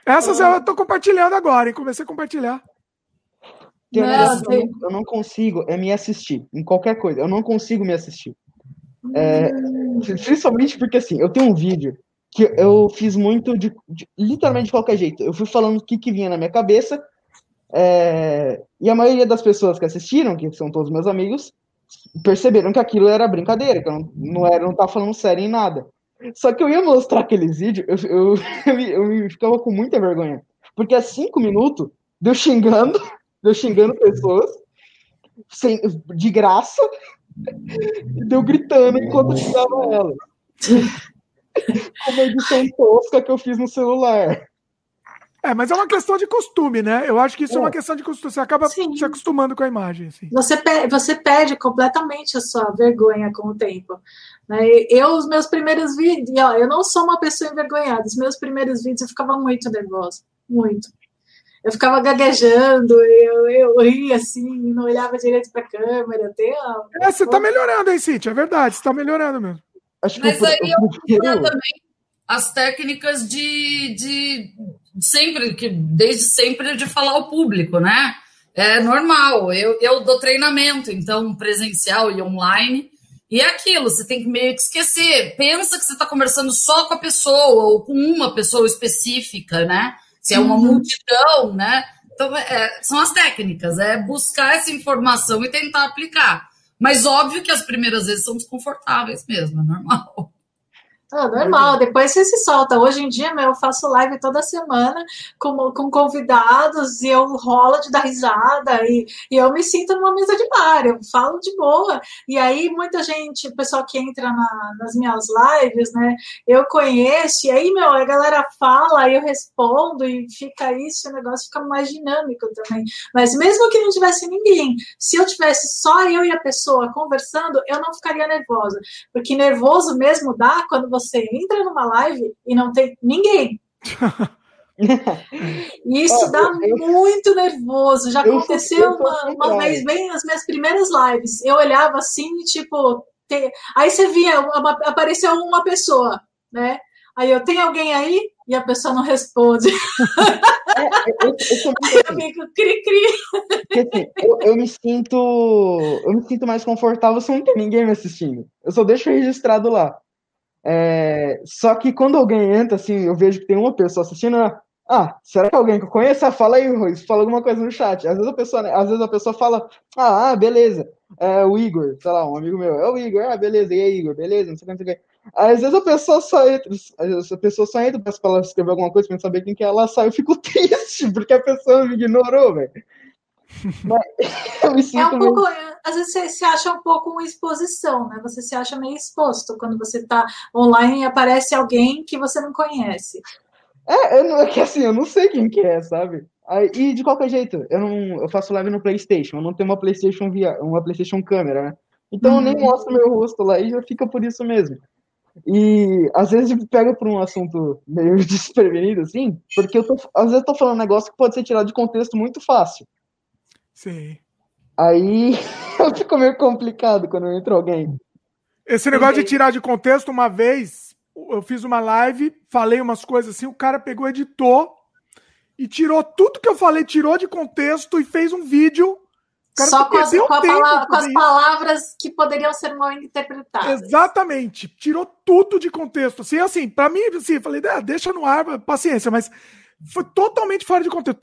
Essas eu tô compartilhando agora, hein? Comecei a compartilhar. Não, eu, eu, não consigo é me assistir em qualquer coisa. Eu não consigo me assistir. É, principalmente porque assim, eu tenho um vídeo que eu fiz muito de, de, literalmente de qualquer jeito. Eu fui falando o que, que vinha na minha cabeça, é, e a maioria das pessoas que assistiram, que são todos meus amigos, perceberam que aquilo era brincadeira, que eu não, não era, não tava falando sério em nada. Só que eu ia mostrar aqueles vídeos, eu, eu, eu, eu ficava com muita vergonha. Porque há cinco minutos, deu xingando, deu xingando pessoas, sem, de graça, e deu gritando enquanto xingava ela. Uma edição tosca que eu fiz no celular. É, mas é uma questão de costume, né? Eu acho que isso é, é uma questão de costume. Você acaba Sim. se acostumando com a imagem. Assim. Você, perde, você perde completamente a sua vergonha com o tempo. Né? Eu, os meus primeiros vídeos, eu não sou uma pessoa envergonhada. Os meus primeiros vídeos eu ficava muito nervosa. Muito. Eu ficava gaguejando, eu, eu ria assim, não olhava direito para a câmera. Até, é, você está melhorando, hein, Cintia? É verdade, você está melhorando mesmo. Acho Mas que aí eu, eu também as técnicas de, de sempre, que desde sempre de falar ao público, né? É normal. Eu, eu dou treinamento, então presencial e online. E é aquilo, você tem que meio que esquecer. Pensa que você está conversando só com a pessoa ou com uma pessoa específica, né? Se é uma uhum. multidão, né? Então, é, são as técnicas, é buscar essa informação e tentar aplicar. Mas óbvio que as primeiras vezes são desconfortáveis mesmo, é normal. Ah, normal, depois você se solta. Hoje em dia, meu, eu faço live toda semana com, com convidados e eu rolo de dar risada e, e eu me sinto numa mesa de bar, eu falo de boa. E aí, muita gente, o pessoal que entra na, nas minhas lives, né, eu conheço, e aí, meu, a galera fala, eu respondo e fica isso, o negócio fica mais dinâmico também. Mas mesmo que não tivesse ninguém, se eu tivesse só eu e a pessoa conversando, eu não ficaria nervosa. Porque nervoso mesmo dá quando você você entra numa live e não tem ninguém. Isso dá muito nervoso. Já aconteceu uma, uma vez, bem nas minhas primeiras lives. Eu olhava assim, tipo, tem... aí você via, uma, apareceu uma pessoa, né? Aí eu tenho alguém aí e a pessoa não responde. É, eu, eu, eu, fico cri-cri. Assim, eu, eu, me sinto. Eu me sinto mais confortável se não tem ninguém me assistindo. Eu só deixo registrado lá. É, só que quando alguém entra, assim, eu vejo que tem uma pessoa assistindo, ah, será que é alguém que eu conheço? Ah, fala aí, Ruiz, fala alguma coisa no chat. Às vezes a pessoa, às vezes a pessoa fala, ah, ah, beleza, é o Igor, sei lá, um amigo meu, é o Igor, ah, beleza, e aí, Igor, beleza, não sei o que, não sei. Às vezes a pessoa só entra, às vezes a pessoa só entra para ela escrever alguma coisa pra saber quem que é, ela sai, eu fico triste, porque a pessoa me ignorou, velho. é um pouco, às vezes você se acha um pouco uma exposição, né? Você se acha meio exposto quando você está online e aparece alguém que você não conhece. É, eu não, é que assim, eu não sei quem que é, sabe? Aí, e de qualquer jeito, eu não, eu faço live no PlayStation, eu não tenho uma PlayStation via, uma PlayStation câmera, né? Então eu nem uhum. mostro meu rosto lá e já fica por isso mesmo. E às vezes pega por um assunto meio desprevenido, assim, porque eu tô, às vezes eu tô falando um negócio que pode ser tirado de contexto muito fácil. Sim. Aí ficou meio complicado quando entra alguém. Esse negócio de tirar de contexto, uma vez eu fiz uma live, falei umas coisas assim, o cara pegou, editou e tirou tudo que eu falei, tirou de contexto e fez um vídeo. Só com as, com, palavra, com as palavras que poderiam ser mal interpretadas. Exatamente. Tirou tudo de contexto. Assim, assim, para mim, assim, falei, ah, deixa no ar, paciência, mas foi totalmente fora de contexto.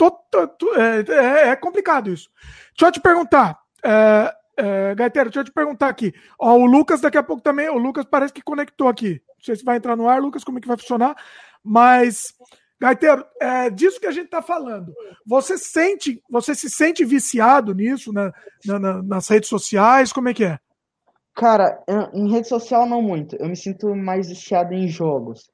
é, é, é, complicado isso. Deixa eu te perguntar, é, é, Gaetero, deixa eu te perguntar aqui. Ó, o Lucas daqui a pouco também, o Lucas parece que conectou aqui. Não sei se vai entrar no ar, Lucas, como é que vai funcionar, mas Gaiteiro, é disso que a gente está falando. Você sente, você se sente viciado nisso, né, na, na, nas redes sociais? Como é que é? Cara, em rede social não muito. Eu me sinto mais viciado em jogos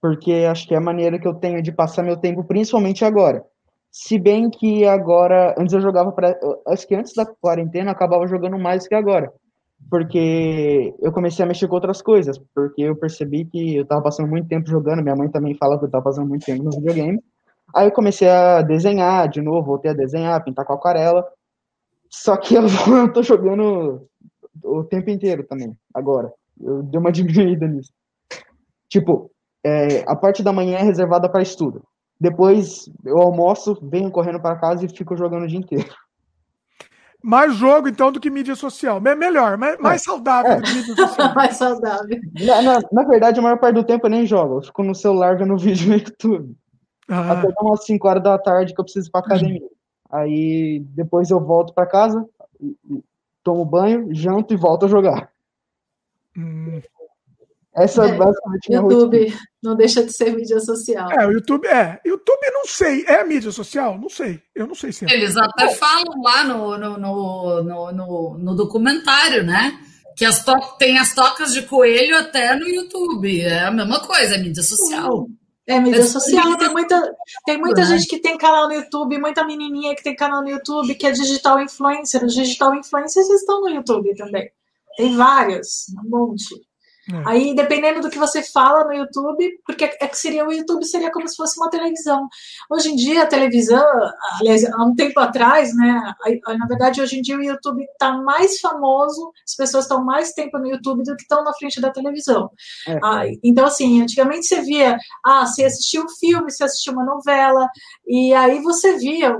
porque acho que é a maneira que eu tenho de passar meu tempo, principalmente agora. Se bem que agora, antes eu jogava, pra, acho que antes da quarentena eu acabava jogando mais que agora, porque eu comecei a mexer com outras coisas, porque eu percebi que eu tava passando muito tempo jogando, minha mãe também fala que eu tava passando muito tempo no videogame. Aí eu comecei a desenhar de novo, voltei a desenhar, pintar com aquarela. Só que eu, eu tô jogando o tempo inteiro também, agora. Eu dei uma diminuída nisso. Tipo, é, a parte da manhã é reservada para estudo. Depois eu almoço, venho correndo para casa e fico jogando o dia inteiro. Mais jogo, então, do que mídia social. Melhor, mais, mais saudável é. do que mídia social. mais saudável. Na, na, na, verdade, a maior parte do tempo eu nem jogo. Eu fico no celular vendo vídeo no YouTube. Ah. Até umas 5 horas da tarde que eu preciso ir pra academia. Aí depois eu volto para casa, tomo banho, janto e volto a jogar. Hum. Essa é, basicamente minha YouTube não deixa de ser mídia social. É, o YouTube é. YouTube não sei. É mídia social? Não sei. Eu não sei se é. Eles até falam lá no, no, no, no, no, no documentário, né? Que as to tem as tocas de coelho até no YouTube. É a mesma coisa, é mídia social. É mídia social, tem muita, tem muita gente que tem canal no YouTube, muita menininha que tem canal no YouTube, que é digital influencer. Os digital influencers estão no YouTube também. Tem vários, um monte. É. Aí, dependendo do que você fala no YouTube, porque é que seria o YouTube seria como se fosse uma televisão. Hoje em dia, a televisão, aliás, há um tempo atrás, né? Na verdade, hoje em dia o YouTube está mais famoso, as pessoas estão mais tempo no YouTube do que estão na frente da televisão. É. Ah, então, assim, antigamente você via, ah, você assistia um filme, você assistia uma novela, e aí você via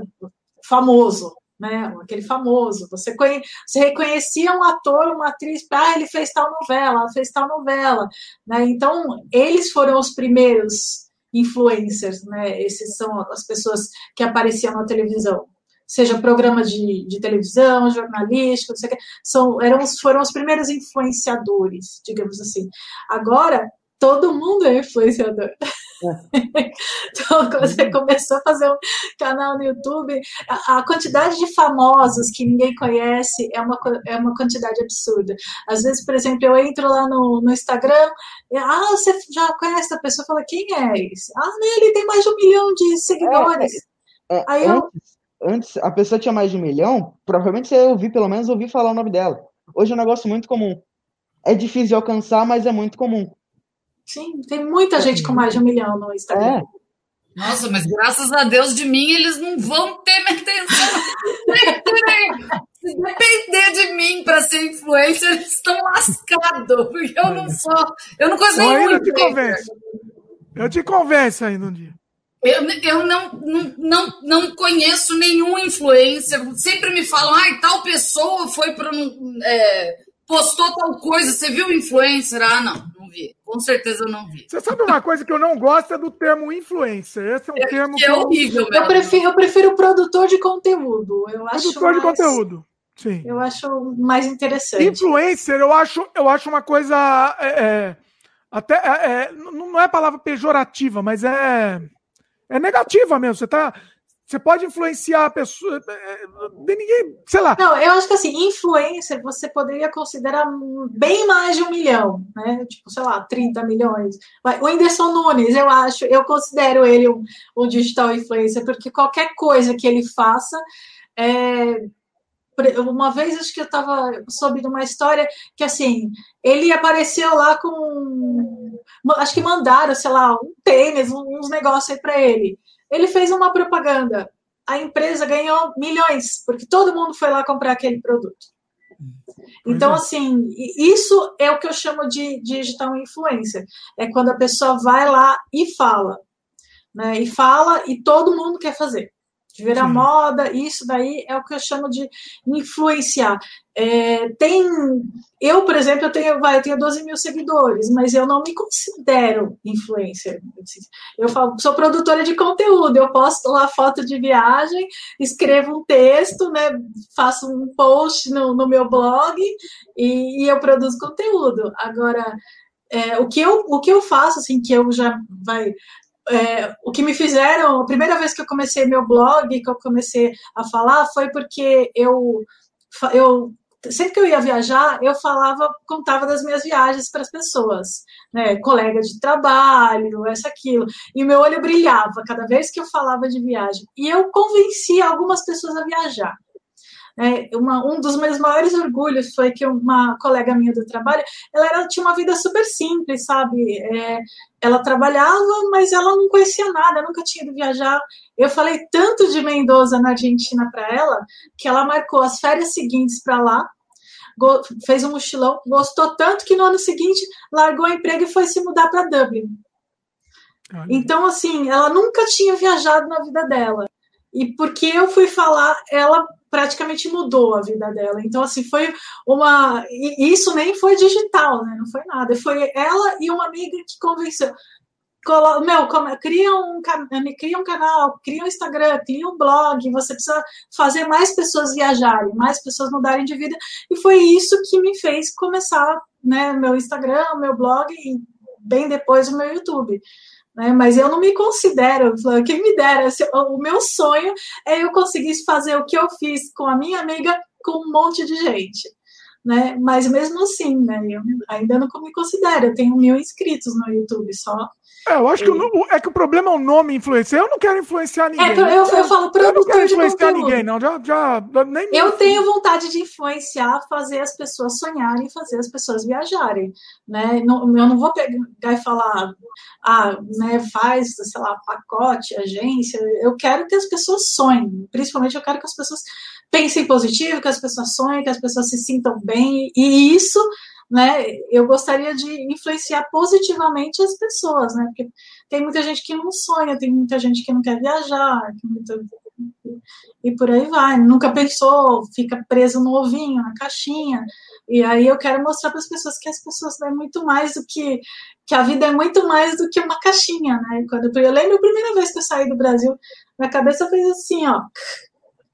famoso, né? Aquele famoso. Você, conhe... você reconhecia um ator, uma atriz, ah, ele fez tal novela, fez tal novela. Né? Então, eles foram os primeiros influencers, né? Esses são as pessoas que apareciam na televisão. Seja programa de, de televisão, jornalístico, são, eram, foram os primeiros influenciadores, digamos assim. Agora, todo mundo é influenciador. então, quando você começou a fazer um canal no YouTube, a, a, quantidade de famosos que ninguém conhece é uma, é uma quantidade absurda. Às vezes, por exemplo, eu entro lá no, no Instagram, e, ah, você já conhece a pessoa? Fala, quem é esse? Ah, ele tem mais de um milhão de seguidores. É, é, Aí antes, eu... antes, a pessoa tinha mais de um milhão, provavelmente você ouviu, pelo menos, ouvir falar o nome dela. Hoje é um negócio muito comum. É difícil de alcançar, mas é muito comum. Sim, tem muita gente com mais de um milhão no Instagram. É. Nossa, mas graças a Deus de mim, eles não vão ter minha atenção. Se depender de mim para ser influencer, eles estão lascados, porque eu não sou. Eu não conheço nenhum. Eu te convenço. Eu te convenço ainda um dia. Eu, eu não, não, não, não conheço nenhum influencer. Sempre me falam, ai, tal pessoa foi para. É, postou tal coisa. Você viu o influencer? Ah, não vi. Com certeza eu não vi. Você sabe uma coisa que eu não gosto é do termo influencer. Esse é um é, termo que é horrível. Eu, eu prefiro, eu prefiro produtor de conteúdo. Eu acho produtor mais, de conteúdo. Sim. Eu acho mais interessante. Influencer, eu acho, eu acho uma coisa. É, é, até é, é não é palavra pejorativa, mas é, é negativa mesmo. Você está você pode influenciar a pessoa. É, é, ninguém, sei lá. Não, eu acho que assim, influencer você poderia considerar bem mais de um milhão, né? Tipo, sei lá, 30 milhões. O Whindersson Nunes, eu acho, eu considero ele um, um digital influencer, porque qualquer coisa que ele faça. É, uma vez acho que eu estava soube de uma história que assim ele apareceu lá com acho que mandaram sei lá um tênis uns negócios aí para ele ele fez uma propaganda. A empresa ganhou milhões, porque todo mundo foi lá comprar aquele produto. Então, é. assim, isso é o que eu chamo de digital influencer. É quando a pessoa vai lá e fala. Né? E fala e todo mundo quer fazer de virar Sim. moda, isso daí é o que eu chamo de influenciar. É, tem, eu, por exemplo, eu tenho, vai, eu tenho 12 mil seguidores, mas eu não me considero influencer. Eu falo, sou produtora de conteúdo, eu posto lá foto de viagem, escrevo um texto, né, faço um post no, no meu blog e, e eu produzo conteúdo. Agora, é, o, que eu, o que eu faço, assim, que eu já vai é, o que me fizeram, a primeira vez que eu comecei meu blog, que eu comecei a falar, foi porque eu, eu sempre que eu ia viajar, eu falava, contava das minhas viagens para as pessoas, né? Colega de trabalho, essa, aquilo. E meu olho brilhava cada vez que eu falava de viagem. E eu convencia algumas pessoas a viajar. É, uma, um dos meus maiores orgulhos foi que uma colega minha do trabalho, ela era, tinha uma vida super simples, sabe? É, ela trabalhava, mas ela não conhecia nada, nunca tinha ido viajar. Eu falei tanto de Mendoza na Argentina para ela, que ela marcou as férias seguintes para lá, fez um mochilão, gostou tanto que no ano seguinte largou o emprego e foi se mudar para Dublin. Então, assim, ela nunca tinha viajado na vida dela. E porque eu fui falar, ela praticamente mudou a vida dela. Então, assim, foi uma. E isso nem foi digital, né? Não foi nada. Foi ela e uma amiga que convenceu. Meu, cria um, cria um canal, cria um Instagram, cria um blog. Você precisa fazer mais pessoas viajarem, mais pessoas mudarem de vida. E foi isso que me fez começar né, meu Instagram, meu blog e bem depois o meu YouTube. Né? Mas eu não me considero, quem me dera, o meu sonho é eu conseguir fazer o que eu fiz com a minha amiga com um monte de gente. Né? Mas mesmo assim, né, eu ainda não me considero, eu tenho mil inscritos no YouTube só. É, eu acho que o, é que o problema é o nome influenciar. Eu não quero influenciar é, ninguém. É, eu, eu, eu falo produtor eu não quero influenciar ninguém, não. Já, já, nem eu tenho vontade de influenciar, fazer as pessoas sonharem, fazer as pessoas viajarem. Né? Não, eu não vou pegar e falar, ah, né, faz, sei lá, pacote, agência. Eu quero que as pessoas sonhem. Principalmente eu quero que as pessoas pensem positivo, que as pessoas sonhem, que as pessoas se sintam bem. E isso né, eu gostaria de influenciar positivamente as pessoas, né, porque tem muita gente que não sonha, tem muita gente que não quer viajar, e por aí vai, nunca pensou, fica preso no ovinho, na caixinha, e aí eu quero mostrar para as pessoas que as pessoas é muito mais do que, que a vida é muito mais do que uma caixinha, né, quando eu lembro a primeira vez que eu saí do Brasil, minha cabeça fez assim, ó,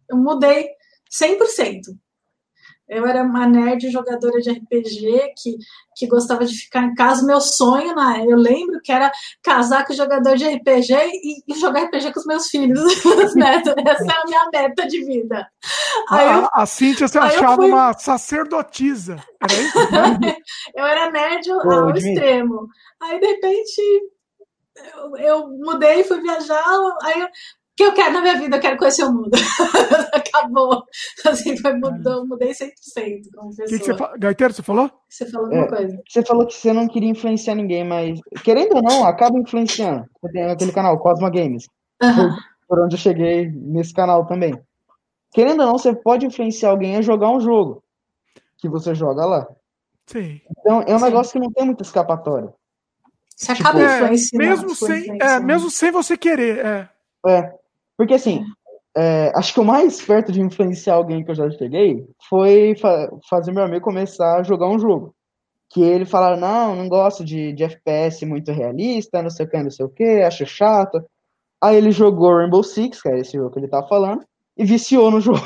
eu mudei 100%, eu era uma nerd jogadora de RPG que, que gostava de ficar em casa. Meu sonho, né, eu lembro que era casar com jogador de RPG e, e jogar RPG com os meus filhos. Essa é a minha meta de vida. Aí a, eu, a Cíntia se achava fui... uma sacerdotisa. Era isso? eu era nerd ao, ao extremo. Aí, de repente, eu, eu mudei, fui viajar. Aí eu, que eu quero na minha vida, eu quero conhecer o mundo. Acabou. Assim, foi, mudou, mudei 100% como pessoa. Que que você Gaiteiro, você falou? Você falou alguma é, coisa. Você falou que você não queria influenciar ninguém, mas querendo ou não, acaba influenciando. Tem aquele canal, Cosma Games. Por, por onde eu cheguei nesse canal também. Querendo ou não, você pode influenciar alguém a jogar um jogo que você joga lá. Sim. Então, é um Sim. negócio que não tem muita escapatória. Você acaba tipo, influenciando. É, mesmo, sem, é, mesmo sem você querer. É. é. Porque assim, é, acho que o mais perto de influenciar alguém que eu já cheguei foi fa fazer meu amigo começar a jogar um jogo. Que ele falava, não, não gosto de, de FPS muito realista, não sei o que, não sei o que, acho chato. Aí ele jogou Rainbow Six, que é esse jogo que ele tava falando, e viciou no jogo.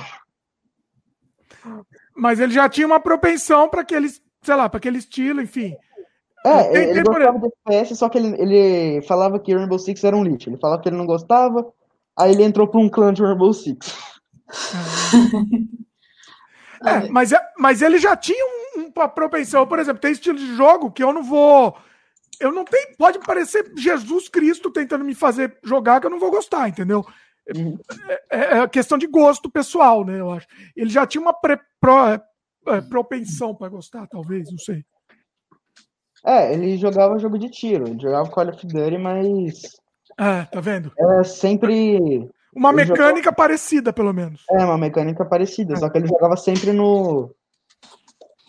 Mas ele já tinha uma propensão para aquele, sei lá, para aquele estilo, enfim. É, ele, ele gostava de FPS, só que ele, ele falava que Rainbow Six era um lixo. Ele falava que ele não gostava, Aí ele entrou para um clã de Rainbow Six. é, mas, é, mas ele já tinha um, uma propensão. Por exemplo, tem estilo de jogo que eu não vou. Eu não tenho. Pode parecer Jesus Cristo tentando me fazer jogar que eu não vou gostar, entendeu? Uhum. É, é, é questão de gosto pessoal, né? Eu acho. Ele já tinha uma pre, pro, é, é propensão para gostar, talvez, não sei. É, ele jogava jogo de tiro, ele jogava Call of Duty, mas é, tá vendo? É sempre. Uma mecânica jogava... parecida, pelo menos. É, uma mecânica parecida, é. só que ele jogava sempre no.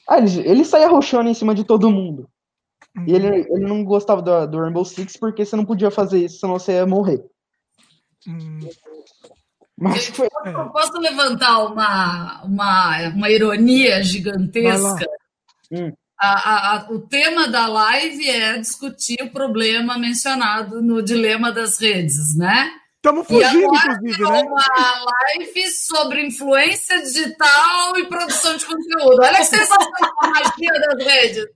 Ah, ele, ele saía roxando em cima de todo mundo. Hum. E ele, uhum. ele não gostava do, do Rainbow Six porque você não podia fazer isso, senão você ia morrer. Hum. Mas foi... Eu posso levantar uma, uma, uma ironia gigantesca? Hum a, a, o tema da live é discutir o problema mencionado no dilema das redes, né? Estamos fugindo, inclusive, né? Uma live sobre influência digital e produção de conteúdo. Olha que sensação da magia das redes.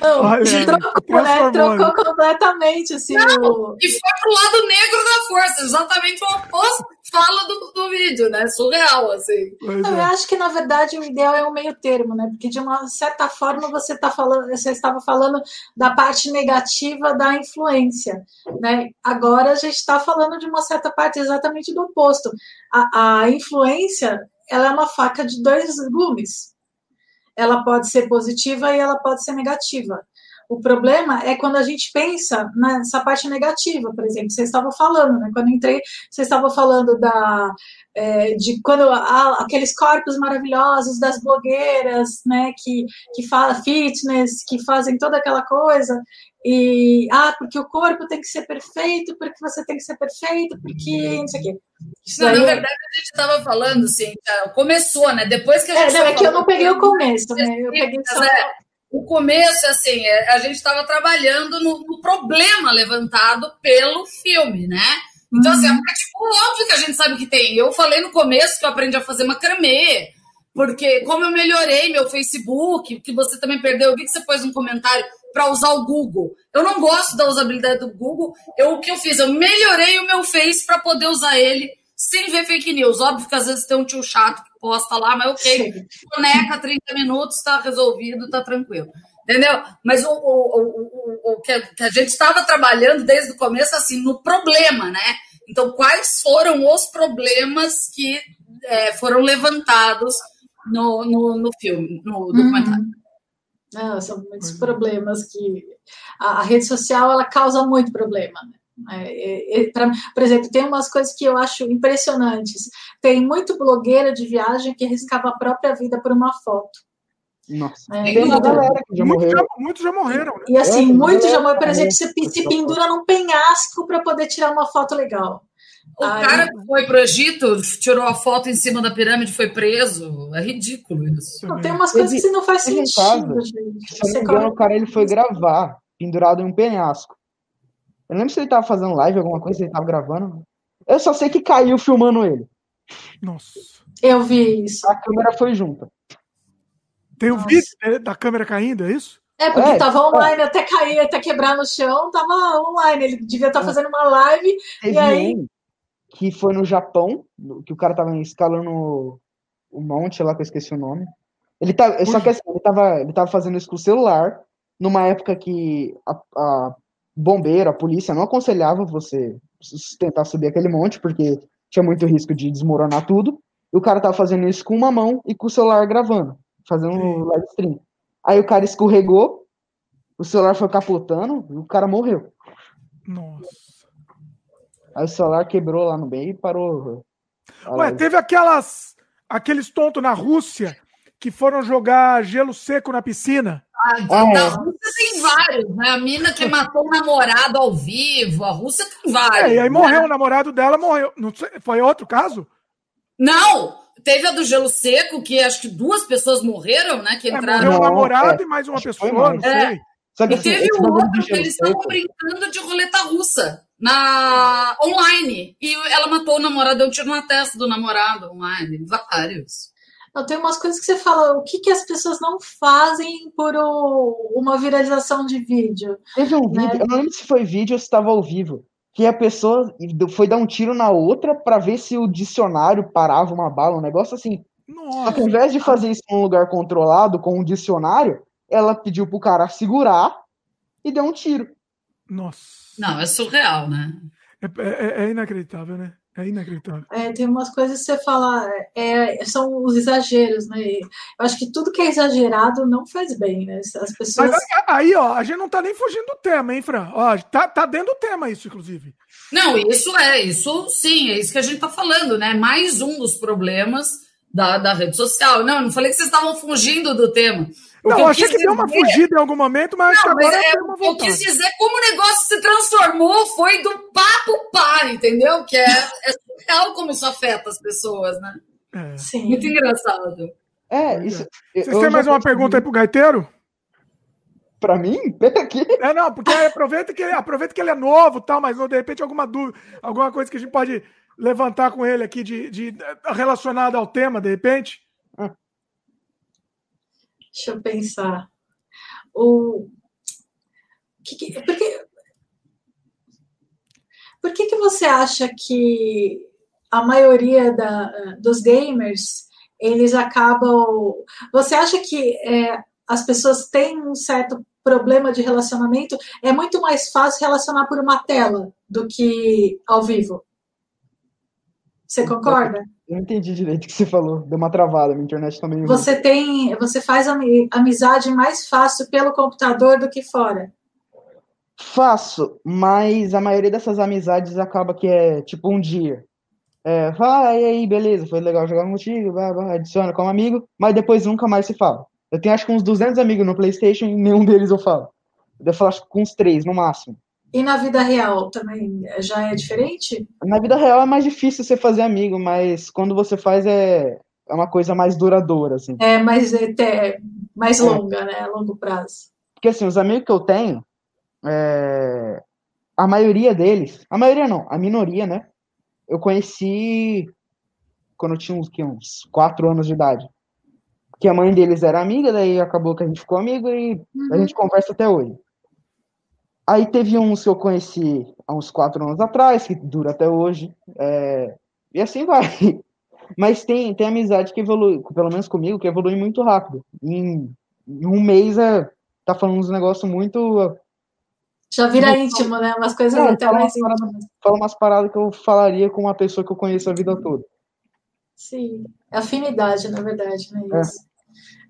Não, Olha, trocou, né? Trocou completamente, assim. Não, o... E foi pro lado negro da força, exatamente o oposto fala do, do vídeo, né? Surreal, assim. Eu é. acho que, na verdade, o ideal é o meio termo, né? Porque, de uma certa forma, você tá falando, você estava falando da parte negativa da influência, né? Agora a gente está falando de uma certa parte exatamente do oposto. A, a influência, ela é uma faca de dois gumes ela pode ser positiva e ela pode ser negativa. O problema é quando a gente pensa nessa parte negativa, por exemplo, você estava falando, né? Quando entrei, você estava falando da é, de quando há aqueles corpos maravilhosos das blogueiras, né? Que que fala fitness, que fazem toda aquela coisa e ah, porque o corpo tem que ser perfeito, porque você tem que ser perfeito, porque não sei o quê. Isso não, na é verdade, a gente estava falando assim, começou, né? Depois que a gente. É, não, é que eu não peguei o começo, né? Eu peguei só. É, o começo, assim, é, a gente estava trabalhando no, no, problema levantado pelo filme, né? Então, assim, uhum. é tipo, óbvio que a gente sabe que tem. Eu falei no começo que eu aprendi a fazer macramê, porque como eu melhorei meu Facebook, que você também perdeu, eu vi que você pôs um comentário para usar o Google. Eu não gosto da usabilidade do Google. Eu, o que eu fiz? Eu melhorei o meu Face para poder usar ele sem ver fake news. Óbvio que às vezes tem um tio chato que posta lá, mas ok. Coneca 30 minutos, está resolvido, está tranquilo. Entendeu? Mas o, o, o, o, que a gente estava trabalhando desde o começo, assim, no problema, né? Então, quais foram os problemas que é, foram levantados no, no, no filme, no documentário? Uhum. Não, são muitos uhum. problemas que a, a, rede social ela causa muito problema. Né? É, é, é, pra, por exemplo, tem umas coisas que eu acho impressionantes. Tem muito blogueira de viagem que arriscava a própria vida por uma foto. Nossa, é, tem uma galera que já morreu. Já, muitos já morreram. Né? E assim, é, muitos já morreram. Por exemplo, se, se pendura num penhasco para poder tirar uma foto legal. O Aí... cara que foi pro Egito, tirou a foto em cima da pirâmide foi preso. É ridículo isso. Não, tem umas coisas que não faz sentido, casa, gente. Se não me engano, o cara ele foi gravar, pendurado em um penhasco. Eu não lembro se ele tava fazendo live, alguma coisa, se ele tava gravando. Eu só sei que caiu filmando ele. Nossa. Eu vi isso. A câmera foi junta. Tem o um vídeo da câmera caindo, é isso? É, porque é, tava online é. até cair, até quebrar no chão, tava online. Ele devia estar tá é. fazendo uma live. Teve e aí... Um que foi no Japão, que o cara tava escalando o monte lá, que eu esqueci o nome. Ele tá, só que assim, ele tava, ele tava fazendo isso com o celular, numa época que a, a bombeiro, a polícia não aconselhava você tentar subir aquele monte, porque tinha muito risco de desmoronar tudo. E o cara tava fazendo isso com uma mão e com o celular gravando, fazendo live stream. Aí o cara escorregou, o celular foi capotando e o cara morreu. Nossa. Aí o celular quebrou lá no meio e parou. Ué, teve aquelas. aqueles tontos na Rússia que foram jogar gelo seco na piscina. Ah, ah na é. Rússia tem vários, né? A mina que matou o namorado ao vivo, a Rússia tem vários. É, e aí morreu, né? o namorado dela morreu. Não sei, foi outro caso? Não! Teve a do gelo seco, que acho que duas pessoas morreram, né? Que é, entraram. É, morreu o namorado é, e mais uma pessoa, não sei. E assim, teve o outro que eles estavam brincando de roleta russa na online. E ela matou o namorado, deu um tiro na testa do namorado online. Vários. Não, tem umas coisas que você fala, o que, que as pessoas não fazem por o, uma viralização de vídeo? Teve um né? vídeo, eu não lembro se foi vídeo ou se estava ao vivo, que a pessoa foi dar um tiro na outra para ver se o dicionário parava uma bala, um negócio assim. Nossa. Só que ao invés de fazer isso num lugar controlado com um dicionário, ela pediu pro cara segurar e deu um tiro. Nossa. Não, é surreal, né? É, é, é inacreditável, né? É inacreditável. É, tem umas coisas que você fala, é, são os exageros, né? Eu acho que tudo que é exagerado não faz bem, né? As pessoas. Mas aí, ó, a gente não tá nem fugindo do tema, hein, Fran? Ó, tá, tá dentro do tema isso, inclusive. Não, isso é, isso sim, é isso que a gente tá falando, né? Mais um dos problemas da, da rede social. Não, não falei que vocês estavam fugindo do tema. Não, eu achei que deu uma fugida em algum momento, mas não, agora mas é, uma Eu quis dizer como o negócio se transformou foi do papo par, entendeu? Que é, é surreal como isso afeta as pessoas, né? É. Sim. Muito engraçado. É, isso. Vocês têm mais uma pergunta aí pro Gaiteiro? Pra mim? Pera aqui. É, não, porque aproveita que, ele, aproveita que ele é novo tal, mas de repente alguma dúvida, alguma coisa que a gente pode levantar com ele aqui de, de relacionada ao tema, de repente. Deixa eu pensar. O que, que, por que, por que, que você acha que a maioria da, dos gamers eles acabam. Você acha que é, as pessoas têm um certo problema de relacionamento? É muito mais fácil relacionar por uma tela do que ao vivo? Você concorda? Eu não entendi direito o que você falou. Deu uma travada, minha internet também. Você tem, você faz amizade mais fácil pelo computador do que fora. Faço, mas a maioria dessas amizades acaba que é tipo um dia. É, fala, e aí, beleza, foi legal jogar contigo, vai, vai, adiciona como amigo, mas depois nunca mais se fala. Eu tenho acho que uns 200 amigos no PlayStation e nenhum deles eu falo. Eu falo acho com uns três no máximo. E na vida real também já é diferente? Na vida real é mais difícil você fazer amigo, mas quando você faz é, é uma coisa mais duradoura, assim. É mais, é, mais longa, é. né? A longo prazo. Porque assim, os amigos que eu tenho, é, a maioria deles, a maioria não, a minoria, né? Eu conheci quando eu tinha uns, que, uns quatro anos de idade. Que a mãe deles era amiga, daí acabou que a gente ficou amigo e uhum. a gente conversa até hoje. Aí teve uns que eu conheci há uns quatro anos atrás, que dura até hoje. É, e assim vai. Mas tem, tem amizade que evolui, pelo menos comigo, que evolui muito rápido. Em, em um mês é, tá falando uns negócios muito. Já vira íntimo, né? Umas coisas é, até mais íntimas. Fala umas paradas que eu falaria com uma pessoa que eu conheço a vida toda. Sim, afinidade, na verdade, né? Isso.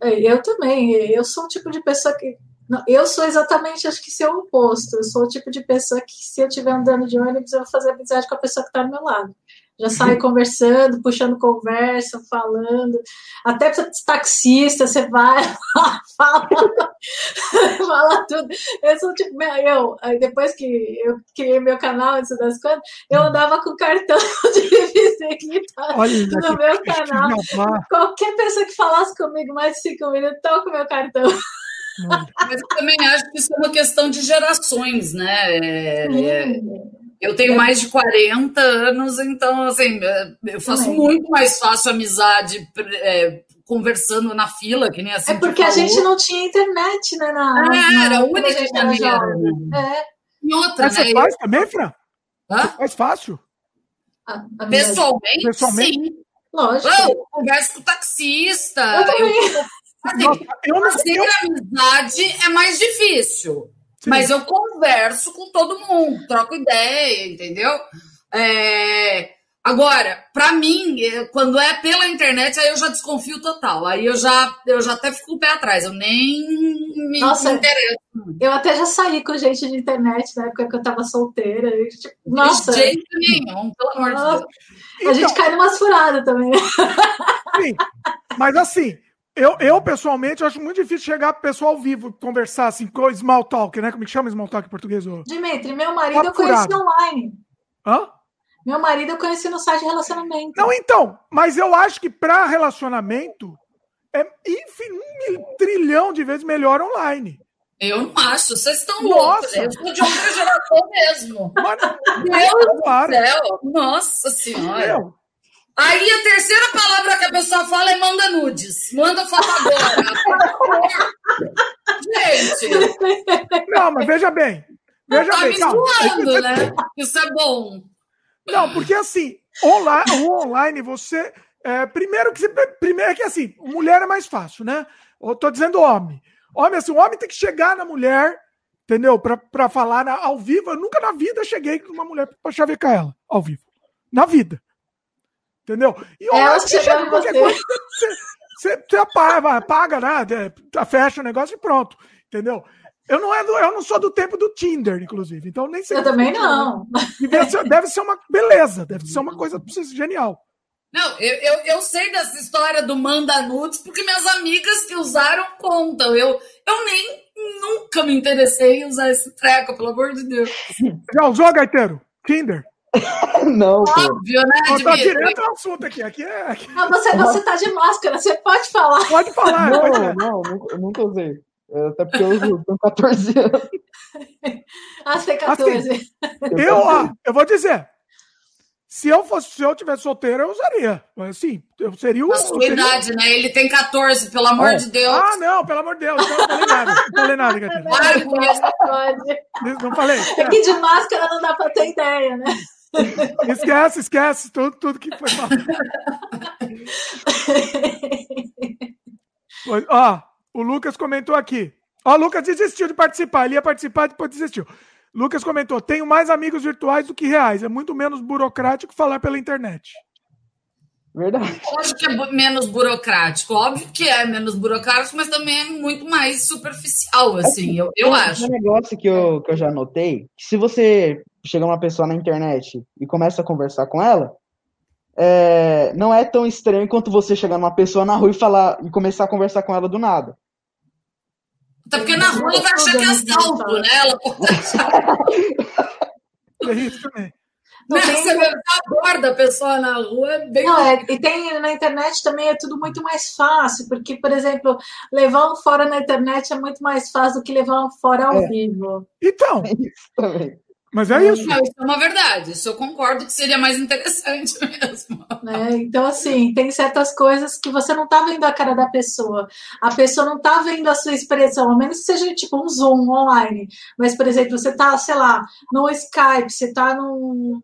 É. Eu também. Eu sou um tipo de pessoa que não, eu sou exatamente, acho que seu oposto. Eu sou o tipo de pessoa que, se eu estiver andando de ônibus, eu vou fazer amizade com a pessoa que está do meu lado. Já saio conversando, puxando conversa, falando. Até para taxista, você vai, fala, fala tudo. Eu sou tipo, eu, depois que eu criei meu canal, isso das coisas, eu andava com cartão de visita Olha, no meu canal. Qualquer pessoa que falasse comigo mais de cinco minutos, toca o meu cartão. Mas eu também acho que isso é uma questão de gerações, né? É, é, eu tenho mais de 40 anos, então, assim, eu faço muito mais fácil amizade é, conversando na fila, que nem assim. É porque a gente não tinha internet, né? Na, é, na, era a única maneira. Né? É. E outra, Mas né? Você faz também, Fran? Hã? Você faz fácil? A, a pessoalmente, pessoalmente, sim. Lógico. Eu converso com o taxista. Eu também. Eu, Assim, Nossa, eu não, fazer eu... amizade é mais difícil. Sim. Mas eu converso com todo mundo, troco ideia, entendeu? É... Agora, para mim, quando é pela internet, aí eu já desconfio total. Aí eu já, eu já até fico o pé atrás, eu nem me, Nossa, interesso. Eu até já saí com gente de internet na época que eu tava solteira. E, tipo, nossa! De jeito nenhum, pelo amor de Deus. A gente então, cai numas furadas também. Sim, mas assim, eu, eu, pessoalmente, acho muito difícil chegar pro pessoal ao vivo, conversar assim, com small talk, né? Como é que chama small talk em português? Dimitri, meu marido Papo eu conheci online. Hã? Meu marido eu conheci no site de relacionamento. Não, então, mas eu acho que para relacionamento é enfim, um trilhão de vezes melhor online. Eu não acho, vocês estão loucos. Eu sou de outra geração mesmo. Mas, Meu Deus do céu. Nossa Senhora. Meu, Aí a terceira palavra que a pessoa fala é manda nudes. Manda foto agora. Gente. Não, mas veja bem. Veja tá bem. me zoando, né? Isso é bom. Não, porque assim, online, o online você. É, primeiro que primeiro é que assim, mulher é mais fácil, né? Eu tô dizendo homem. Homem, assim, o homem tem que chegar na mulher, entendeu? Pra, pra falar na, ao vivo. Eu nunca na vida cheguei com uma mulher pra chavecar ela, ao vivo. Na vida. Entendeu? E é, olha, você chega qualquer você. coisa, você, você apaga, apaga, né? Fecha o negócio e pronto. Entendeu? Eu não, é do, eu não sou do tempo do Tinder, inclusive. Então nem sei. Eu também não. Deve ser, deve ser uma beleza, deve ser uma coisa genial. Não, eu, eu, eu, sei dessa história do manda nudes porque minhas amigas que usaram contam. Eu, eu nem nunca me interessei em usar esse treco, pelo amor de Deus. Já usou, Gaiteiro? Tinder? Não, Óbvio, né? Não, tá direto ao assunto aqui. aqui, é, aqui. Não, você, você tá de máscara, você pode falar. Pode falar. Não, pode não, eu nunca usei. É, até porque eu uso com 14 anos. Ah, você tem 14. Assim, eu, ó, eu vou dizer. Se eu fosse, se eu tivesse solteiro, eu usaria. Mas assim, eu seria o. A sua idade, né? Ele tem 14, pelo amor é. de Deus. Ah, não, pelo amor de Deus. Então não falei nada. Não falei nada, Gatinho. Não, não falei. É que de máscara não dá pra ter ideia, né? Esquece, esquece tudo, tudo que foi falado. ó, o Lucas comentou aqui. Ó, o Lucas desistiu de participar. Ele ia participar, depois desistiu. Lucas comentou: tenho mais amigos virtuais do que reais. É muito menos burocrático falar pela internet. Verdade. Acho que é menos burocrático. Óbvio que é menos burocrático, mas também é muito mais superficial, assim, eu, eu acho. Um negócio que eu, que eu já notei, que se você chega uma pessoa na internet e começa a conversar com ela, é, não é tão estranho quanto você chegar numa pessoa na rua e falar e começar a conversar com ela do nada. Até porque na rua ela vai achar que é assalto, né? Ela pode achar. É isso também. Não? Você tem... aborda a pessoa na rua é bem. Não, é, e tem na internet também é tudo muito mais fácil, porque, por exemplo, levar um fora na internet é muito mais fácil do que levar um fora ao é. vivo. Então. É isso também. Mas é isso. Não, isso é uma verdade. Isso eu concordo que seria mais interessante mesmo. É, então, assim, tem certas coisas que você não tá vendo a cara da pessoa. A pessoa não tá vendo a sua expressão, ao menos que seja tipo um Zoom online. Mas, por exemplo, você tá, sei lá, no Skype, você tá num,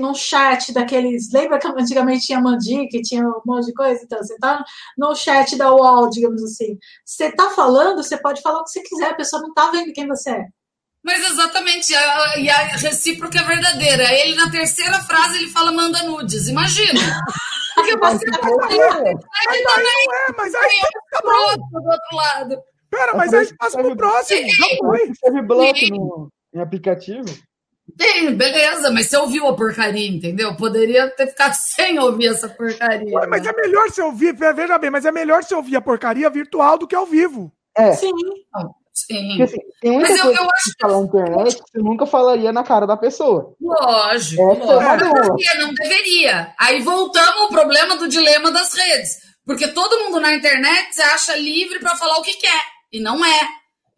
num chat daqueles. Lembra que antigamente tinha Mandi, que tinha um monte de coisa? Então, você tá no chat da UOL, digamos assim. Você tá falando, você pode falar o que você quiser, a pessoa não tá vendo quem você é. Mas exatamente, e a, recíproca é verdadeira. Ele, na terceira frase, ele fala manda nudes. Imagina. Porque você mas, aí, também. Não é, mas aí tá bom. do outro lado. Pera, mas aí passa pro próximo. Já foi. Serve bloco no, em aplicativo? Tem, beleza, mas você ouviu a porcaria, entendeu? Poderia ter ficado sem ouvir essa porcaria. Ué, mas né? é melhor você ouvir, veja bem, mas é melhor você ouvir a porcaria virtual do que ao vivo. É. Sim. Sim. Porque, assim, tem muita Mas coisa eu, eu acho que falar na internet que você nunca falaria na cara da pessoa. Lógico, lógico. É não deveria. Aí voltamos ao problema do dilema das redes. Porque todo mundo na internet se acha livre para falar o que quer. E não é.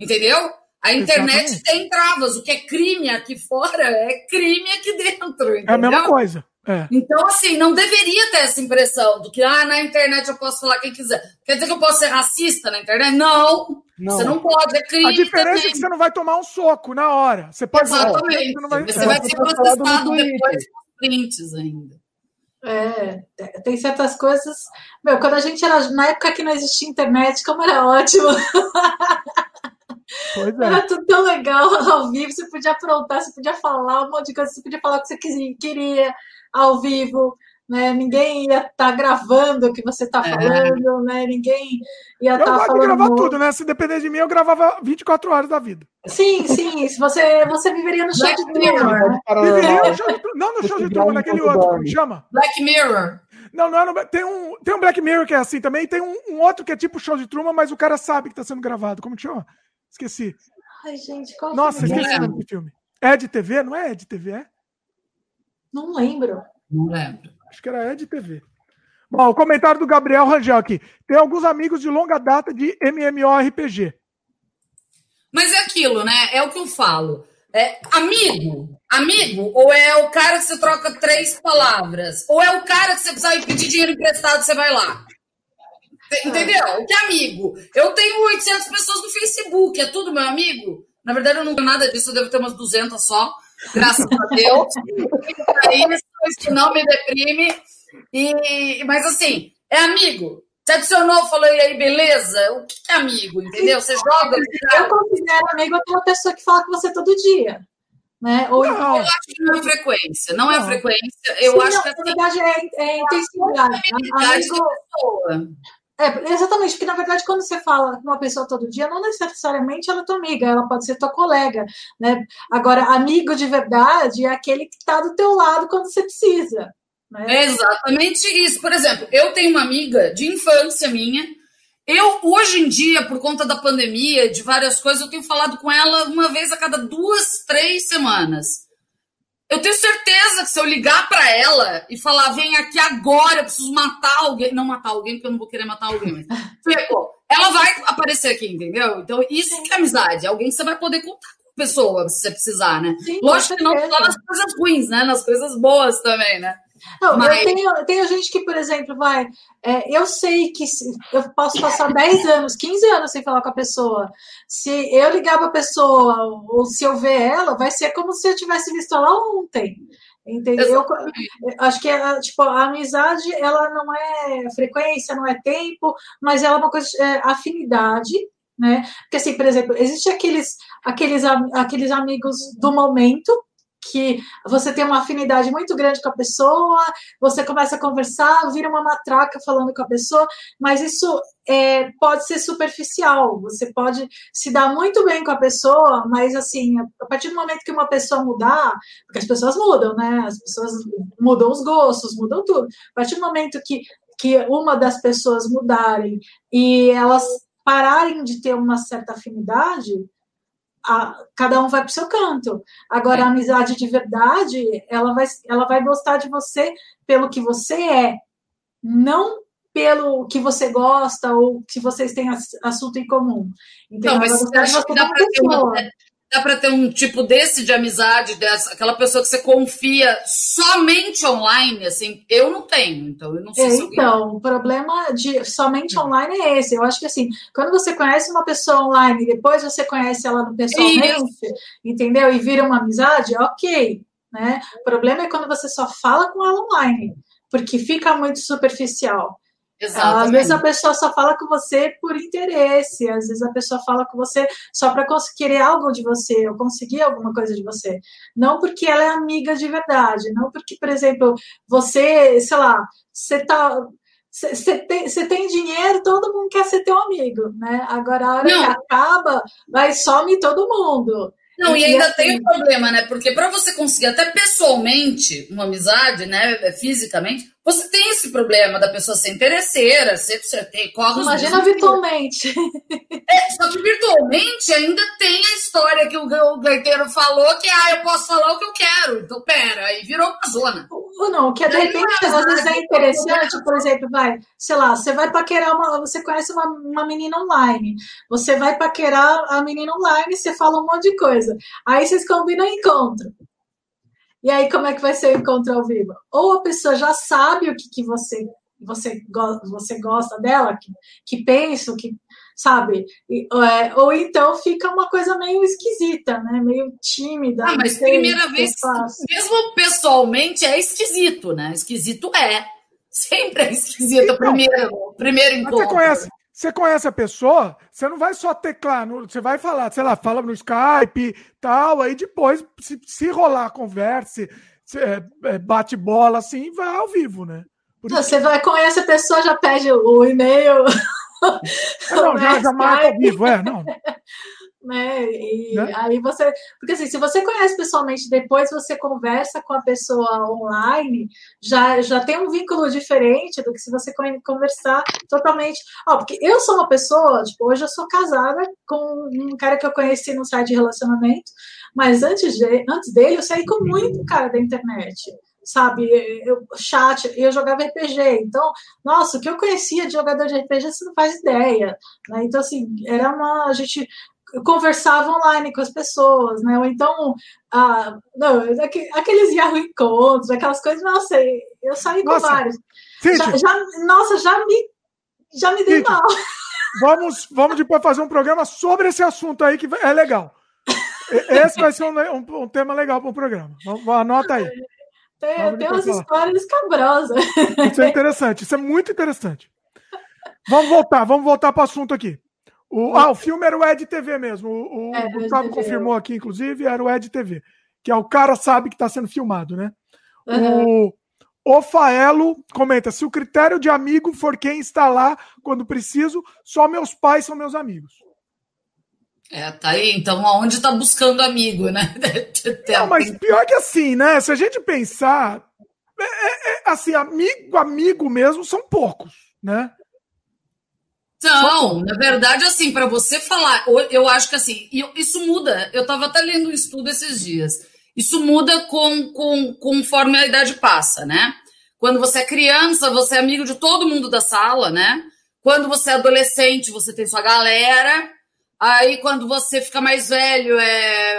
Entendeu? A internet Exatamente. tem travas. O que é crime aqui fora é crime aqui dentro. Entendeu? É a mesma coisa. É. Então, assim, não deveria ter essa impressão do que, ah, na internet eu posso falar quem quiser. Quer dizer que eu posso ser racista na internet? Não! Não. Você não pode, é crime. A diferença também. é que você não vai tomar um soco na hora. Você pode Exatamente. Você, vai, você é. vai ser processado depois com prints ainda. É, tem certas coisas. Meu, quando a gente era. Na época que não existia internet, como era ótimo. Pois é. Era tudo tão legal ao vivo, você podia aprontar, você podia falar um monte de coisa, você podia falar o que você queria ao vivo, né? Ninguém ia estar tá gravando o que você está é. falando, né? Ninguém ia estar tá falando. gravar tudo, né? Se depender de mim, eu gravava 24 horas da vida. Sim, sim. Se você, você viveria no show Black de Truman, né? Viveria no show de, não no show de Truman, naquele outro, como chama? Black Mirror. Não, não é no, tem, um, tem um Black Mirror que é assim também, tem um, um outro que é tipo show de Truman, mas o cara sabe que está sendo gravado. Como que chama? Esqueci. Ai, gente, qual Nossa, esqueci o nome do filme. É de TV? Não é de TV, é? Não lembro. Não lembro. Acho que era Ed TV. Bom, o comentário do Gabriel Rangel aqui. Tem alguns amigos de longa data de MMORPG. Mas é aquilo, né? É o que eu falo. É amigo, amigo, ou é o cara que você troca três palavras, ou é o cara que você precisa ir pedir dinheiro emprestado, você vai lá. Entendeu? O que é amigo? Eu tenho 800 pessoas no Facebook, é tudo meu amigo? Na verdade, eu não tenho nada disso, eu devo ter umas 200 só. Graças a Deus. isso não me deprime. E, mas assim, é amigo. Você adicionou, falou, e aí, beleza? O que é amigo? Entendeu? Você joga. Eu considero amigo aquela pessoa que fala com você todo dia. Né? Ou não, eu acho que não é frequência, não, é frequência. Eu Sim, acho não, que assim, na verdade é, é intensidade. Amigo, é, exatamente, porque na verdade, quando você fala com uma pessoa todo dia, não necessariamente ela é tua amiga, ela pode ser tua colega, né? Agora, amigo de verdade é aquele que está do teu lado quando você precisa. Né? É exatamente isso. Por exemplo, eu tenho uma amiga de infância minha. Eu, hoje em dia, por conta da pandemia, de várias coisas, eu tenho falado com ela uma vez a cada duas, três semanas. Eu tenho certeza que se eu ligar para ela e falar, vem aqui agora, eu preciso matar alguém, não matar alguém, porque eu não vou querer matar alguém, mas, tipo, ela vai aparecer aqui, entendeu? Então, isso que é amizade, é alguém que você vai poder contar com a pessoa, se você precisar, né? Sim, Lógico que não só nas coisas ruins, né? Nas coisas boas também, né? Não, Mas... eu tenho, tenho gente que, por exemplo, vai. É, eu sei que eu posso passar 10 anos, 15 anos sem falar com a pessoa. Se eu ligar para a pessoa ou se eu ver ela, vai ser como se eu tivesse visto ela ontem. Entendeu? Eu, acho que a, tipo, a amizade ela não é frequência, não é tempo, mas ela é uma coisa é, afinidade, né? Porque assim, por exemplo, existe aqueles aqueles aqueles amigos do momento que você tem uma afinidade muito grande com a pessoa, você começa a conversar, vira uma matraca falando com a pessoa, mas isso é, pode ser superficial. Você pode se dar muito bem com a pessoa, mas assim, a partir do momento que uma pessoa mudar, porque as pessoas mudam, né? As pessoas mudam os gostos, mudam tudo. A partir do momento que, que uma das pessoas mudarem e elas pararem de ter uma certa afinidade, a, cada um vai para o seu canto. Agora, a amizade de verdade, ela vai, ela vai gostar de você pelo que você é, não pelo que você gosta ou que vocês têm assunto em comum. Então, mas você acha que dá para ter uma, dá para ter um tipo desse de amizade, dessa, aquela pessoa que você confia somente online, assim, eu não tenho, então eu não sei é, se Então, o problema de somente online é esse. Eu acho que assim, quando você conhece uma pessoa online e depois você conhece ela pessoalmente, Isso. entendeu? E vira uma amizade, ok. Né? O problema é quando você só fala com ela online, porque fica muito superficial. Exatamente. Às vezes a pessoa só fala com você por interesse, às vezes a pessoa fala com você só para querer algo de você, ou conseguir alguma coisa de você. Não porque ela é amiga de verdade, não porque, por exemplo, você, sei lá, você tá. Você tem, tem dinheiro, todo mundo quer ser teu amigo, né? Agora, a hora não. que acaba, vai some todo mundo. Não, e, e ainda assim... tem um problema, né? Porque para você conseguir até pessoalmente uma amizade, né, fisicamente, você tem esse problema da pessoa ser interesseira, ser, tem, corre Imagina virtualmente. É, só que virtualmente ainda tem a história que o, o gaiteiro falou que ah, eu posso falar o que eu quero. Então, pera, aí virou uma zona. Ou não, que de repente às vezes é interessante, por exemplo, vai, sei lá, você vai paquerar uma. Você conhece uma, uma menina online. Você vai paquerar a menina online, você fala um monte de coisa. Aí vocês combinam encontro. E aí, como é que vai ser o encontro ao vivo? Ou a pessoa já sabe o que, que você, você, você gosta dela, que, que pensa, que sabe? E, é, ou então fica uma coisa meio esquisita, né? Meio tímida. Ah, mas primeira vez, mesmo pessoalmente, é esquisito, né? Esquisito é. Sempre é esquisito então, primeiro, primeiro encontro. Você conhece, você conhece a pessoa, você não vai só teclar, você vai falar, sei lá, fala no Skype tal, aí depois, se, se rolar a conversa, se, é, é, bate bola assim, vai ao vivo, né? você vai, conhece a pessoa, já pede o e-mail. É, não, já, já marca ao vivo, é, não. né? E né? aí você. Porque assim, se você conhece pessoalmente, depois você conversa com a pessoa online, já, já tem um vínculo diferente do que se você conversar totalmente. Ó, porque eu sou uma pessoa, tipo, hoje eu sou casada com um cara que eu conheci no site de relacionamento, mas antes, de, antes dele eu saí com muito cara da internet sabe? Eu, chat, eu jogava RPG, então, nossa, o que eu conhecia de jogador de RPG você não faz ideia, né? Então, assim, era uma. A gente conversava online com as pessoas, né? Ou então, ah, não, aqueles Yahoo Encontros, aquelas coisas, nossa, eu saí com nossa, vários. Já, já, nossa, já me, já me dei mal. Vamos, vamos depois fazer um programa sobre esse assunto aí, que é legal. Esse vai ser um, um, um tema legal para o programa. Anota aí. Tem, tem umas histórias escabrosas. Isso é interessante, isso é muito interessante. Vamos voltar, vamos voltar para o assunto aqui. O, ah, o filme era o Ed TV mesmo. O, o é, Gustavo confirmou aqui, inclusive, era o Ed TV. Que é o cara sabe que está sendo filmado, né? Uhum. O Faelo comenta: se o critério de amigo for quem está lá quando preciso, só meus pais são meus amigos. É, tá aí. Então, aonde está buscando amigo, né? Não, mas pior que assim, né? Se a gente pensar, é, é, é, assim, amigo, amigo mesmo são poucos, né? Não, na verdade, assim, para você falar, eu acho que assim, isso muda. Eu estava até lendo um estudo esses dias. Isso muda com, com, conforme a idade passa, né? Quando você é criança, você é amigo de todo mundo da sala, né? Quando você é adolescente, você tem sua galera. Aí, quando você fica mais velho, é,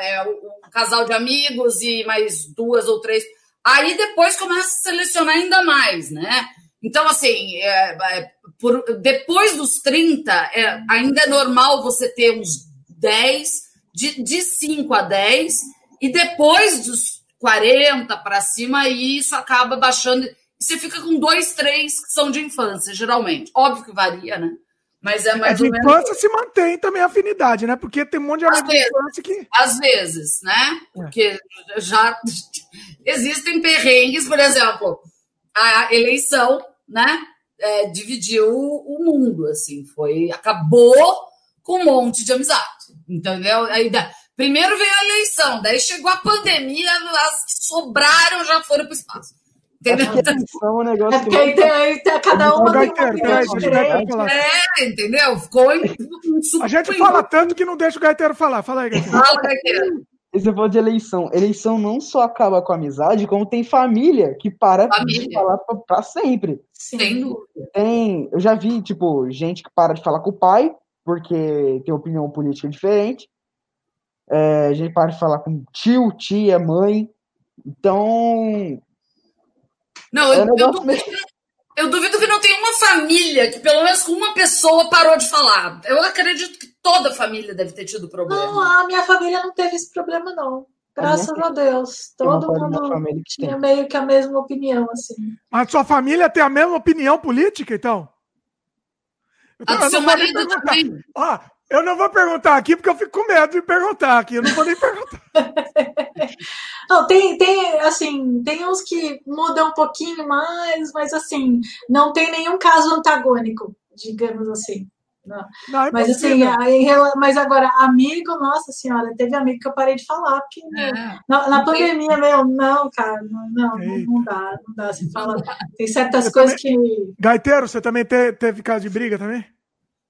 é um casal de amigos e mais duas ou três. Aí depois começa a selecionar ainda mais, né? Então, assim, é, é, por, depois dos 30, é, ainda é normal você ter uns 10, de, de 5 a 10, e depois dos 40 para cima, aí isso acaba baixando. Você fica com dois, três que são de infância, geralmente. Óbvio que varia, né? Mas é mais é, de infância se mantém também a afinidade, né? Porque tem um monte de amigos de infância que. Às vezes, né? É. Porque já existem perrengues, por exemplo, a eleição, né? É, dividiu o mundo, assim, foi. acabou com um monte de amizade, entendeu? Aí, primeiro veio a eleição, daí chegou a pandemia, as que sobraram já foram para o espaço. Entendeu? É, um negócio é porque aí tem, aí tem, cada uma tem É, entendeu? Ficou um A gente fala tanto que não deixa o gaiteiro falar. Fala aí, gaiteiro. Fala, gaiteiro. Você falou de eleição. Eleição não só acaba com a amizade, como tem família que para família. de falar pra, pra sempre. Sim. Tem, eu já vi, tipo, gente que para de falar com o pai, porque tem opinião política diferente. É, a gente para de falar com tio, tia, mãe. Então, não, é eu, eu, duvido, eu, duvido, que não tenha uma família que pelo menos com uma pessoa parou de falar. Eu acredito que toda família deve ter tido problema. Não, a minha família não teve esse problema, não. Graças a, a Deus. Todo mundo tinha meio que a mesma opinião, assim. A sua família tem a mesma opinião política, então? a do seu marido também. Ah, eu não vou perguntar aqui porque eu fico com medo de perguntar aqui. Eu não vou nem perguntar. não, tem, tem, assim, tem uns que mudam um pouquinho mais, mas assim, não tem nenhum caso antagônico, digamos assim. Não. Não, é mas assim, aí, mas agora, amigo, nossa senhora, teve amigo que eu parei de falar, porque é, na, na pandemia, meu, não, cara, não, não, não, dá, não dá se falar. Tem certas coisas também, que. Gaiteiro, você também te, teve caso de briga também?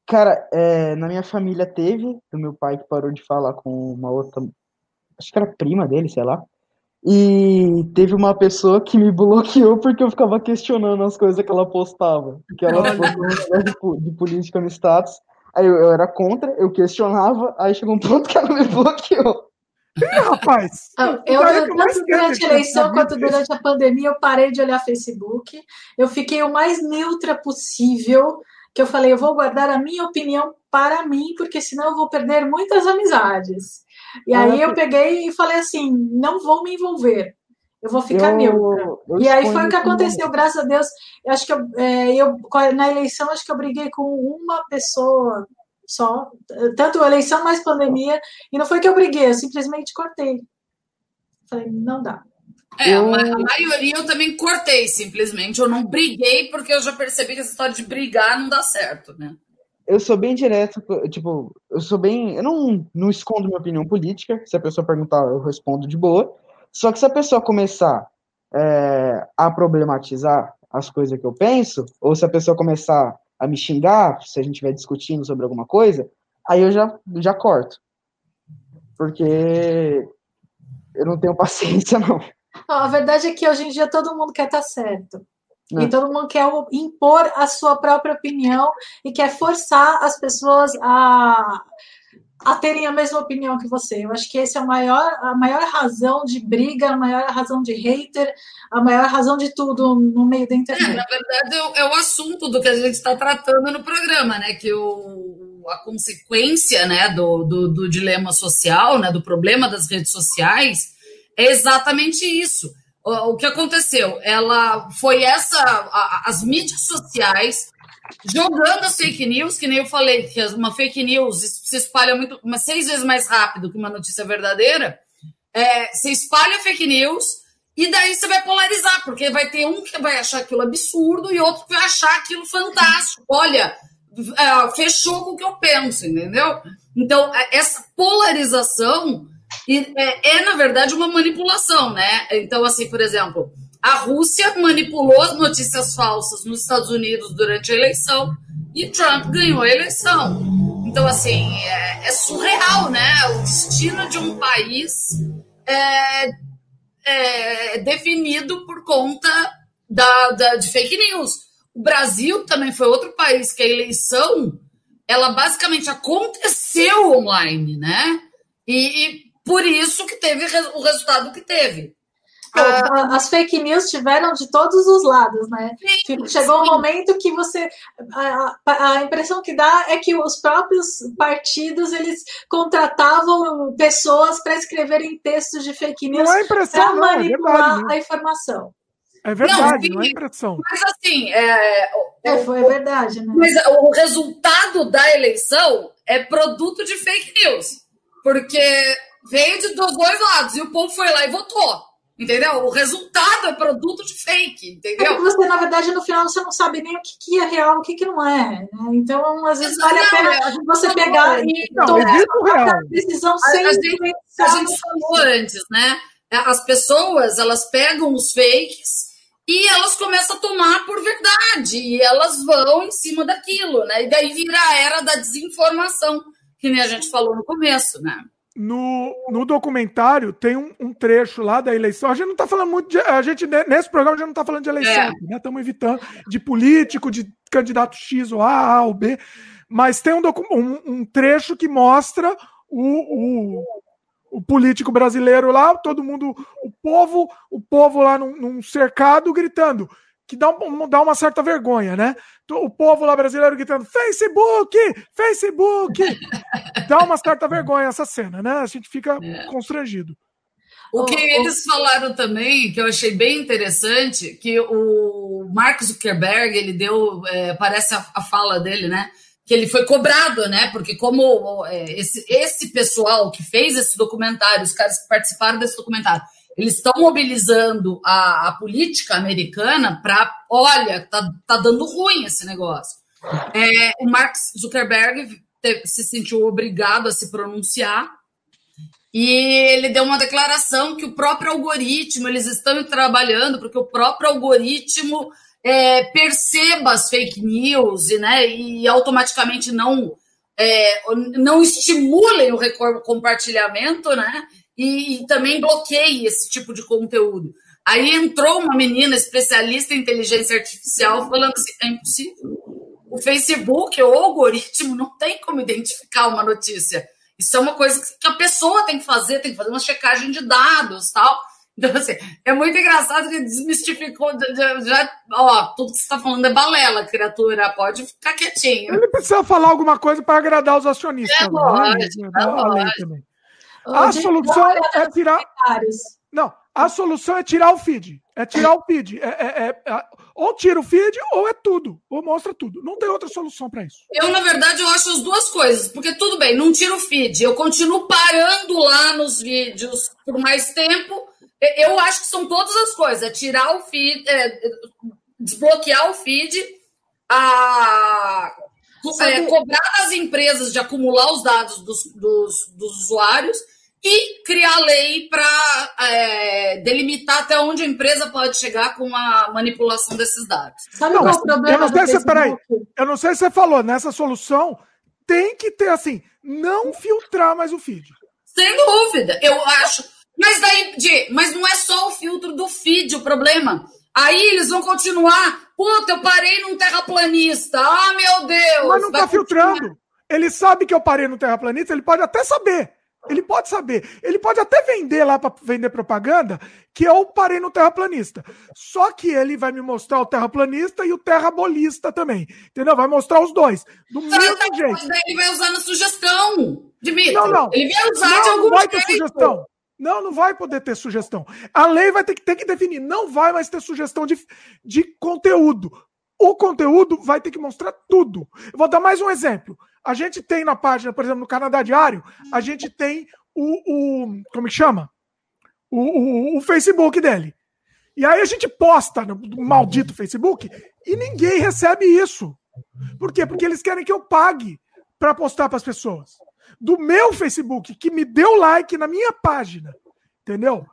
Cara, é, na minha família teve, do meu pai que parou de falar com uma outra, acho que era prima dele, sei lá. E teve uma pessoa que me bloqueou porque eu ficava questionando as coisas que ela postava. Que ela postou de, de política no status. Aí eu, eu, era contra, eu questionava, aí chegou um ponto que ela me bloqueou. Ih, rapaz! Eu, eu tanto durante a eleição quanto durante a pandemia, eu parei de olhar Facebook. Eu fiquei o mais neutra possível que eu falei, eu vou guardar a minha opinião para mim, porque senão eu vou perder muitas amizades. E aí eu peguei e falei assim, não vou me envolver. Eu vou ficar eu, neutra. Eu e aí foi o que aconteceu, graças a Deus. Eu acho que eu, é, eu, na eleição, acho que eu briguei com uma pessoa só, tanto a eleição mais pandemia, e não foi que eu briguei, eu simplesmente cortei. Falei, não dá. É, eu... a maioria eu também cortei, simplesmente. Eu não briguei, porque eu já percebi que essa história de brigar não dá certo, né? Eu sou bem direto, tipo, eu sou bem. Eu não, não escondo minha opinião política. Se a pessoa perguntar, eu respondo de boa. Só que se a pessoa começar é, a problematizar as coisas que eu penso, ou se a pessoa começar a me xingar, se a gente estiver discutindo sobre alguma coisa, aí eu já, já corto. Porque eu não tenho paciência, não. A verdade é que hoje em dia todo mundo quer estar certo. É. E todo mundo quer impor a sua própria opinião e quer forçar as pessoas a, a terem a mesma opinião que você. Eu acho que esse é a maior, a maior razão de briga, a maior razão de hater, a maior razão de tudo no meio da internet. É, na verdade, é, é o assunto do que a gente está tratando no programa, né? Que o, a consequência né, do, do, do dilema social, né, do problema das redes sociais é exatamente isso. O, que aconteceu? Ela foi essa, a, as mídias sociais jogando as fake news, que nem eu falei, que uma fake news se espalha muito, mas seis vezes mais rápido que uma notícia verdadeira. É, você espalha fake news e daí você vai polarizar, porque vai ter um que vai achar aquilo absurdo e outro que vai achar aquilo fantástico. Olha, é, fechou com o que eu penso, entendeu? Então, é, essa polarização e é, é, na verdade, uma manipulação, né? Então, assim, por exemplo, a Rússia manipulou as notícias falsas nos Estados Unidos durante a eleição e Trump ganhou a eleição. Então, assim, é, é surreal, né? O destino de um país é, é definido por conta da, da, de fake news. O Brasil também foi outro país que a eleição ela basicamente aconteceu online, né? E, e por isso que teve o resultado que teve. Ah, as fake news tiveram de todos os lados, né? Sim, Chegou sim. um momento que você. A, a, impressão que dá é que os próprios partidos eles contratavam pessoas para escreverem textos de fake news é para manipular é verdade, a informação. É verdade, não, não, é impressão. Mas assim, é, É, foi verdade, né? Mas o resultado da eleição é produto de fake news. Porque veio de dos dois lados e o povo foi lá e votou. Entendeu? O resultado é produto de fake, entendeu? É você, na verdade, no final você não sabe nem o que, que é real, o que, que não é. Né? Então, às vezes, vale a pena você pegar e tomar a decisão sem. A, a, gente, a gente falou antes, né? As pessoas, elas pegam os fakes e elas começam a tomar por verdade, e elas vão em cima daquilo, né? E daí vira a era da desinformação, que nem a gente falou no começo, né? No, no documentário tem um, um, trecho lá da eleição. A gente não está falando muito de. A gente, nesse programa, já não está falando de eleição, é. né? Estamos evitando de político, de candidato X ou A, A ou B. Mas tem um, um, um trecho que mostra o, o, o, político brasileiro lá, todo mundo, o povo, o povo lá num, num cercado gritando que dá, um, dá uma certa vergonha, né? O povo lá brasileiro gritando Facebook, Facebook, dá uma certa vergonha essa cena, né? A gente fica é. constrangido. O que eles falaram também, que eu achei bem interessante, que o Mark Zuckerberg, ele deu, é, parece a, a, fala dele, né? Que ele foi cobrado, né? Porque como é, esse, esse pessoal que fez esse documentário, os caras que participaram desse documentário, eles estão mobilizando a, a, política americana para, olha, tá, tá dando ruim esse negócio. É, o Mark Zuckerberg se sentiu obrigado a se pronunciar e ele deu uma declaração que o próprio algoritmo, eles estão trabalhando porque o próprio algoritmo é, perceba as fake news e, né, e automaticamente não, é, não estimulem o compartilhamento, né? E, e também bloqueie esse tipo de conteúdo. Aí entrou uma menina especialista em inteligência artificial falando assim: é impossível. O Facebook, o algoritmo, não tem como identificar uma notícia. Isso é uma coisa que a pessoa tem que fazer, tem que fazer uma checagem de dados tal. Então, assim, é muito engraçado que desmistificou. Já, já ó, tudo que você está falando é balela, criatura. Pode ficar quietinho. Ele precisa falar alguma coisa para agradar os acionistas. É, né? lógico, é, é lógico. A solução é tirar. Não, a solução é tirar o feed. É tirar o feed. É, é, é, ou tira o feed ou é tudo. Ou mostra tudo. Não tem outra solução para isso. Eu, na verdade, eu acho as duas coisas. Porque tudo bem, não tira o feed. Eu continuo parando lá nos vídeos por mais tempo. Eu acho que são todas as coisas. É tirar o feed, é, desbloquear o feed, a, é, cobrar as empresas de acumular os dados dos, dos, dos usuários e criar lei para é, delimitar até onde a empresa pode chegar com a manipulação desses dados. Sabe não, qual é o problema? Eu não, sei se, peraí, eu não sei se você falou, nessa solução tem que ter assim, não filtrar mais o feed. Sem dúvida, eu acho. Mas daí, Di, mas não é só o filtro do feed o problema. Aí eles vão continuar. Puta, eu parei num terraplanista. Ah, meu Deus! Mas não tá filtrando. Ele sabe que eu parei no terraplanista, ele pode até saber. Ele pode saber. Ele pode até vender lá para vender propaganda que eu parei no terraplanista. Só que ele vai me mostrar o terraplanista e o terrabolista também. Entendeu? Vai mostrar os dois. Do mesmo tá, jeito. Ele vai usar na sugestão, Dimitri. Não, não. Ele vai usar não, de algum não vai jeito. ter sugestão. Não, não vai poder ter sugestão. A lei vai ter que, ter que definir. Não vai mais ter sugestão de, de conteúdo. O conteúdo vai ter que mostrar tudo. Eu vou dar mais um exemplo. A gente tem na página, por exemplo, no Canadá Diário, a gente tem o. o como que chama? O, o, o Facebook dele. E aí a gente posta no maldito Facebook e ninguém recebe isso. Por quê? Porque eles querem que eu pague para postar para as pessoas. Do meu Facebook, que me deu like na minha página. Entendeu?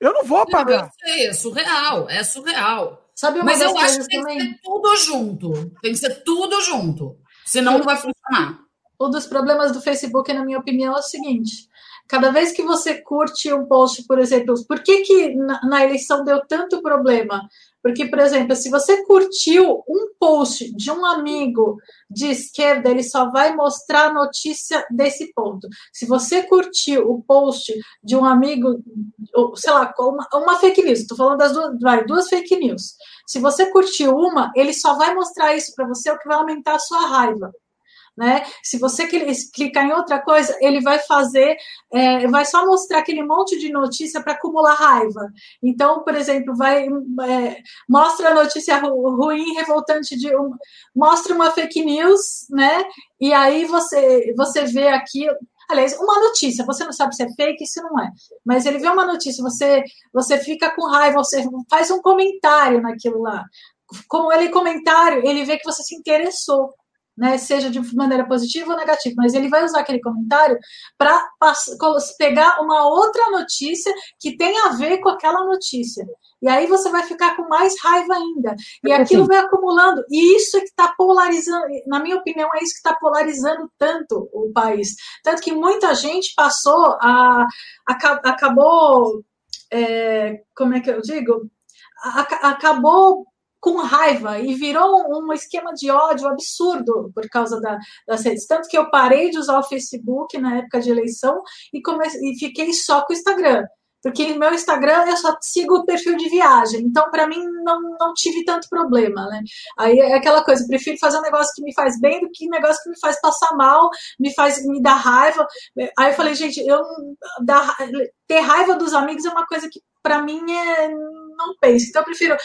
Eu não vou pagar. Não, sei, é surreal, é surreal. Sabe Mas eu acho que tem também? que ser tudo junto. Tem que ser tudo junto. Senão não vai funcionar. Um dos problemas do Facebook, na minha opinião, é o seguinte: cada vez que você curte um post, por exemplo, por que, que na, na eleição deu tanto problema? Porque, por exemplo, se você curtiu um post de um amigo de esquerda, ele só vai mostrar a notícia desse ponto. Se você curtiu o post de um amigo, sei lá, uma, uma fake news, estou falando das duas, vai, duas fake news. Se você curtiu uma, ele só vai mostrar isso para você, o que vai aumentar a sua raiva. Né? Se você clicar em outra coisa, ele vai fazer, é, vai só mostrar aquele monte de notícia para acumular raiva. Então, por exemplo, vai é, mostra a notícia ruim, revoltante de um, mostra uma fake news, né? E aí você você vê aqui Aliás, uma notícia, você não sabe se é fake, se não é. Mas ele vê uma notícia, você, você fica com raiva, você faz um comentário naquilo lá. Como ele comentário, ele vê que você se interessou né, seja de maneira positiva ou negativa, mas ele vai usar aquele comentário para pegar uma outra notícia que tem a ver com aquela notícia. E aí você vai ficar com mais raiva ainda. E é aquilo assim. vai acumulando. E isso é que está polarizando, na minha opinião, é isso que está polarizando tanto o país. Tanto que muita gente passou a. a acabou. É, como é que eu digo? acabou com raiva e virou um, esquema de ódio absurdo por causa da, das redes. Tanto que eu parei de usar o Facebook na época de eleição e, comecei, e fiquei só com o Instagram. Porque no meu Instagram eu só sigo o perfil de viagem. Então, para mim, não, não tive tanto problema, né? Aí é aquela coisa, prefiro fazer um negócio que me faz bem do que um negócio que me faz passar mal, me faz me dar raiva. Aí eu falei, gente, eu ter raiva dos amigos é uma coisa que para mim é não penso. Então eu prefiro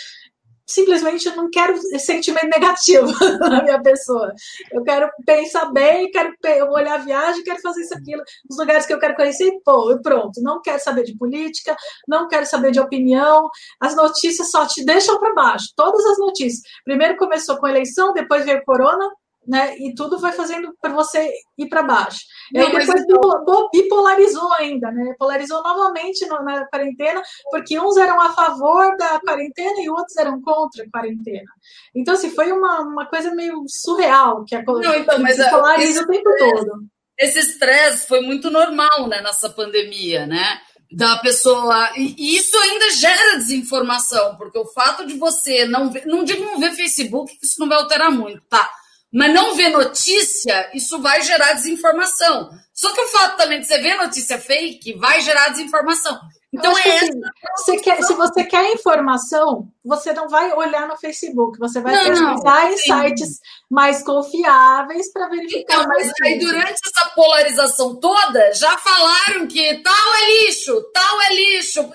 simplesmente eu não quero sentimento negativo na minha pessoa. Eu quero pensar bem, quero olhar a viagem, quero fazer isso, aquilo, os lugares que eu quero conhecer, pô, pronto. Não quero saber de política, não quero saber de opinião. As notícias só te deixam para baixo. Todas as notícias. Primeiro começou com a eleição, depois veio corona, né? E tudo vai fazendo para você ir para baixo. E aí depois então... bipolarizou ainda, né? Polarizou novamente na quarentena, porque uns eram a favor da quarentena e outros eram contra a quarentena. Então, assim, foi uma, uma coisa meio surreal que a Não, então, mas, polariza o tempo todo. Esse estresse foi muito normal né, nessa pandemia, né? da pessoa. E isso ainda gera desinformação, porque o fato de você não ver, não digo não ver Facebook, isso não vai alterar muito, tá? Mas não vê notícia, isso vai gerar desinformação. Só que o fato também de você ver notícia fake vai gerar desinformação. Então é essa. Você quer, se você quer informação, você não vai olhar no Facebook, você vai não, pesquisar em sites mais confiáveis para verificar. Então, mas aí durante essa polarização toda, já falaram que tal é lixo, tal é lixo.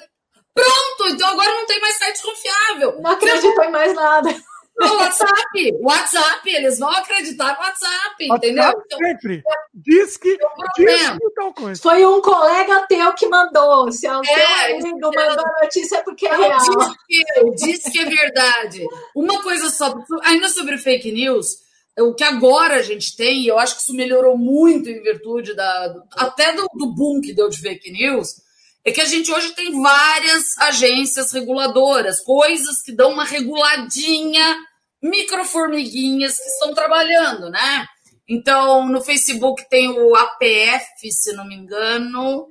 Pronto, então agora não tem mais site confiável. Não acredito em mais nada. No WhatsApp, WhatsApp, eles vão acreditar no WhatsApp, entendeu? Então, sempre. Diz que, diz que tal coisa. Foi um colega teu que mandou. Se é o é, amigo mandou a notícia é porque é real. Disse que, disse que é verdade. Uma coisa só, ainda sobre fake news, o que agora a gente tem, e eu acho que isso melhorou muito em virtude da, até do, do boom que deu de fake news, é que a gente hoje tem várias agências reguladoras, coisas que dão uma reguladinha, microformiguinhas que estão trabalhando, né? Então, no Facebook tem o APF, se não me engano.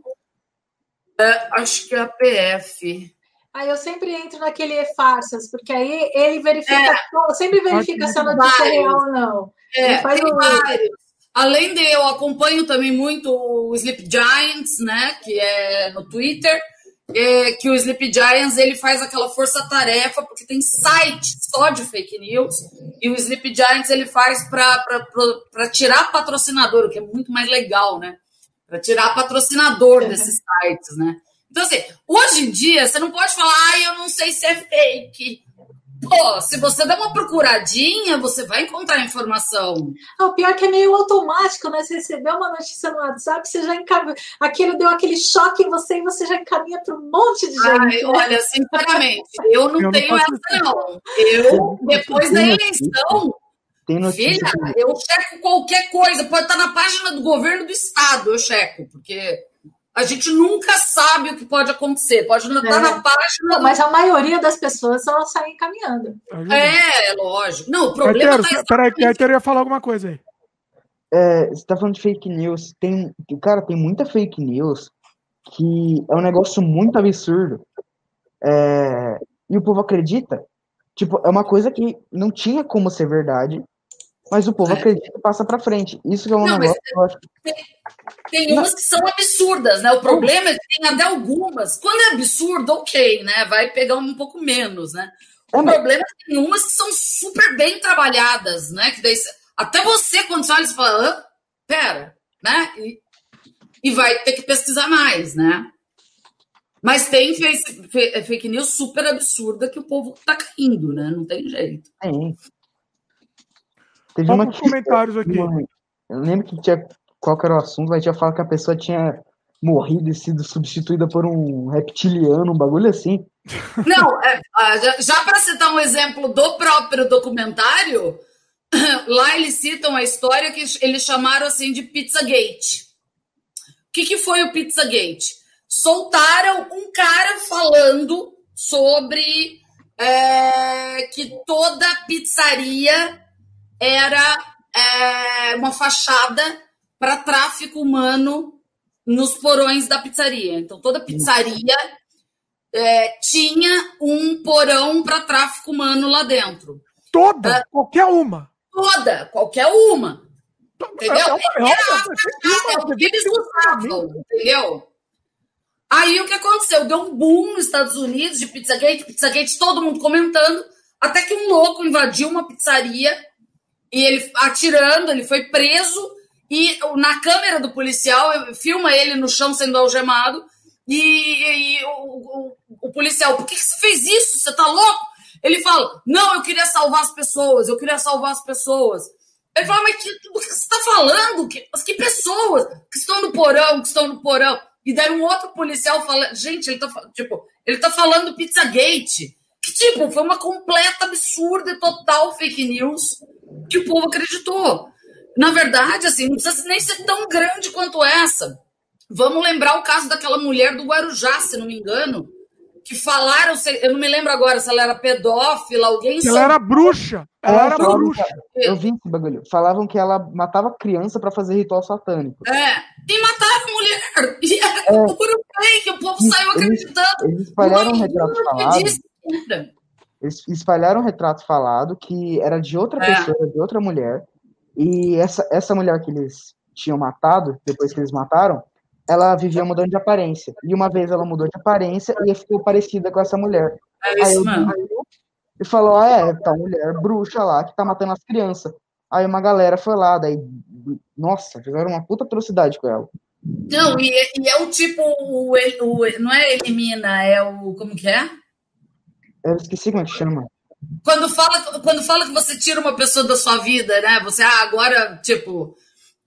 É, acho que é APF. Aí eu sempre entro naquele e-farsas, porque aí ele verifica, é, sempre verifica se a notícia é real ou não. É, tem um... vários. Além de eu acompanho também muito o Sleep Giants, né, que é no Twitter, é, que o Sleep Giants ele faz aquela força-tarefa porque tem site só de fake news e o Sleep Giants ele faz para tirar patrocinador, o que é muito mais legal, né? Para tirar patrocinador desses sites, né? Então, assim, hoje em dia, você não pode falar, ah, eu não sei se é fake. Pô, se você der uma procuradinha, você vai encontrar informação. Ah, o pior é que é meio automático, né? Você recebeu uma notícia no WhatsApp, você já encaminha. Aquilo deu aquele choque em você e você já encaminha para um monte de gente. Ai, né? Olha, sinceramente, eu não eu tenho não essa, não. Eu, depois da eleição. Filha, eu checo qualquer coisa, pode estar na página do governo do estado, eu checo, porque a gente nunca sabe o que pode acontecer. Pode não estar é. na página. Não, mas a maioria das pessoas elas saem caminhando. É, é lógico. Não, o problema está. Peraí, que ia falar alguma coisa aí. É, você tá falando de fake news. Tem, cara, tem muita fake news que é um negócio muito absurdo. É, e o povo acredita. Tipo, é uma coisa que não tinha como ser verdade, mas o povo é. acredita e passa para frente. Isso que é um não, negócio que eu acho. Tem, umas que são absurdas, né? O problema é que tem até algumas. Quando é absurdo, ok, né? Vai pegar um pouco menos, né? O é, problema é que tem umas que são super bem trabalhadas, né? Que daí, Até você, quando você olha, você fala, ah, pera, né? E, e vai ter que pesquisar mais, né? Mas tem fake news super absurda que o povo tá caindo, né? Não tem jeito. É. Teve uma que... comentários aqui. Eu lembro que tinha. Qual era o assunto? Vai tinha falado que a pessoa tinha morrido e sido substituída por um reptiliano, um bagulho assim. Não, é, já, já para citar um exemplo do próprio documentário, lá eles citam a história que eles chamaram assim de Pizzagate. O que, que foi o Pizzagate? Soltaram um cara falando sobre é, que toda pizzaria era é, uma fachada para tráfico humano nos porões da pizzaria. Então, toda pizzaria é, tinha um porão para tráfico humano lá dentro. Toda? É, qualquer uma? Toda, qualquer uma. Entendeu? Era é o que eles usavam, entendeu? Aí o que aconteceu? Deu um boom nos Estados Unidos de Pizzagate, Pizzagate, todo mundo comentando, até que um louco invadiu uma pizzaria e ele atirando, ele foi preso e na câmera do policial filma ele no chão sendo algemado e, e o, o, o, policial, por que, que você fez isso? Você tá louco? Ele fala, não, eu queria salvar as pessoas, eu queria salvar as pessoas. Ele fala, mas que, o que você está falando? Que, que pessoas que estão no porão, que estão no porão? E daí um outro policial fala, gente, ele tá, tipo, ele tá falando Pizzagate. Que, tipo, foi uma completa absurda e total fake news que o povo acreditou. Na verdade, assim, não precisa nem ser tão grande quanto essa. Vamos lembrar o caso daquela mulher do Guarujá, se não me engano, que falaram, eu não me lembro agora se ela era pedófila, alguém. Ela era bruxa. Ela é, era bruxa. Eu vi esse bagulho. Falavam que ela matava criança para fazer ritual satânico. É. E matava mulher. E era é. puro fake, o povo saiu acreditando. Eles espalharam um retrato falado. Eles espalharam um retrato falado que era de outra é. pessoa, de outra mulher. E essa, essa mulher que eles tinham matado, depois que eles mataram, ela vivia mudando de aparência. E uma vez ela mudou de aparência e ficou parecida com essa mulher. É isso, Aí mano. E falou: ah, é, tá mulher bruxa lá que tá matando as crianças. Aí uma galera foi lá, daí, nossa, fizeram uma puta atrocidade com ela. Não, e, e é o tipo, o, o, não é elimina, é o, como que é? Eu esqueci como é que chama. Quando fala, quando fala que você tira uma pessoa da sua vida, né? Você, ah, agora, tipo,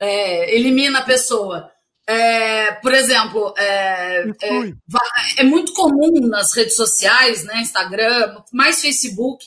é, elimina a pessoa. É, por exemplo, é, é, é, muito comum nas redes sociais, né, Instagram, mais Facebook,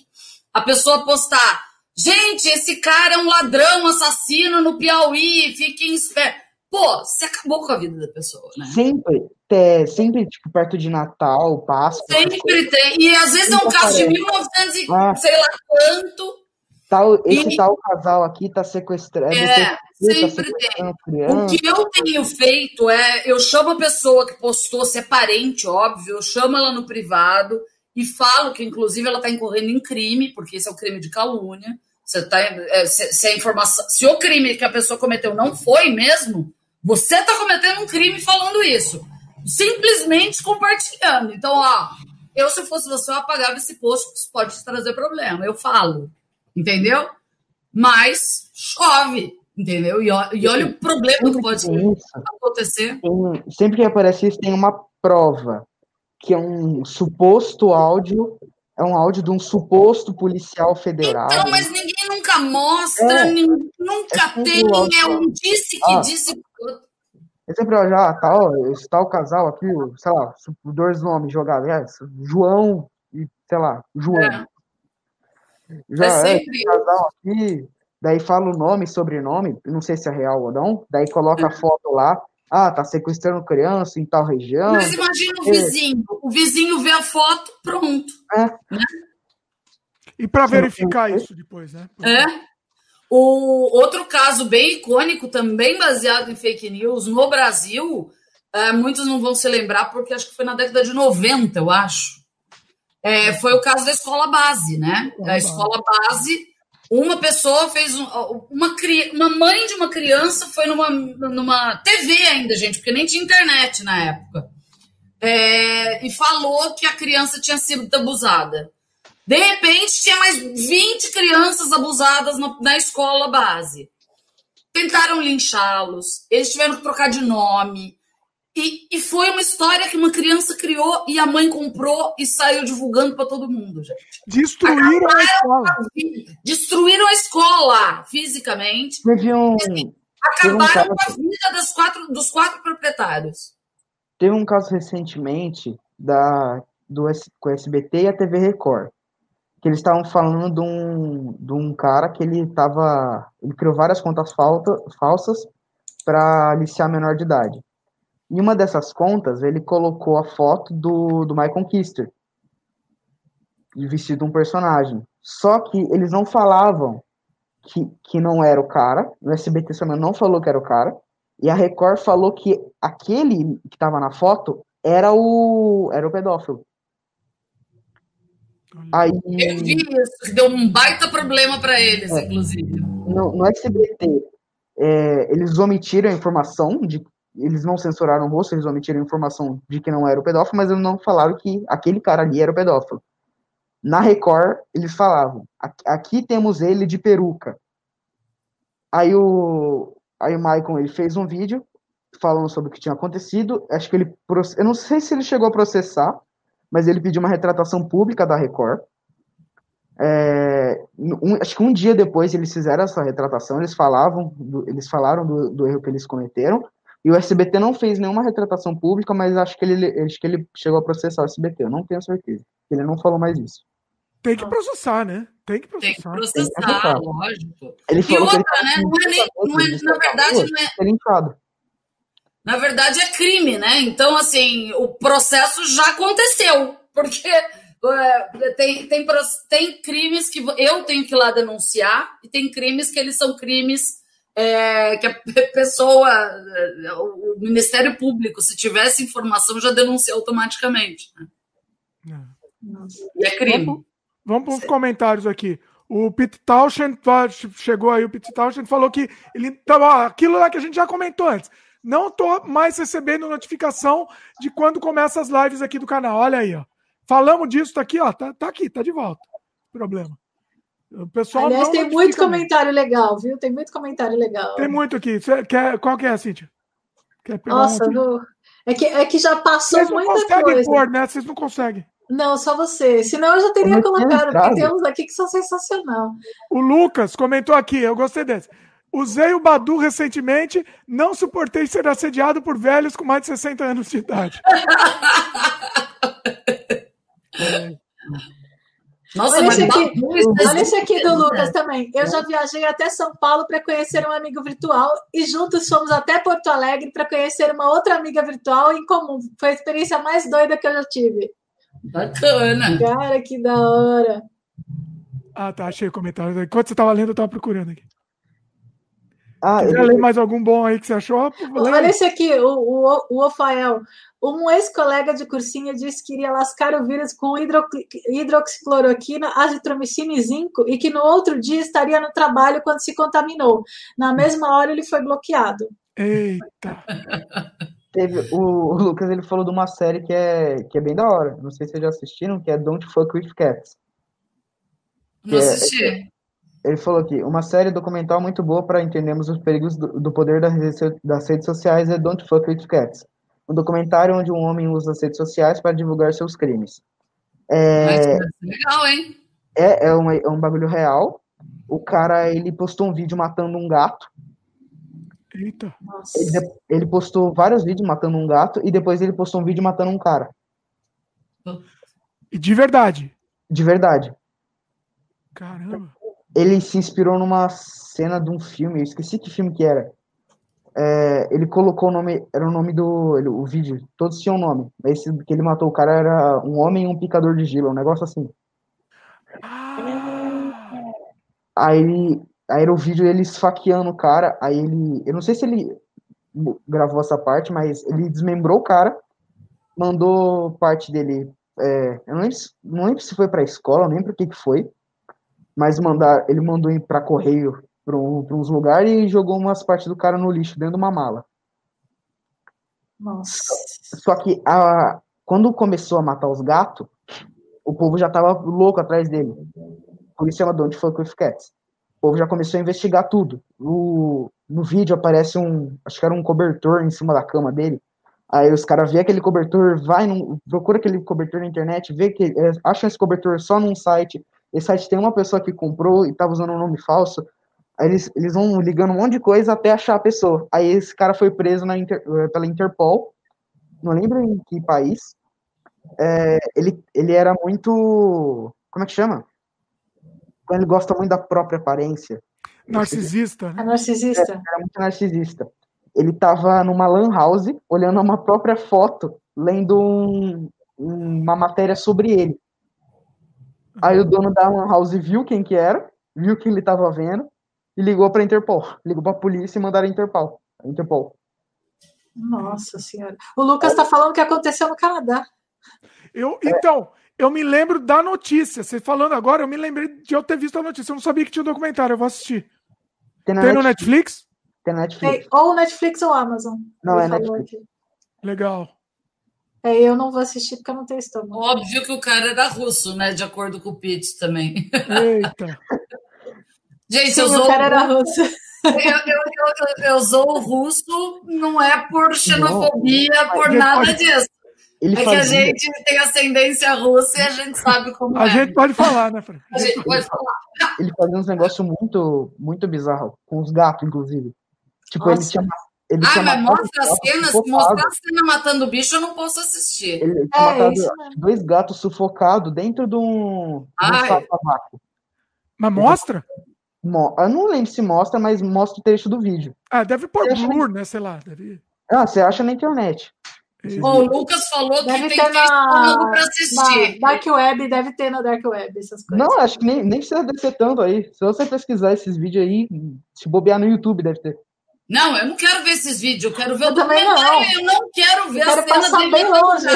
a pessoa postar: gente, esse cara é um ladrão, assassino no Piauí, fiquem espertos. Pô, você acabou com a vida da pessoa, né? Sempre, é, sempre tipo, perto de Natal, Páscoa. Sempre tem. E às vezes é um caso de 1900 e ah. sei lá quanto. Tal, esse e... tal casal aqui tá sequestrando. É, sempre tem. O que eu tenho feito é, eu chamo a pessoa que postou, se é parente, óbvio, eu chamo ela no privado e falo que, inclusive, ela está incorrendo em crime, porque esse é o crime de calúnia. Você tá, é, se, se, a informação, se o crime que a pessoa cometeu não foi mesmo, você está cometendo um crime falando isso. Simplesmente compartilhando. Então, ó, eu, se fosse você, eu apagava esse post, isso pode te trazer problema. Eu falo entendeu? Mas chove, entendeu? E, e olha o problema que pode acontecer. Tem, sempre que aparece isso, tem uma prova, que é um suposto áudio, é um áudio de um suposto policial federal. Então, mas ninguém nunca mostra, é, nunca é tem, é um disse que ah, disse. É sempre já, tal, esse tal casal aqui, sei lá, dois nomes jogados, é, João e, sei lá, João. É. Já é, sempre... casal aqui, daí fala o nome, sobrenome, não sei se é real ou não, daí coloca a foto lá, ah, tá sequestrando criança em tal região. Mas imagina o vizinho, o vizinho vê a foto, pronto. É. Né? E para verificar isso depois, né? É. O outro caso bem icônico, também baseado em fake news, no Brasil, é, muitos não vão se lembrar, porque acho que foi na década de 90, eu acho. É, foi o caso da escola base, né? A escola base, uma pessoa fez um, uma, uma mãe de uma criança foi numa, numa TV ainda, gente, porque nem tinha internet na época. É, e falou que a criança tinha sido abusada. De repente, tinha mais 20 crianças abusadas na, na escola base. Tentaram linchá-los, eles tiveram que trocar de nome. E, e, foi uma história que uma criança criou e a mãe comprou e saiu divulgando para todo mundo, gente. Destruíram Acabaram a escola. Destruíram a escola fisicamente. Teve um, acabaram um com a vida das quatro, dos quatro proprietários. Teve um caso recentemente da, do, com a SBT e a TV Record. Que eles estavam falando de um, de um cara que ele tava. Ele criou várias contas falta, falsas para aliciar menor de idade. Em uma dessas contas, ele colocou a foto do, do Michael Kister, vestido um personagem. Só que eles não falavam que, que não era o cara, o SBT não falou que era o cara, e a Record falou que aquele que estava na foto era o, era o pedófilo. Aí, Eu vi isso, que deu um baita problema para eles, é, inclusive. No, no SBT, é, eles omitiram a informação de eles não censuraram o rosto, eles omitiram informação de que não era o pedófilo, mas eles não falaram que aquele cara ali era o pedófilo. Na Record, eles falavam: aqui temos ele de peruca. Aí o, aí o Michael ele fez um vídeo falando sobre o que tinha acontecido. Acho que ele. Eu não sei se ele chegou a processar, mas ele pediu uma retratação pública da Record. É, um, acho que um dia depois eles fizeram essa retratação, eles falavam, eles falaram do, do erro que eles cometeram e o SBT não fez nenhuma retratação pública, mas acho que ele, acho que ele chegou a processar o SBT. Eu não tenho certeza. Ele não falou mais isso. Tem que processar, né? Tem que processar. Tem que processar, Tem que processar. lógico. Ele e outra, né? Não é nem, não é, na verdade, não é. Na verdade, é crime, né? Então, assim, o processo já aconteceu. Porque é, tem, tem, tem crimes que eu tenho que ir lá denunciar, e tem crimes que eles são crimes é, que a pessoa, é, o Ministério Público, se tivesse informação, já denuncia automaticamente. Né? É. é crime. Vamos, vamos para os comentários aqui. O Pete Townshend chegou aí, o Pete Townshend falou que ele então, ó, aquilo lá que a gente já comentou antes. Não estou mais recebendo notificação de quando começa as lives aqui do canal. Olha aí, ó. Falamos disso, tá aqui, ó. Tá, tá aqui, tá de volta. Problema. O pessoal Aliás, tem muito comentário legal, viu? Tem muito comentário legal. Tem muito aqui. Você quer, qual que é, Cíntia? Quer Nossa, um do... é, que, é que já passou Vocês muita coisa. Vocês não conseguem pôr, né? Vocês não conseguem. Não, só você. Senão eu já teria colocado, porque tem uns aqui que são sensacional. O Lucas comentou aqui, eu gostei desse. Usei o Badu recentemente, não suportei ser assediado por velhos com mais de 60 anos de idade. Nossa, olha esse aqui, olha esse aqui do Lucas também. Eu já viajei até São Paulo para conhecer um amigo virtual e juntos fomos até Porto Alegre para conhecer uma outra amiga virtual em comum. Foi a experiência mais doida que eu já tive. Bacana. Cara, que da hora. Ah, tá, achei o comentário. Enquanto você estava lendo, eu estava procurando aqui. Ah, Quer eu... ler mais algum bom aí que você achou? Olha esse aqui, o, o, o Ofael. Um ex-colega de cursinho disse que iria lascar o vírus com hidro, hidroxicloroquina, azitromicina e zinco e que no outro dia estaria no trabalho quando se contaminou. Na mesma hora ele foi bloqueado. Eita! Teve, o, o, Lucas ele falou de uma série que é, que é bem da hora. Não sei se vocês já assistiram, que é Don't Fuck with Cats. Não é, assisti. É, ele falou aqui, uma série documental muito boa para entendermos os perigos do, do poder das, das redes sociais é Don't Fuck with Cats um documentário onde um homem usa as redes sociais para divulgar seus crimes. É, legal, hein? É, é, uma, é um bagulho real. O cara, ele postou um vídeo matando um gato. Eita. Ele, ele, postou vários vídeos matando um gato e depois ele postou um vídeo matando um cara. E de verdade? De verdade. Caramba. Ele se inspirou numa cena de um filme, eu esqueci que filme que era é, ele colocou o nome, era o nome do ele, o vídeo, todos tinham nome. Esse que ele matou o cara era um homem e um picador de gelo, um negócio assim. Ah. Aí, aí era o vídeo dele esfaqueando o cara, aí ele, eu não sei se ele gravou essa parte, mas ele desmembrou o cara, mandou parte dele, é, eu não lembro, não lembro se foi pra escola, não lembro o que que foi, mas mandar, ele mandou ir pra correio para um, uns lugares e jogou umas partes do cara no lixo, dentro de uma mala. Nossa. Só que a, quando começou a matar os gatos, o povo já tava louco atrás dele. Por isso chama Don't Fuck With Cats. O povo já começou a investigar tudo. O, no vídeo aparece um, acho que era um cobertor em cima da cama dele. Aí os caras vê aquele cobertor, vai, num, procura aquele cobertor na internet, vê que é, acham esse cobertor só num site. Esse site tem uma pessoa que comprou e tava usando um nome falso. Aí eles, eles vão ligando um monte de coisa até achar a pessoa. Aí esse cara foi preso na Inter, pela Interpol, não lembro em que país. É, ele, ele era muito. Como é que chama? Quando ele gosta muito da própria aparência. Narcisista, né? É narcisista. É, era muito narcisista. Ele tava numa lan house, olhando uma própria foto, lendo um, uma matéria sobre ele. Aí o dono da lan house viu quem que era, viu que ele tava vendo, e ligou pra Interpol. Ligou pra polícia e mandaram a Interpol. A Interpol. Nossa senhora. O Lucas tá falando que aconteceu no Canadá. Eu, então, eu me lembro da notícia. Você falando agora, eu me lembrei de eu ter visto a notícia. Eu não sabia que tinha um documentário, eu vou assistir. Tem, na Tem no Netflix? Tem na Netflix. Tem, ou Netflix ou Amazon. Não, é Netflix. aqui. Legal. É, eu não vou assistir porque eu não tenho estômago. Óbvio que o cara era russo, né? De acordo com o Pete também. Eita. Gente, Sim, eu o sou, cara era russo. eu, eu, eu, eu sou o russo, não é por xenofobia, por Gente, nada olha- disso. Ele É que a fazia, gente tem ascendência russa e a gente sabe como A é. gente pode falar, né, Fred? A gente pode falar. ele fazia uns negócios muito, muito bizarros, com os gatos, inclusive. Tipo, ele Nossa. tinha. Ele Ah, mas mostra os as cenas, mostrar a cena matando o bicho, eu não posso assistir. Ele tinha É, matado isso que dois gatos sufocados dentro de um, de um Ai. saco a vácuo. Mas mostra? Mo- Eu não lembro se mostra, mas mostra o trecho do vídeo. Ah, deve pôr blur, né? Sei lá. Deve... Ah, você acha na internet. Bom, o Lucas falou que Deve tem que ter estômago pra na, assistir. na Dark Web, deve ter na Dark Web essas coisas. Não, acho que nem, nem precisa descer tanto aí. Se você pesquisar esses vídeos aí, se bobear no YouTube, deve ter. Não, eu não quero ver esses vídeos, eu quero ver Eu o também documentário, não. eu não quero ver Eu quero a cena passar dele bem longe.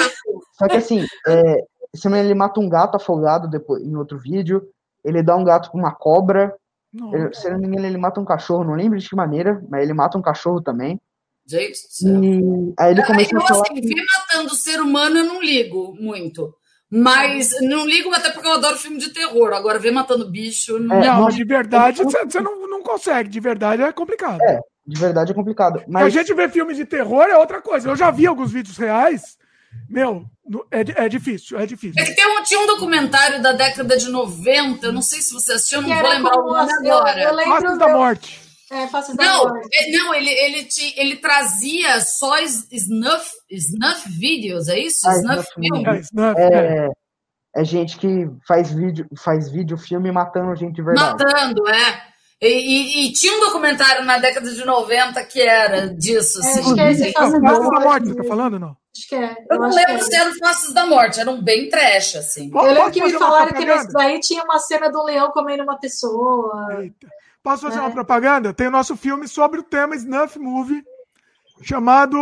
Só que assim, é, se ele mata um gato afogado depois, em outro vídeo, ele dá um gato com uma cobra. Não. Ele- se não me engano, ele mata um cachorro, não lembro de que maneira, mas ele mata um cachorro também. Gente. E aí ele começou Eu, a falar. assim, ver matando o ser humano eu não ligo muito. Mas não ligo até porque eu adoro filme de terror. Agora, ver matando bicho. Não... É, Não, mas de verdade você você não, não consegue. De verdade é complicado. É, De verdade é complicado. Mas A gente vê filme de terror é outra coisa. Eu já vi alguns vídeos reais. Meu, é, é difícil, é difícil. É que tem um, tinha um documentário da década de 90, eu não sei se você assistiu, eu não Que vou lembrar o nome eu- agora. eu lembro Faces da eu- Morte. É, Faces da Não, Morte. é- não ele, ele, ti- ele trazia só snuff, snuff videos, é isso? Ah, snuff. É, Snuff, é. é, é gente que faz vídeo, faz vídeo, filme matando gente de verdade. Matando, é. E, e- e tinha um documentário na década de 90 que era disso, É, assim. acho que é Faces da Morte, tá falando não? Acho que é. Eu não acho que lembro é. se eram Faces da Morte, eram bem trash, assim. Posso Eu lembro que me falaram que nesse daí tinha uma cena do leão comendo uma pessoa. Eita. Posso fazer É. uma propaganda? Tem o nosso filme sobre o tema Snuff Movie, chamado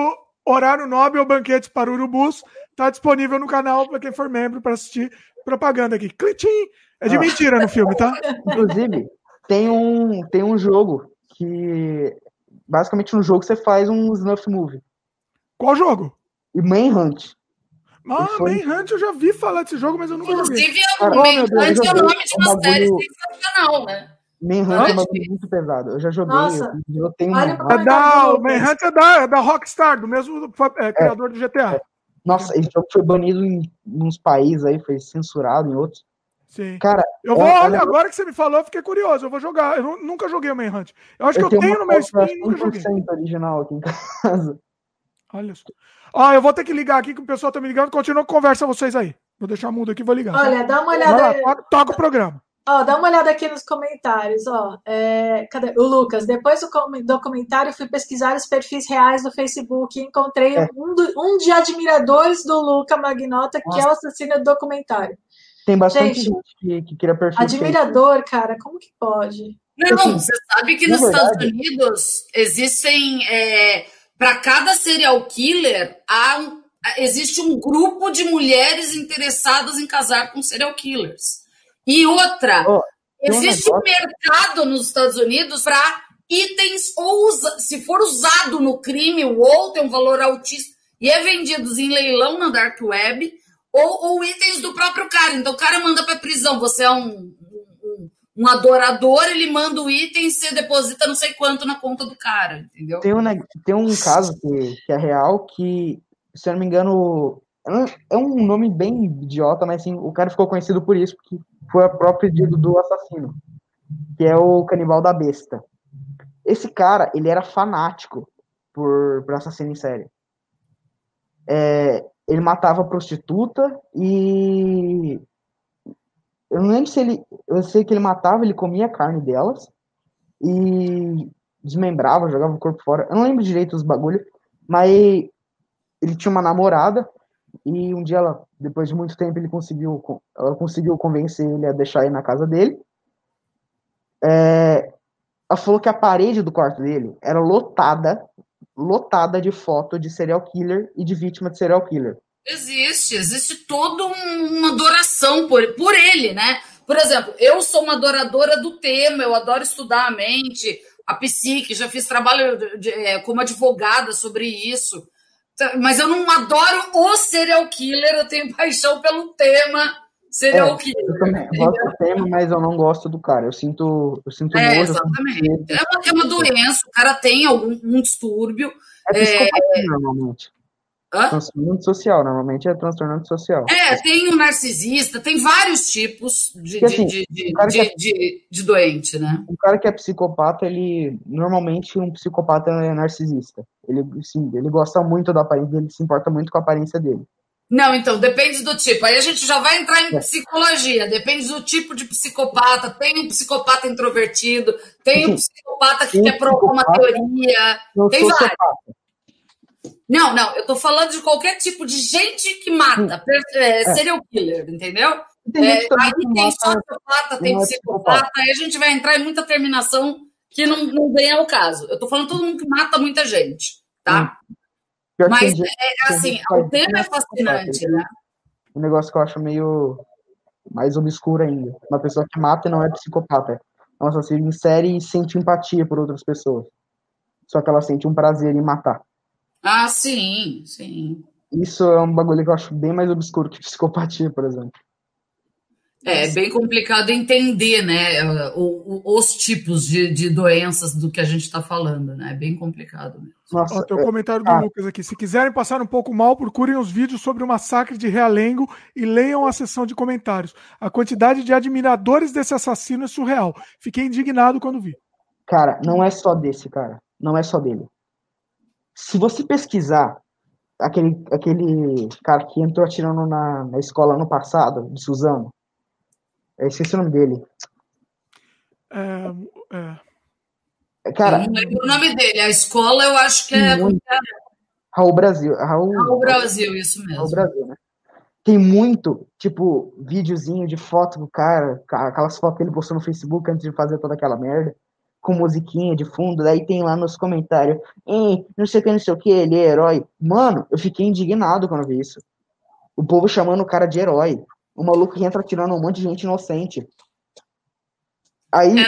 Horário Nobre ou Banquetes para Urubus. Está disponível no canal para quem for membro para assistir propaganda aqui. Clitim! É de Ah. mentira no filme, tá? Inclusive, tem um, tem um jogo que. Basicamente, no jogo você faz um snuff movie. Qual jogo? E Manhunt. Ah, Foi- Manhunt, eu já vi falar desse jogo, mas eu nunca joguei. Inclusive, é Cara, o Manhunt eu é o joguei. nome de uma É um série bagulho- sensacional, né? Manhunt é um bagulho muito pesado. Eu já joguei, Nossa. eu, eu tenho Olha uma. É da, o Manhunt é da, é da Rockstar, do mesmo é, criador do GTA. Nossa, esse jogo foi banido em uns países aí, foi censurado em outros. Sim. Cara, Eu vou, olha- olha, agora que você me falou, eu fiquei curioso. Eu vou jogar. Eu nu- nunca joguei o Manhunt. Eu acho que eu tenho uma no meu Steam nunca joguei. 100% original aqui em casa. Olha só. Ah, eu vou ter que ligar aqui que o pessoal tá me ligando. Continua a conversa vocês aí. Vou deixar mudo aqui e vou ligar. Olha, dá uma olhada lá, aí. toca, toca o programa. Ó, dá uma olhada aqui nos comentários, ó. É, cadê? O Lucas, depois do documentário, fui pesquisar os perfis reais do Facebook e encontrei É. um, do- um de admiradores do Luca Magnota, que é o assassino do documentário. Tem bastante Gente, gente, que, que cria perfil. fake. Admirador, cara, como que pode? Não, Assim, você sabe que nos Estados verdade- Unidos existem. para cada serial killer, há um- existe um grupo de mulheres interessadas em casar com serial killers. E outra, um existe um mercado nos Estados Unidos para itens, ou usa- se for usado no crime, ou tem um valor altíssimo, e é vendido em leilão na Dark Web, ou, ou itens do próprio cara. Então o cara manda para prisão, você é um, um, um, adorador, ele manda o item e você deposita não sei quanto na conta do cara, entendeu? Tem um, tem um caso que, que é real que, se eu não me engano, é um nome bem idiota, mas assim, o cara ficou conhecido por isso, porque foi o próprio pedido do assassino, que é o canibal da besta. Esse cara, ele era fanático por, por assassino em série. É, ele matava prostituta e eu não lembro se ele, eu sei que ele matava, ele comia a carne delas e desmembrava, jogava o corpo fora. Eu não lembro direito os bagulhos, mas ele tinha uma namorada e um dia ela, depois de muito tempo, ele conseguiu, ela conseguiu convencer ele a deixar ir na casa dele. É, ela falou que a parede do quarto dele era lotada lotada de foto de serial killer e de vítima de serial killer. Existe, existe toda uma adoração por, por ele, né? Por exemplo, eu sou uma adoradora do tema, eu adoro estudar a mente, a psique, já fiz trabalho de, é, como advogada sobre isso. Mas eu não adoro o serial killer, eu tenho paixão pelo tema serial é, killer. Eu também gosto do tema, mas eu não gosto do cara. Eu sinto, eu sinto é, nojo. Exatamente. É uma, é uma doença, o cara tem algum um distúrbio. É psicopatia, é... normalmente. Hã? Transtorno social, normalmente é transtorno social. É, tem o um narcisista, tem vários tipos de, Porque, assim, de, de, de, é, de, de, doente, né? O cara que é psicopata, ele. Normalmente um psicopata é narcisista. Ele, sim, ele gosta muito da aparência dele, se importa muito com a aparência dele. Não, então, depende do tipo. Aí a gente já vai entrar em é. psicologia. Depende do tipo de psicopata. Tem um psicopata introvertido, tem um psicopata que quer provar uma teoria. Tem vários. Não, não, eu tô falando de qualquer tipo de gente que mata, é, é. serial killer, entendeu? Tem é, aí tem sociopata, tem psicopata, aí a gente vai entrar em muita terminação que não, não vem ao caso. Eu tô falando todo mundo que mata muita gente, tá? Hum. Mas, é, é assim, o tema é fascinante, né? Um negócio que eu acho meio mais obscuro ainda. Uma pessoa que mata e não é psicopata. É uma assassina em série e sente empatia por outras pessoas. Só que ela sente um prazer em matar. Ah, sim, sim. Isso é um bagulho que eu acho bem mais obscuro que psicopatia, por exemplo. É, bem complicado entender, né, o, o, os tipos de, de doenças do que a gente está falando, né? É bem complicado mesmo. Nossa, Ó, tem um é, comentário do ah. Lucas aqui. Se quiserem passar um pouco mal, procurem os vídeos sobre o massacre de Realengo e leiam a sessão de comentários. A quantidade de admiradores desse assassino é surreal. Fiquei indignado quando vi. Cara, não é só desse, cara. Não é só dele. Se você pesquisar aquele, aquele cara que entrou atirando na, na escola no passado, de Suzano, eu esqueci o nome dele. É, é. Cara, eu não lembro o nome dele. A escola eu acho que é. Muito. Raul Brasil. Raul, Raul Brasil, isso mesmo. Raul Brasil, né? Tem muito, tipo, videozinho de foto do cara, aquelas fotos que ele postou no Facebook antes de fazer toda aquela merda, com musiquinha de fundo, daí tem lá nos comentários, não sei o que, não sei o que, ele é herói. Mano, eu fiquei indignado quando vi isso. O povo chamando o cara de herói o maluco que entra tirando um monte de gente inocente. Aí. É,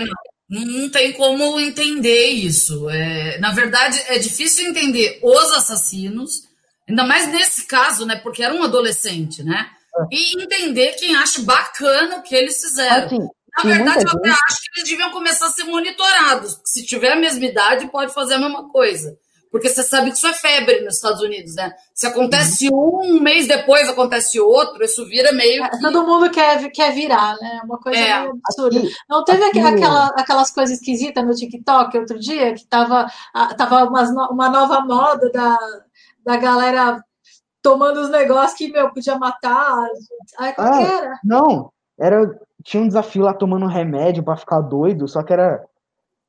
não, não, tem como entender isso. É, na verdade, é difícil entender os assassinos, ainda mais nesse caso, né? Porque era um adolescente, né? É. E entender quem acha bacana o que eles fizeram. Assim, na verdade, eu até gente... acho que eles deviam começar a ser monitorados. Se tiver a mesma idade, pode fazer a mesma coisa. Porque você sabe que isso é febre nos Estados Unidos, né? Se acontece uhum. um, um mês depois acontece outro, isso vira meio. É, que... Todo mundo quer, quer virar, né? Uma coisa é. meio absurda. Aqui, Não teve aqui, aquela, aquelas coisas esquisitas no TikTok outro dia, que tava, tava uma, uma nova moda da, da galera tomando os negócios que, meu, podia matar. Aí, ah, era? Não, era. Tinha um desafio lá tomando remédio para ficar doido, só que era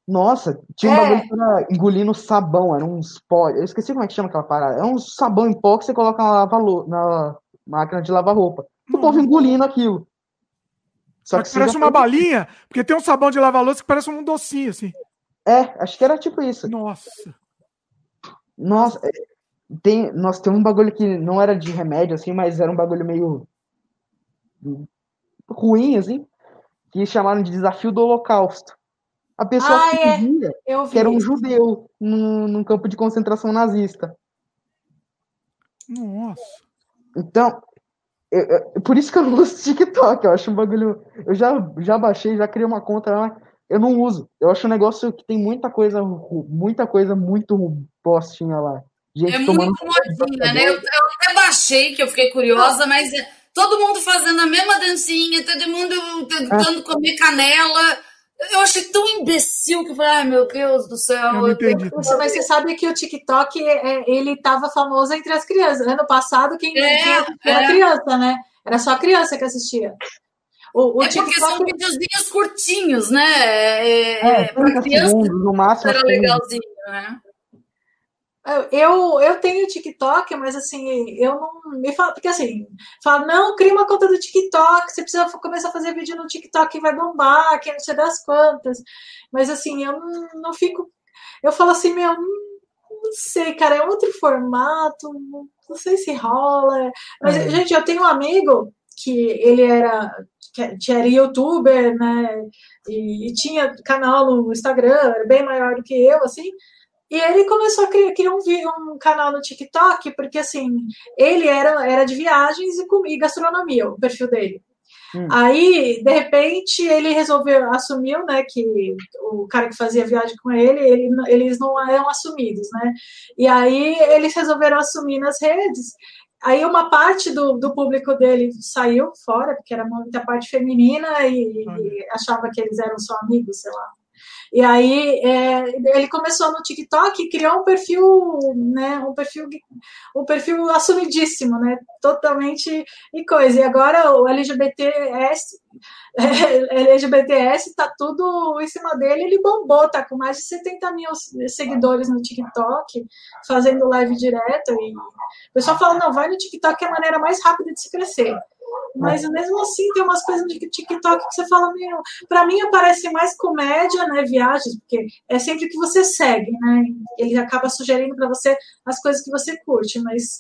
nossa, tinha um é. bagulho que era engolindo sabão, era uns pó. Eu esqueci como é que chama aquela parada. É um sabão em pó que você coloca na, lava na máquina de lavar roupa. O povo engolindo aquilo. Só que parece uma balinha, porque tem um sabão de lavar louça que parece um docinho, assim. É, acho que era tipo isso. Nossa. Nossa, é, tem, nossa, tem um bagulho que não era de remédio, assim, mas era um bagulho meio ruim, assim, que chamaram de desafio do holocausto. A pessoa ah, fingia é. que era um judeu num, num, campo de concentração nazista. Nossa. Então, eu, por isso que eu não uso TikTok. Eu acho um bagulho. Eu já, já baixei, já criei uma conta lá. Eu não uso. Eu acho um negócio que tem muita coisa, muita coisa muito postinha lá. Gente é muito modinha, né? Eu, eu até baixei, que eu fiquei curiosa, mas é todo mundo fazendo a mesma dancinha, todo mundo tentando é. comer canela. Eu achei tão imbecil que eu falei, ai meu Deus do céu. Eu entendi. Mas você sabe que o TikTok, é, ele estava famoso entre as crianças. Ano passado, quem é, era é. criança, né? Era só criança que assistia. O, o é TikTok... porque são videozinhos curtinhos, né? É, é, é para criança segundos, no máximo. Era legalzinho, né? Eu, eu tenho TikTok, mas assim, eu não me falo, porque assim, fala, não, cria uma conta do TikTok, você precisa começar a fazer vídeo no TikTok vai bombar, que não sei das quantas. Mas assim, eu não, não fico. Eu falo assim, meu, não sei, cara, é outro formato, não sei se rola. Mas, é. gente, eu tenho um amigo que ele era que era youtuber, né? E, e, tinha canal no Instagram, era bem maior do que eu, assim. E ele começou a criar, criar um, um, canal no TikTok, porque assim, ele era, era de viagens e, e gastronomia, o perfil dele. Hum. Aí, de repente, ele resolveu, assumiu, né, que o cara que fazia viagem com ele, ele eles não eram assumidos, né? E aí eles resolveram assumir nas redes. Aí uma parte do, do público dele saiu fora, porque era muita parte feminina e, hum. e achava que eles eram só amigos, sei lá. E aí é, ele começou no TikTok e criou um perfil, né, um perfil, um perfil assumidíssimo, né, totalmente e coisa. E agora o LGBTS, LGBTS tá tudo em cima dele, ele bombou, tá com mais de 70 mil seguidores no TikTok, fazendo live direto. E o pessoal fala, não, vai no TikTok é a maneira mais rápida de se crescer. Mas mesmo assim tem umas coisas de TikTok que você fala, meu, pra mim aparece mais comédia, né? Viagens, porque é sempre que você segue, né? Ele acaba sugerindo para você as coisas que você curte, mas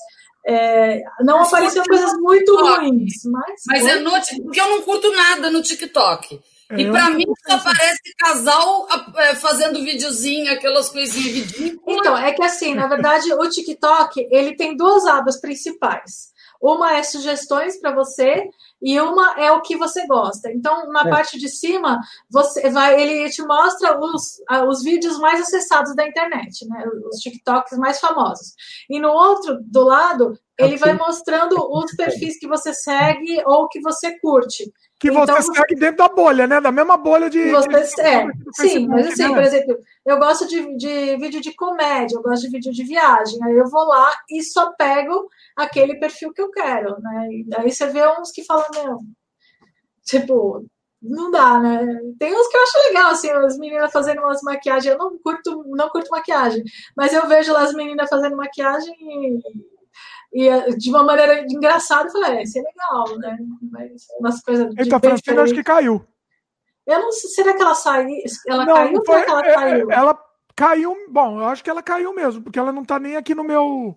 é, não mas apareceu coisas muito ruins. Mas, mas é no, porque eu não curto nada no TikTok. É, e para mim só parece casal é, fazendo videozinho, aquelas coisinhas ridículas. Então, é que assim, na verdade, o TikTok ele tem duas abas principais. Uma é sugestões para você e uma é o que você gosta. Então, na é. parte de cima, você vai, ele te mostra os, os vídeos mais acessados da internet, né? Os TikToks mais famosos. E no outro, do lado, ele vai mostrando os perfis que você segue ou que você curte. Que então, você segue dentro da bolha, né? Da mesma bolha de. Você, de... É, sim, mas assim, né? por exemplo, eu gosto de, de vídeo de comédia, eu gosto de vídeo de viagem. Aí eu vou lá e só pego aquele perfil que eu quero, né? E daí você vê uns que falam, meu, tipo, não dá, né? Tem uns que eu acho legal, assim, as meninas fazendo umas maquiagens. Eu não curto, não curto maquiagem, mas eu vejo lá as meninas fazendo maquiagem e, e de uma maneira engraçada, eu falei, é, isso é legal, né? Mas umas coisas. Eita, Francina, acho que caiu. Eu não sei, será que ela saiu? Ela não, caiu foi, ou ela é, caiu? Ela caiu, bom, eu acho que ela caiu mesmo, porque ela não tá nem aqui no meu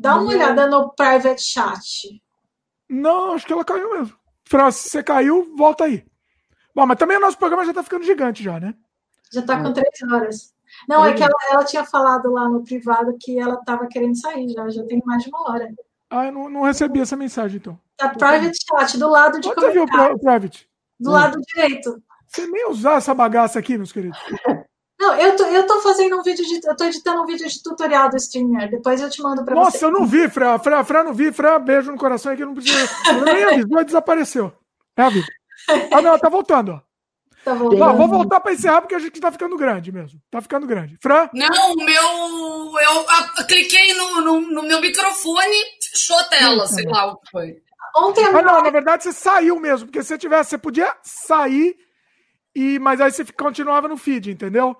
Dá uma olhada no private chat. Não, acho que ela caiu mesmo. Fran, se você caiu, volta aí. Bom, mas também o nosso programa já tá ficando gigante já, né? Já tá com três horas. Não, é que ela, ela, tinha falado lá no privado que ela tava querendo sair já, já tem mais de uma hora. Ah, eu não, não recebi essa mensagem, então. Tá private chat, do lado de Onde você viu o private? Do hum. lado direito. Você nem usar essa bagaça aqui, meus queridos. Não, eu tô, eu tô fazendo um vídeo de. Eu tô editando um vídeo de tutorial do streamer. Depois eu te mando pra Nossa, você. Nossa, eu não vi, Fran. Fran, Fran não vi. Fran, beijo no coração aqui. Não precisa. Nem avisou, desapareceu. É a vida. Ah, não, tá voltando, ó. Tá voltando. Não, vou voltar pra encerrar porque a gente tá ficando grande mesmo. Tá ficando grande. Fran? Não, meu. Eu, eu cliquei no, no, no, meu microfone, fechou a tela, sei lá o que foi. Ontem ah, não, na verdade você saiu mesmo, porque se você tivesse, você podia sair, e, mas aí você continuava no feed, entendeu?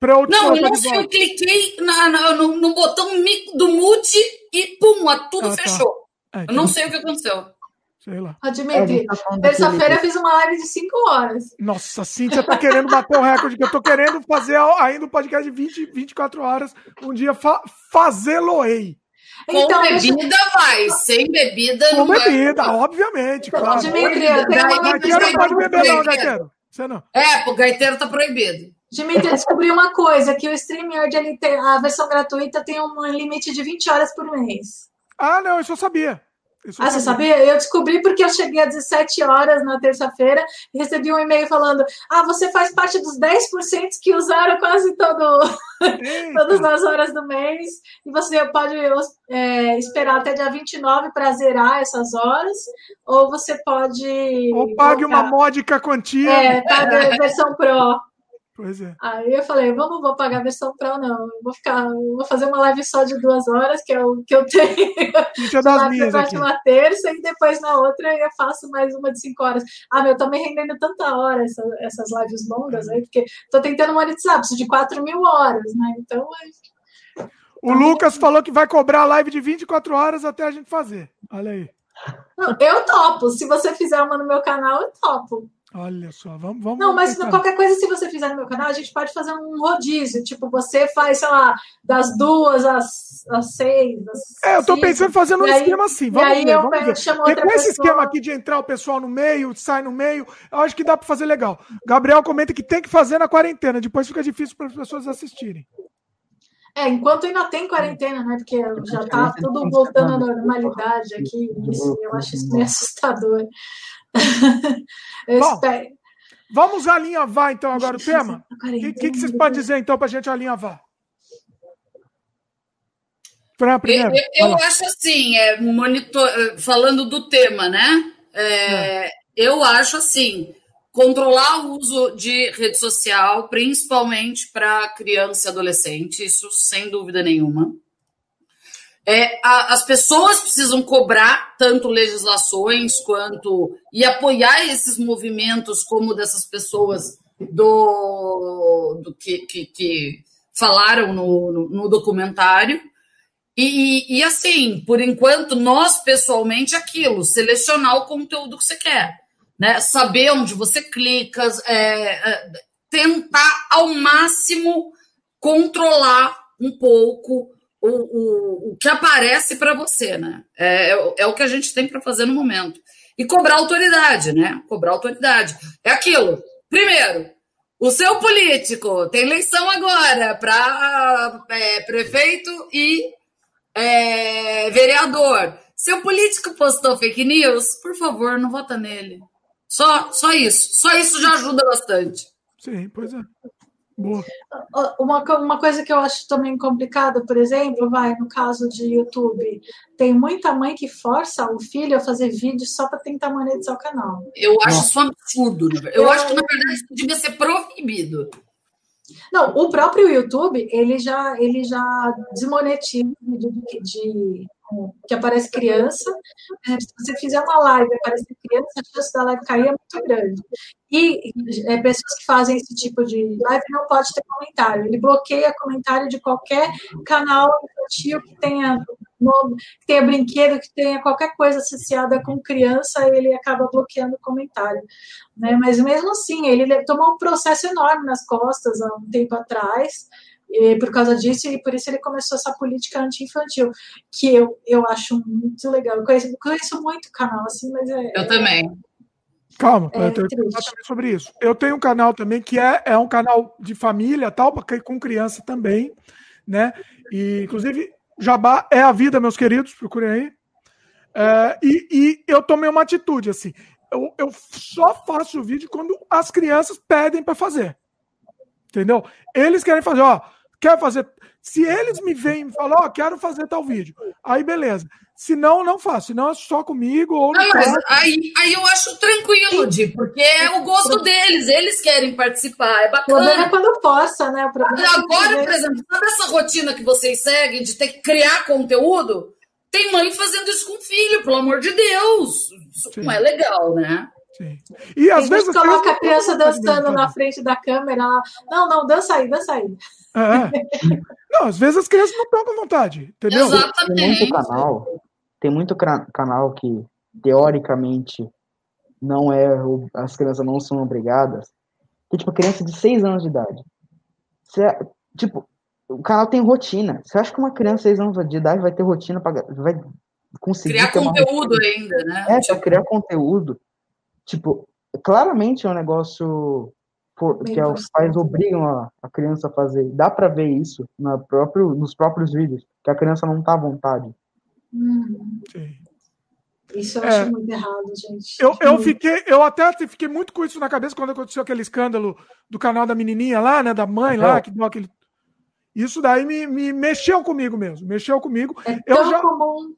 Pra eu não, eu não eu cliquei na, na, no, no, botão do mute e pum, tudo ah, tá. fechou. Tá. É, então... Eu não sei o que aconteceu. Sei lá. Admiti. Tá Terça-feira eu fiz uma live de 5 horas. Nossa, Cíntia tá querendo bater o recorde, que eu tô querendo fazer ainda um podcast de 20, 24 horas, um dia fa fazê-lo-ei. Então, Com bebida deixa... vai, sem bebida Com não bebida, vai. obviamente, claro. Dimitri, eu tenho uma não pode beber não, gaiteiro. Você não. É, o gaiteiro tá proibido. Dimitri, eu descobri uma coisa, que o StreamYard, a versão gratuita tem um limite de 20 horas por mês. Ah, não, isso eu sabia. Isso ah, você sabia? Eu descobri porque eu cheguei às 17 horas na terça-feira e recebi um e-mail falando: Ah, você faz parte dos 10% que usaram quase todo, todas as horas do mês e você pode é, esperar até dia 29 para zerar essas horas, ou você pode. Ou pague colocar, uma módica quantia. É, pague a versão Pro. Pois é. Aí eu falei, vamos, vou pagar a versão Pro, não. Eu vou ficar, vou fazer uma live só de duas horas, que é o que eu tenho. Deixa das minhas aqui. uma terça e depois na outra eu faço mais uma de cinco horas. Ah, meu, eu tô me rendendo tanta hora essa, essas lives longas aí, porque tô tentando monetizar, preciso de 4 mil horas, né? Então. O Lucas falou que vai cobrar a live de 24 horas até a gente fazer. Olha aí. Não, eu topo. Se você fizer uma no meu canal, eu topo. Olha só, vamos. vamos não, mas tentar. qualquer coisa, se você fizer no meu canal, a gente pode fazer um rodízio. Tipo, você faz, sei lá, das duas às, às seis. Às é, eu tô cinco, pensando em fazer um esquema assim. Vamos ver, vamos ver. E com esse esquema aqui de entrar o pessoal no meio, sai no meio, eu acho que dá para fazer legal. Gabriel comenta que tem que fazer na quarentena, depois fica difícil para as pessoas assistirem. É, enquanto ainda tem quarentena, né? Porque já tá tudo voltando à normalidade aqui. Isso, eu acho isso meio assustador. Bom, vamos alinhavar então agora o tema? O que, que, que, vocês podem dizer então para a gente alinhavar? Fran, primeiro. Eu, eu acho assim, é, monitor, é, falando do tema, né? É, é. Eu acho assim, controlar o uso de rede social, principalmente para criança e adolescente, isso sem dúvida nenhuma. É, a, as pessoas precisam cobrar tanto legislações quanto e apoiar esses movimentos como dessas pessoas do, do que, que, que, falaram no, no, no documentário. E, e, assim, por enquanto, nós pessoalmente, aquilo, selecionar o conteúdo que você quer, né? Saber onde você clica, é, é, tentar ao máximo controlar um pouco o, o, o que aparece para você, né? É, é, é, o que a gente tem para fazer no momento. E cobrar autoridade, né? Cobrar autoridade. É aquilo. Primeiro, o seu político tem eleição agora para é, prefeito e é, vereador. Seu político postou fake news, por favor, não vota nele. Só, só isso. Só isso já ajuda bastante. Sim, pois é. Boa. Uma, uma coisa que eu acho também complicada, por exemplo, vai no caso de YouTube, tem muita mãe que força o filho a fazer vídeo só para tentar monetizar o canal. Eu acho isso um absurdo. Eu é... acho que, na verdade, isso devia ser proibido. Não, o próprio YouTube, ele já, ele já desmonetiza de, de que aparece criança. É, se você fizer uma live e aparecer criança, a chance da live cair é muito grande. E é, pessoas que fazem esse tipo de live não pode ter comentário. Ele bloqueia comentário de qualquer canal infantil que tenha que tenha brinquedo, que tenha qualquer coisa associada com criança, ele acaba bloqueando o comentário. Né? Mas mesmo assim, ele tomou um processo enorme nas costas há um tempo atrás e por causa disso, e por isso ele começou essa política anti-infantil, que eu, eu acho muito legal. Eu conheço, conheço muito o canal, assim, mas é. Eu também. Calma, é eu tenho que falar também sobre isso. Eu tenho um canal também que é, é um canal de família, tal, com criança também, né? E, inclusive, Jabá é a vida, meus queridos, procurem aí. É, e, e, eu tomei uma atitude, assim. Eu, eu só faço vídeo quando as crianças pedem para fazer. Entendeu? Eles querem fazer, ó, quer fazer. Se eles me vêm e falam, ó, oh, quero fazer tal vídeo, aí beleza. Se não, não faço. Se não, é só comigo ou não. mas aí, aí eu acho tranquilo, Di, porque é o gosto deles. Eles querem participar. É bacana. é quando possa, né? Agora, por exemplo, sabe essa rotina que vocês seguem de ter que criar conteúdo? Tem mãe fazendo isso com filho, pelo amor de Deus. Isso não é legal, né? Sim. E às vezes. coloca a criança dançando na frente da câmera. Não, não, dança aí, dança aí. É. é. Não, às vezes as crianças não estão com vontade, entendeu? Exatamente. Tem muito canal, tem muito canal que, teoricamente, não é. As crianças não são obrigadas. Tem, tipo, criança de 6 anos de idade. Você, tipo, o canal tem rotina. Você acha que uma criança de 6 anos de idade vai ter rotina para vai conseguir criar conteúdo ainda, né? É, tipo... criar conteúdo. Tipo, claramente é um negócio que os pais obrigam a, a criança a fazer. Dá para ver isso na próprio, nos próprios vídeos, que a criança não tá à vontade. Hum. Isso eu é, acho muito errado, gente. Eu, eu, fiquei, eu até fiquei muito com isso na cabeça quando aconteceu aquele escândalo do canal da menininha lá, né? Da mãe lá, que deu aquele. Isso daí me, me mexeu comigo mesmo, mexeu comigo. É eu já, comum.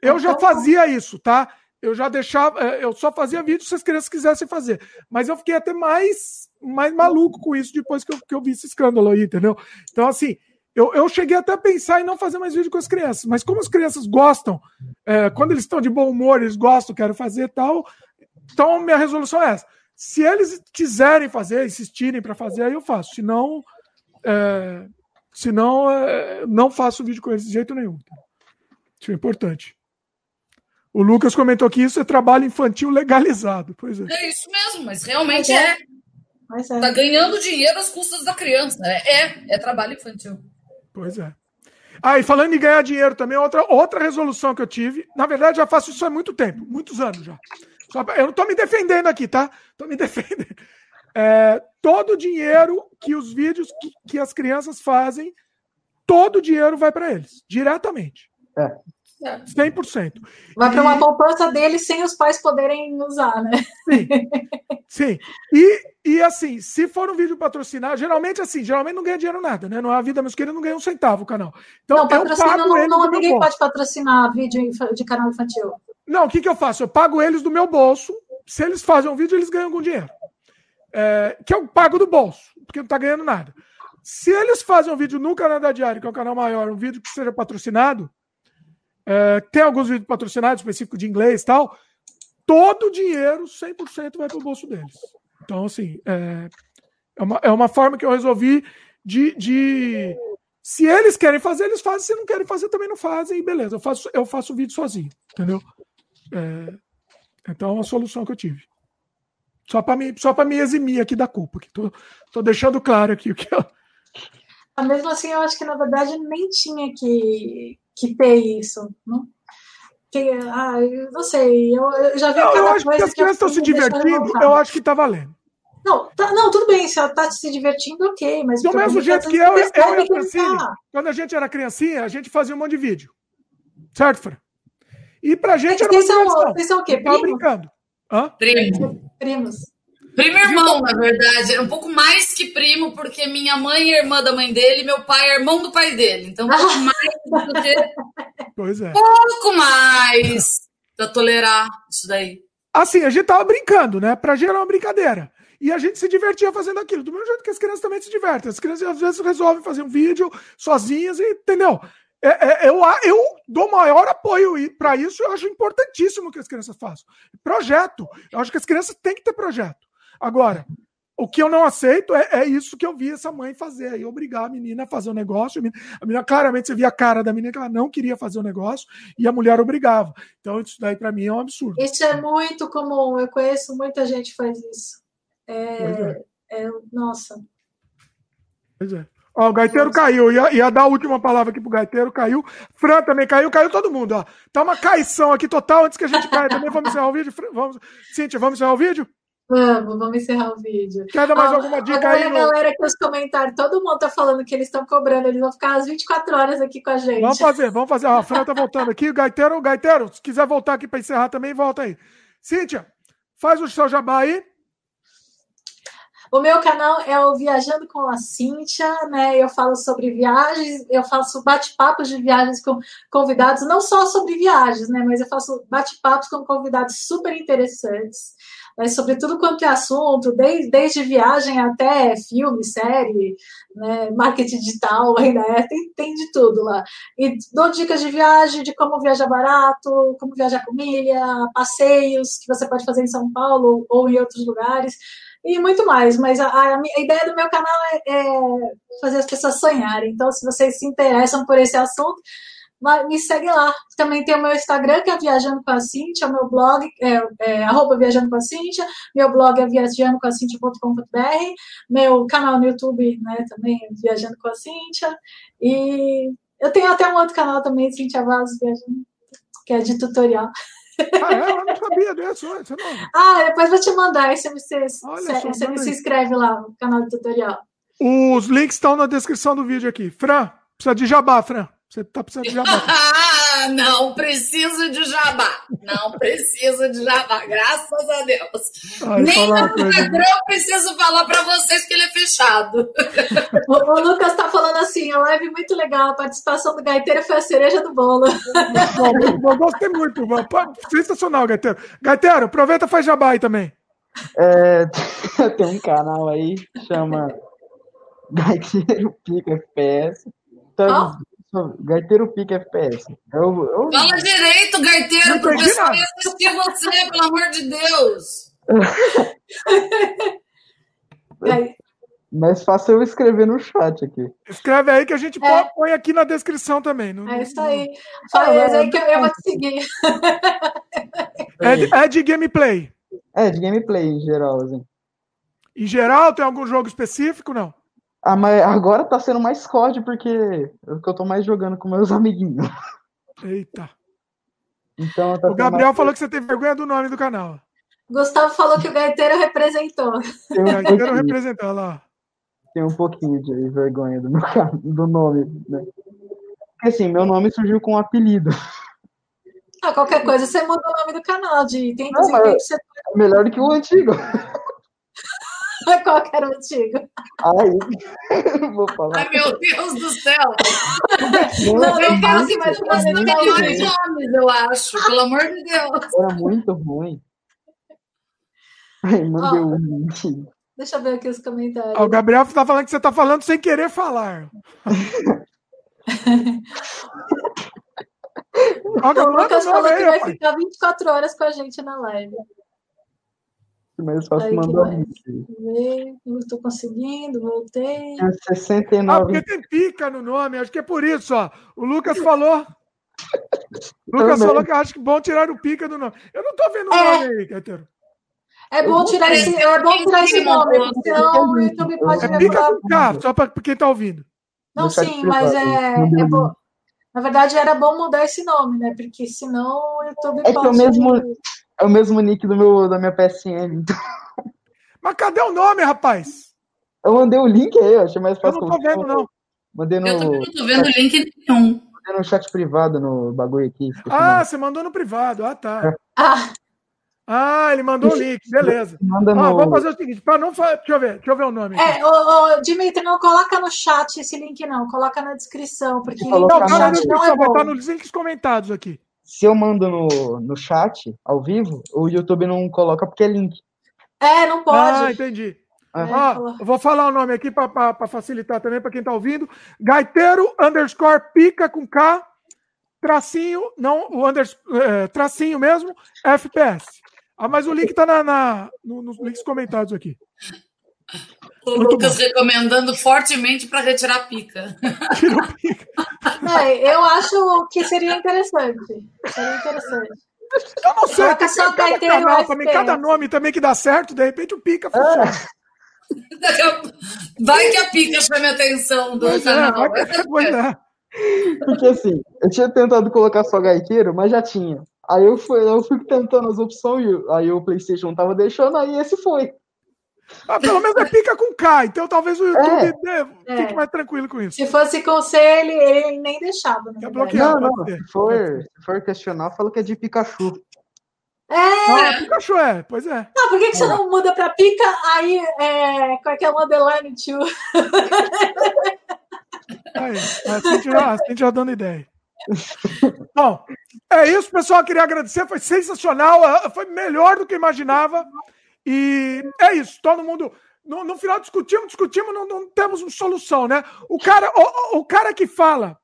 Eu é já fazia comum. isso, tá? Eu já deixava, é, eu só fazia vídeo se as crianças quisessem fazer. Mas eu fiquei até mais, mais maluco com isso depois que eu, que eu vi esse escândalo aí, entendeu? Então, assim, eu, eu cheguei até a pensar em não fazer mais vídeo com as crianças, mas como as crianças gostam, é, quando eles estão de bom humor, eles gostam, quero fazer tal, então minha resolução é essa. Se eles quiserem fazer, insistirem para fazer, aí eu faço. Se não, é, se não, é, não faço vídeo com eles de jeito nenhum. Isso é importante. O Lucas comentou que isso é trabalho infantil legalizado. Pois é. É isso mesmo, mas realmente é. Mas é. Tá ganhando dinheiro às custas da criança. É, é, é trabalho infantil. Pois é. Ah, e falando em ganhar dinheiro também, outra, outra resolução que eu tive, na verdade já faço isso há muito tempo, muitos anos já. Pra, eu não estou me defendendo aqui, tá? Estou me defendendo. É, todo o dinheiro que os vídeos que, que as crianças fazem, todo o dinheiro vai para eles, diretamente. É. 100%. Vai para uma poupança deles sem os pais poderem usar, né? Sim. Sim. E, e assim, se for um vídeo patrocinado, geralmente assim, geralmente não ganha dinheiro nada, né? Não é a vida meus queridos não ganha um centavo o canal. Então, não, patrocina não, não ninguém pode patrocinar vídeo de canal infantil. Não, o que, que eu faço? Eu pago eles do meu bolso. Se eles fazem um vídeo, eles ganham algum dinheiro. É, que eu pago do bolso, porque não está ganhando nada. Se eles fazem um vídeo no Canadá Diário, que é o canal maior, um vídeo que seja patrocinado, é, tem alguns vídeos patrocinados, específicos de inglês e tal. Todo o dinheiro, 100% vai para o bolso deles. Então, assim, é, é, uma, é uma forma que eu resolvi de, de. Se eles querem fazer, eles fazem. Se não querem fazer, também não fazem. E beleza, eu faço, eu faço o vídeo sozinho. Entendeu? É, então, é uma solução que eu tive. Só para me, só me eximir aqui da culpa. Que tô, tô deixando claro aqui o que eu. Mesmo assim, eu acho que na verdade nem tinha que, que ter isso. Não? Que, ah, eu não sei, eu, eu já vi não, eu acho que as crianças estão se divertindo, eu acho que está valendo. Não, tá, não, tudo bem, se ela está se divertindo, ok, mas... Do mesmo jeito que eu, eu, eu e a Francine, quando a gente era criancinha, a gente fazia um monte de vídeo. Certo, Fran? E pra gente é, era uma são, Vocês são o quê? Primos? brincando. Hã? Primos. Primos. Primo irmão, na verdade. Um pouco mais que primo, porque minha mãe é irmã da mãe dele, meu pai é irmão do pai dele. Então, um pouco mais do que. Pois é. Pouco mais pra tolerar isso daí. Assim, a gente tava brincando, né? Pra gerar uma brincadeira. E a gente se divertia fazendo aquilo. Do mesmo jeito que as crianças também se divertem. As crianças às vezes resolvem fazer um vídeo sozinhas, e, entendeu? É, é, eu, eu dou maior apoio para isso. Eu acho importantíssimo que as crianças façam. Projeto. Eu acho que as crianças têm que ter projeto. Agora, o que eu não aceito é, é, isso que eu vi essa mãe fazer, aí obrigar a menina a fazer o negócio. A menina, claramente, você via a cara da menina que ela não queria fazer o negócio e a mulher obrigava. Então, isso daí para mim é um absurdo. Isso é muito comum, eu conheço muita gente que faz isso. É, é. é nossa. Pois é. Ó, o Gaiteiro caiu, ia, ia dar a última palavra aqui pro Gaiteiro, caiu. Fran também caiu, caiu todo mundo, ó. Tá uma caição aqui total antes que a gente caia também. Vamos encerrar o vídeo? Vamos... Cíntia, vamos encerrar o vídeo? Vamos, vamos encerrar o vídeo. Quer dar mais ah, alguma dica aí? A no... galera que os comentários, todo mundo tá falando que eles estão cobrando, eles vão ficar às 24 horas aqui com a gente. Vamos fazer, vamos fazer. a Fran tá voltando aqui. O Gaiteiro, Gaiteiro, se quiser voltar aqui para encerrar também, volta aí. Cíntia, faz o seu jabá aí. O meu canal é o Viajando com a Cíntia, né? Eu falo sobre viagens, eu faço bate-papos de viagens com convidados, não só sobre viagens, né? Mas eu faço bate-papos com convidados super interessantes mas sobre tudo quanto é assunto, desde, desde viagem até filme, série, né, marketing digital, ainda é, tem, tem de tudo lá. E dou dicas de viagem, de como viajar barato, como viajar com milha, passeios que você pode fazer em São Paulo ou em outros lugares e muito mais. Mas a, a, a, ideia do meu canal é, é, fazer as pessoas sonharem. Então, se vocês se interessam por esse assunto, me segue lá. Também tem o meu Instagram, que é Viajando com a Cintia, o meu blog é, é arroba Viajando com a Cintia, meu blog é viajandocomacintia.com.br, meu canal no YouTube, né, também é Viajando com a Cintia, e eu tenho até um outro canal também, Cintia Vaz Viajando, que é de tutorial. Ah, é? Eu não sabia desse, você não. Ah, depois vou te mandar, aí você, você, você, você se inscreve lá no canal de tutorial. Os links estão na descrição do vídeo aqui. Fran, precisa de jabá, Fran. Você tá precisando de jabá. Ah, não preciso de jabá. Não preciso de jabá, graças a Deus. Ai, Nem no Instagram eu preciso falar para vocês que ele é fechado. O, o Lucas está falando assim, a live muito legal, a participação do Gaiteiro foi a cereja do bolo. Eu gostei muito, sensacional, Gaiteiro. Gaiteiro, aproveita e faz jabá aí também. É, tem um canal aí, chama Gaiteiro Pica FPS. Então, oh. Gaiteiro Pica FPS. Eu, eu... Fala direito, Gaiteiro, pro pessoal assistir você, pelo amor de Deus. Mas faça eu escrever no chat aqui. Escreve aí que a gente é. põe aqui na descrição também. No, é isso aí. Fala é aí que eu, vou te seguir. É de, é de gameplay. É, de gameplay em geral, assim. Em geral, tem algum jogo específico, não? Ah, mas agora tá sendo mais COD porque é que eu tô mais jogando com meus amiguinhos. Eita. Então, tá o Gabriel mais... falou que você tem vergonha do nome do canal. Gustavo falou que o gaiteiro representou. O gaiteiro representou, lá. Tem um pouquinho de vergonha do, meu, do nome, né? Porque assim, meu nome surgiu com um apelido. Ah, qualquer coisa você muda o nome do canal de Não, você... É melhor do que o antigo. Qual que era o antigo? Ai, vou falar. Ai, meu Deus do céu! Não, não, não fala assim, mas os melhores nomes, eu acho, pelo amor de Deus. Era muito ruim. Ai, mandei oh, um Deixa eu ver aqui os comentários. Oh, o Gabriel está falando que você está falando sem querer falar. o Lucas falou que vai pai. ficar 24 horas com a gente na live. Mas fácil mandar um Não estou conseguindo, voltei. É 69. Ah, porque tem pica no nome, acho que é por isso, ó. O Lucas falou. O Lucas Também. falou que acho que é bom tirar o pica do nome. Eu não tô vendo o é. nome aí, Caetano. É bom tirar esse, é bom tirar esse nome, senão o YouTube pode É pica com K, só para quem tá ouvindo. Não, sim, mas é, é bom. Na verdade, era bom mudar esse nome, né? Porque senão o YouTube é pode... Que é, o mesmo, é o mesmo nick do meu, da minha PSN. Então... Mas cadê o nome, rapaz? Eu mandei o link aí, eu achei mais fácil. Eu não tô vendo, não. Mandei no... Eu também não tô vendo link nenhum. Mandei no chat privado, no bagulho aqui. Ah, você mandou no privado. Ah, tá. É. Ah. Ah, ele mandou o link, beleza. Manda no... Vamos fazer o seguinte, para não deixa eu ver, deixa eu ver o nome. Aqui. É, ô, ô, Dimitri, não coloca no chat esse link não, coloca na descrição, porque não, tá no chat não é vai estar nos links comentados aqui. Se eu mando no, no chat, ao vivo, o YouTube não coloca porque é link. É, não pode. Ah, entendi. É, eu vou falar o nome aqui para facilitar também para quem está ouvindo. Gaiteiro underscore pica com K, tracinho, não, o underscore, é, tracinho mesmo, FPS. Ah, mas o link está na, na no, nos links comentados aqui. O Muito Lucas bom. recomendando fortemente para retirar pica. pica. É, eu acho que seria interessante. Seria interessante. Eu não sei, tem cada, cada, canal, também, cada nome também que dá certo, de repente o pica funciona. É. Vai que a pica chame a atenção do pois é, canal. É, vai que, é. Porque assim, eu tinha tentado colocar só gaiteiro, mas já tinha. Aí eu fui, eu fui tentando as opções, aí o PlayStation não tava deixando, aí esse foi. Ah, pelo menos é pica com K, então talvez o YouTube é. fique é. mais tranquilo com isso. Se fosse com C, ele, ele nem deixava. Né? Não, não, se for, se for questionar, fala que é de Pikachu. É. Ah, Pikachu é, pois é. Não, por que, que você não muda pra Pica, aí é, qual é que é o Underline Tio? Aí, assim já, assim já dando ideia. Bom, é isso, pessoal. Queria agradecer, foi sensacional, ah, foi melhor do que imaginava. E é isso, todo mundo. No, no final discutimos, discutimos, não, não, temos uma solução, né? O cara, o, o cara que fala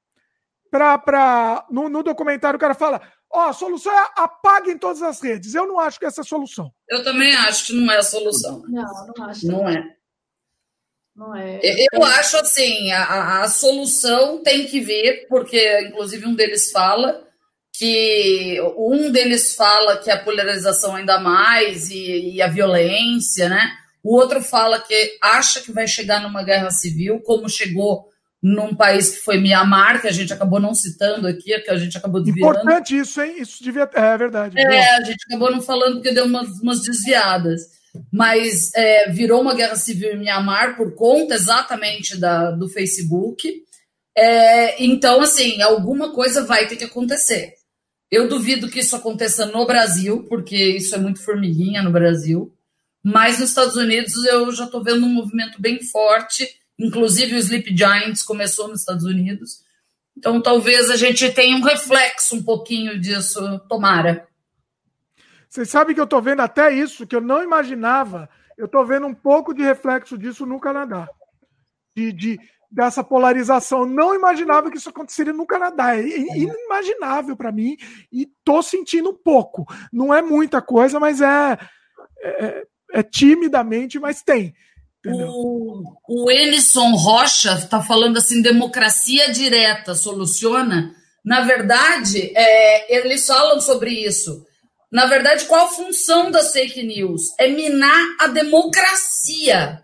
pra, pra, no, no documentário, o cara fala: Ó, a solução é apaguem todas as redes. Eu não acho que essa é a solução. Eu também acho que não é a solução. Não, não acho. Não é. Não é. Eu acho assim, a, a solução tem que vir, porque inclusive um deles fala que um deles fala que a polarização ainda mais e, e, a violência, né? O outro fala que acha que vai chegar numa guerra civil, como chegou num país que foi Mianmar, que a gente acabou não citando aqui, que a gente acabou desviando. Importante isso, hein? Isso devia. É verdade. É, a gente acabou não falando porque deu umas, umas desviadas mas é, virou uma guerra civil em Myanmar por conta exatamente da, do Facebook. É, então, assim, alguma coisa vai ter que acontecer. Eu duvido que isso aconteça no Brasil, porque isso é muito formiguinha no Brasil. Mas nos Estados Unidos eu já estou vendo um movimento bem forte. Inclusive o Sleep Giants começou nos Estados Unidos. Então talvez a gente tenha um reflexo um pouquinho disso, tomara. Vocês sabem que eu estou vendo até isso, que eu não imaginava. Eu estou vendo um pouco de reflexo disso no Canadá. De, de, dessa polarização. Não imaginava que isso aconteceria no Canadá. É inimaginável para mim. E estou sentindo um pouco. Não é muita coisa, mas é, é, é timidamente, mas tem. O, o Enison Rocha está falando assim: democracia direta soluciona. Na verdade, é, eles falam sobre isso. Na verdade, qual a função das fake news? É minar a democracia.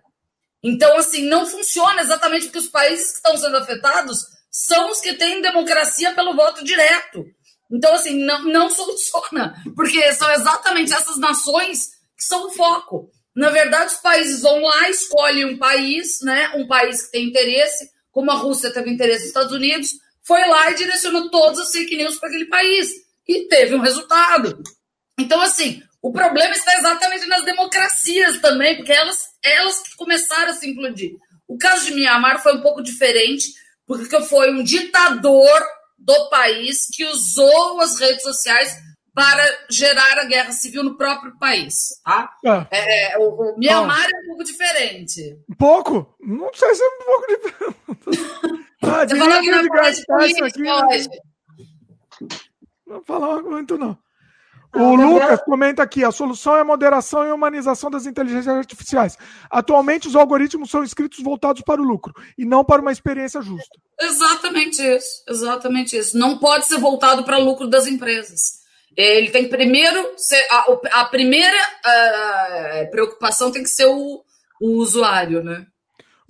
Então, assim, não funciona exatamente porque os países que estão sendo afetados são os que têm democracia pelo voto direto. Então, assim, não, não soluciona, porque são exatamente essas nações que são o foco. Na verdade, os países vão lá, escolhem um país, né? Um país que tem interesse, como a Rússia teve interesse nos Estados Unidos, foi lá e direcionou todas as fake news para aquele país. E teve um resultado. Então, assim, o problema está exatamente nas democracias também, porque elas, elas que começaram a se implodir. O caso de Mianmar foi um pouco diferente, porque foi um ditador do país que usou as redes sociais para gerar a guerra civil no próprio país. Tá? Ah. É, o, o Mianmar ah. é um pouco diferente. Um pouco? Não sei se é um pouco diferente. ah, Você falou que não pode política aqui, hoje. Não falar muito, não. O Lucas comenta aqui: a solução é a moderação e a humanização das inteligências artificiais. Atualmente, os algoritmos são escritos voltados para o lucro e não para uma experiência justa. Exatamente isso. Exatamente isso. Não pode ser voltado para o lucro das empresas. Ele tem que primeiro ser. A, a primeira a preocupação tem que ser o, o usuário, né?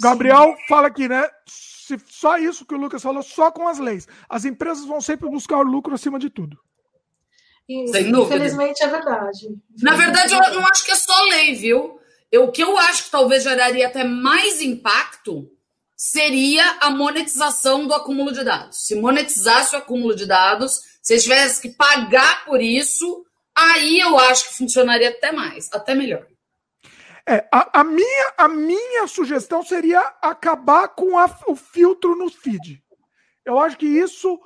Gabriel Sim. fala aqui, né? Se, só isso que o Lucas falou, só com as leis. As empresas vão sempre buscar o lucro acima de tudo. Sem dúvida. Infelizmente é verdade. Na verdade, eu não acho que é só lei, viu? Eu, o que eu acho que talvez geraria até mais impacto seria a monetização do acúmulo de dados. Se monetizasse o acúmulo de dados, se tivesse que pagar por isso, aí eu acho que funcionaria até mais, até melhor. É, a, a minha, a minha sugestão seria acabar com a, o filtro no feed. Eu acho que isso.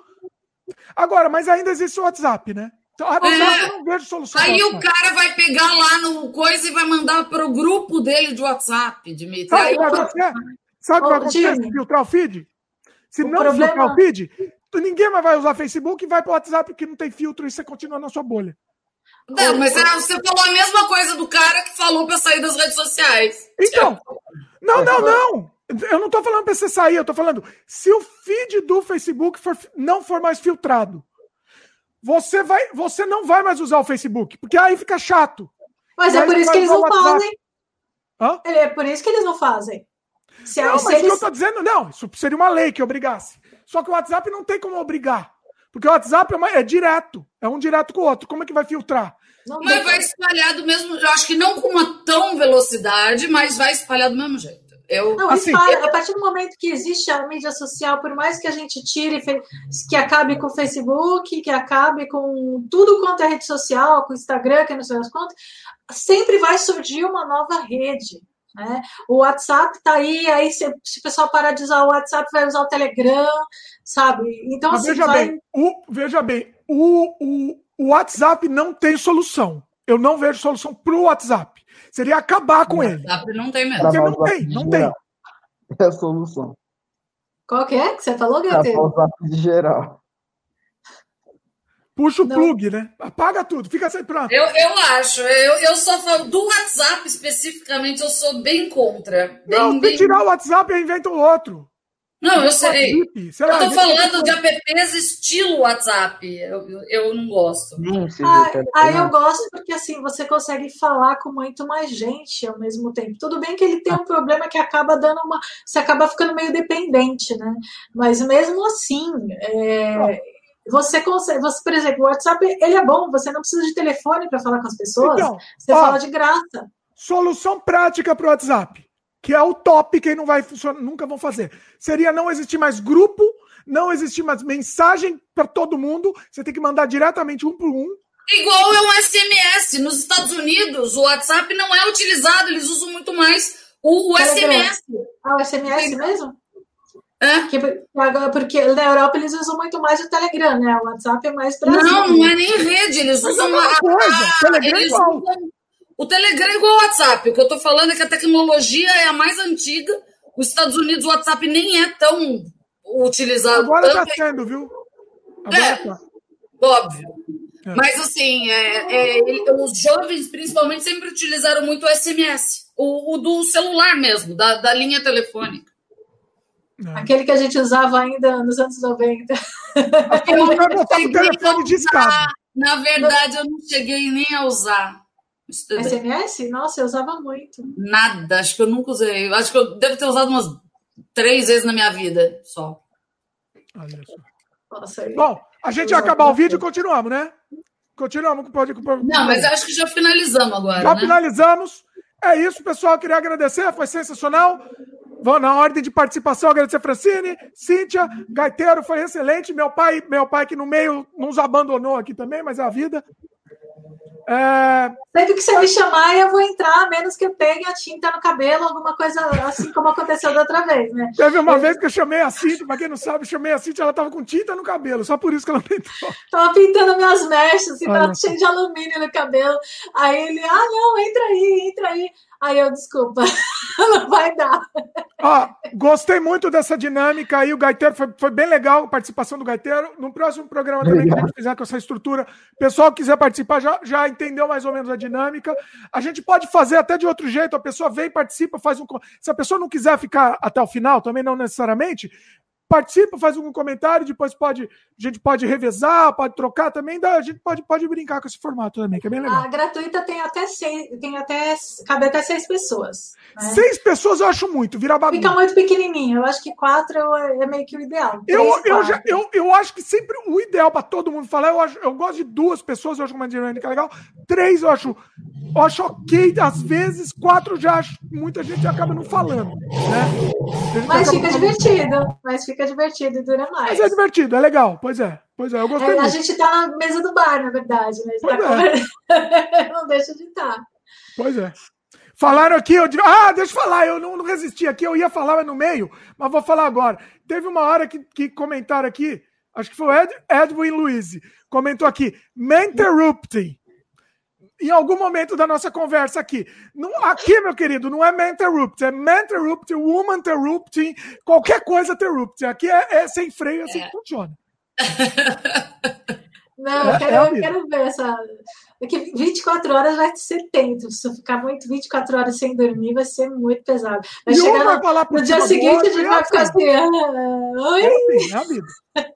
Agora, mas ainda existe o WhatsApp, né? Então, é. eu não vejo solução. Aí o cara vai pegar lá no coisa e vai mandar para o grupo dele de WhatsApp, Dimitri. Sabe o que vai acontecer? Sabe o que vai acontecer se filtrar o feed? Se o não problema... filtrar o feed, ninguém mais vai usar Facebook e vai para o WhatsApp que não tem filtro e você continua na sua bolha. Não, mas é, você falou a mesma coisa do cara que falou para sair das redes sociais. Então, não, não, não. Eu não estou falando para você sair, eu estou falando se o feed do Facebook for, não for mais filtrado, você, vai, você não vai mais usar o Facebook, porque aí fica chato. Mas é por isso que eles não fazem. Hã? É por isso que eles não fazem. Se, não, se mas eles... eu tô dizendo, não, isso seria uma lei que obrigasse. Só que o WhatsApp não tem como obrigar. Porque o WhatsApp é, uma, é direto, é um direto com o outro. Como é que vai filtrar? Não, mas vai espalhar do mesmo. Eu acho que não com uma tão velocidade, mas vai espalhar do mesmo jeito. Eu, não, assim, espalha, a partir do momento que existe a mídia social, por mais que a gente tire, que acabe com o Facebook, que acabe com tudo quanto é rede social, com o Instagram, que não sei as contas, sempre vai surgir uma nova rede. Né? O WhatsApp está aí, aí se, se, o pessoal parar de usar o WhatsApp, vai usar o Telegram, sabe? Então, assim, veja vai... bem, o, veja bem, o, o, o WhatsApp não tem solução. Eu não vejo solução para o WhatsApp. Seria acabar com ele. WhatsApp não tem mesmo. Porque não tem, não tem. É a solução. Qual que é que você falou, Gabriel? WhatsApp de geral. Puxa o não. plug, né? Apaga tudo, fica sem pronto. Eu, eu acho, eu, eu só falo do WhatsApp especificamente, eu sou bem contra. Bem, não, bem... tirar o WhatsApp e inventa o outro. Não, eu sei. sei eu tô falando de apps estilo WhatsApp. Eu, eu não gosto. Ah, ah, eu gosto porque assim você consegue falar com muito mais gente ao mesmo tempo. Tudo bem que ele tem um problema que acaba dando uma. Você acaba ficando meio dependente, né? Mas mesmo assim. É, você consegue, você, por exemplo, o WhatsApp ele é bom, você não precisa de telefone para falar com as pessoas, então, você ó, fala de graça. Solução prática para o WhatsApp que é o top, quem não vai funcionar, nunca vão fazer. Seria não existir mais grupo, não existir mais mensagem para todo mundo, você tem que mandar diretamente um por um. Igual é um SMS. Nos Estados Unidos, o WhatsApp não é utilizado, eles usam muito mais o, o SMS. Ah, o SMS mesmo? É? Porque, porque na Europa eles usam muito mais o Telegram, né? O WhatsApp é mais Brasil. Não, não é nem rede, eles Mas usam é a, coisa. A, Telegram eles usam, o Telegram é igual ao WhatsApp. O que eu tô falando é que a tecnologia é a mais antiga. Os Estados Unidos, o WhatsApp nem é tão utilizado. Agora está sendo, viu? Agora é, tá. óbvio. É. Mas assim, é, é, os jovens principalmente sempre utilizaram muito o SMS, o, o do celular mesmo, da, da linha telefônica. É. Aquele que a gente usava ainda nos anos 90. Eu, eu telefone de escada. Na verdade, eu não cheguei nem a usar. SMS? Nossa, eu usava muito. Nada, acho que eu nunca usei. Acho que eu devo ter usado umas três vezes na minha vida só. Olha só. Nossa, Bom, a gente vai acabar o vídeo e continuamos, né? Continuamos. Pode, pode, Não, mas acho que já finalizamos agora. Já né? finalizamos. É isso, pessoal. Queria agradecer, foi sensacional. Vou na ordem de participação agradecer Francine, Cíntia, Gaiteiro, foi excelente. Meu pai, meu pai que no meio nos abandonou aqui também, mas é a vida. É... Sempre que você me chamar, eu vou entrar, a menos que eu pegue a tinta no cabelo, alguma coisa assim como aconteceu da outra vez, né? Teve uma eu... vez que eu chamei a Cintia, pra quem não sabe, chamei a Cintia, ela tava com tinta no cabelo, só por isso que ela pintou. Tava pintando minhas mechas, assim, tava cheio de alumínio no cabelo. Aí ele, ah, não, entra aí, entra aí. Aí eu, desculpa, não vai dar. Ó, gostei muito dessa dinâmica aí. O Gaiteiro foi, foi bem legal a participação do Gaiteiro. No próximo programa também legal. que a gente fizer com essa estrutura, o pessoal que quiser participar já, já entendeu mais ou menos a dinâmica. A gente pode fazer até de outro jeito. A pessoa vem, participa, faz um. Se a pessoa não quiser ficar até o final, também não necessariamente, participa, faz um comentário, depois pode, a gente pode revezar, pode trocar também, a gente pode, pode brincar com esse formato também, que é bem legal. A gratuita tem até seis, tem até, cabe até seis pessoas. Né? Seis pessoas eu acho muito, vira bagunça. Fica muito pequenininho, eu acho que quatro é meio que o ideal. Eu, eu, já, eu, eu acho que sempre o ideal para todo mundo falar, eu, acho, eu gosto de duas pessoas, eu acho uma dinâmica legal, três eu acho eu acho ok, às vezes, quatro já acho, muita gente acaba não falando, né? Mas fica falando. divertido, mas fica divertido e dura mais. Mas é divertido, é legal, pois é, pois é, eu gostei é, A gente tá na mesa do bar, na verdade, mas tá é. não deixa de estar. Tá. Pois é. Falaram aqui, eu ah, deixa eu falar, eu não, não resisti aqui, eu ia falar no meio, mas vou falar agora. Teve uma hora que, que comentaram aqui, acho que foi o Ed, Edwin Luiz, comentou aqui, Menterrupting em algum momento da nossa conversa aqui. Não, aqui, meu querido, não é man interrupt, é man interrupt, woman interrupting, qualquer coisa interrupt. Aqui é, é sem freio, é assim é. que funciona. Não, eu é, quero, é eu quero ver essa. Porque 24 horas vai ser tenso. Se eu ficar muito 24 horas sem dormir, vai ser muito pesado. Vai e chegar no, no dia seguinte, a gente vai ficar assim. Ah, oi? É assim, é a vida.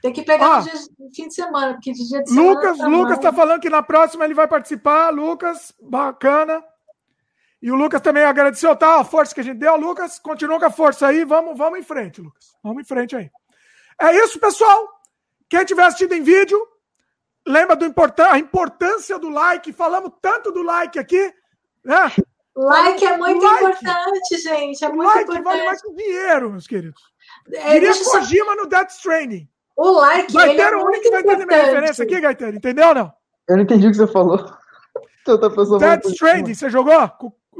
Tem que pegar ah, no fim de semana, porque de dia de semana. Lucas, tá Lucas tá falando que na próxima ele vai participar. Lucas, bacana. E o Lucas também agradeceu tá, a força que a gente deu. Lucas, continua com a força aí. Vamos, vamos em frente, Lucas. Vamos em frente aí. É isso, pessoal. Quem tiver assistido em vídeo, lembra do importan a importância do like. Falamos tanto do like aqui, né? Like é muito like. importante, gente. É muito like importante. vale mais que dinheiro, meus queridos. É, Diria Kojima no Death Stranding. O like. Gaetano, é o único que vai entender minha referência aqui, Gaetano. Entendeu ou não? Eu não entendi o que você falou. Outra pessoa Dead Stranding, você jogou?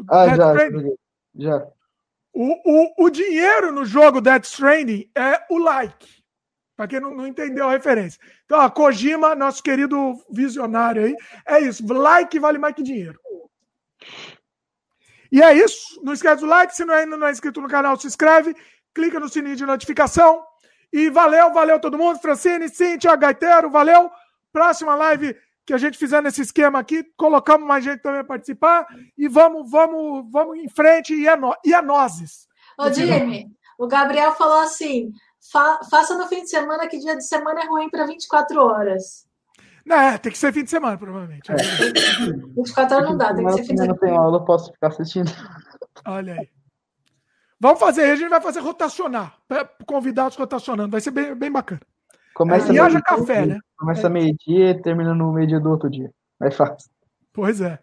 Ah, Dead já, já. O, o, o dinheiro no jogo Dead Stranding é o like. Para quem não, não, entendeu a referência. Então, a Kojima, nosso querido visionário aí, é isso. Like vale mais que dinheiro. E é isso. Não esquece do like. Se não, ainda não é inscrito no canal, se inscreve. Clica no sininho de notificação. E valeu, valeu todo mundo. Francine, Cintia, Gaiteiro, valeu. Próxima live que a gente fizer nesse esquema aqui, colocamos mais gente também a participar e vamos, vamos, vamos em frente e é, no, e é nozes. Ô, Jimmy, o Gabriel falou assim: fa faça no fim de semana, que dia de semana é ruim para 24 horas. É, tem que ser fim de semana, provavelmente. É. 24 horas não dá, tem que ser fim de semana. Não tem aula, eu posso ficar assistindo. Olha aí. Vamos fazer, a gente vai fazer rotacionar, convidados rotacionando, vai ser bem, bem bacana. Começa é, e haja café, né? Começa é. meio-dia e termina no meio-dia do outro dia. Mais fácil. Pois é.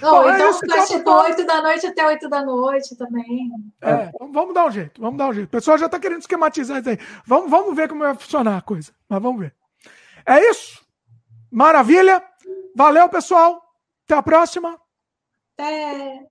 Oh, Bom, então é vai ser 8 da noite até 8 da noite também. É, vamos dar um jeito, vamos dar um jeito. O pessoal já está querendo esquematizar isso aí. Vamos, vamos ver como vai funcionar a coisa. Mas vamos ver. É isso. Maravilha. Valeu, pessoal. Até a próxima. Até.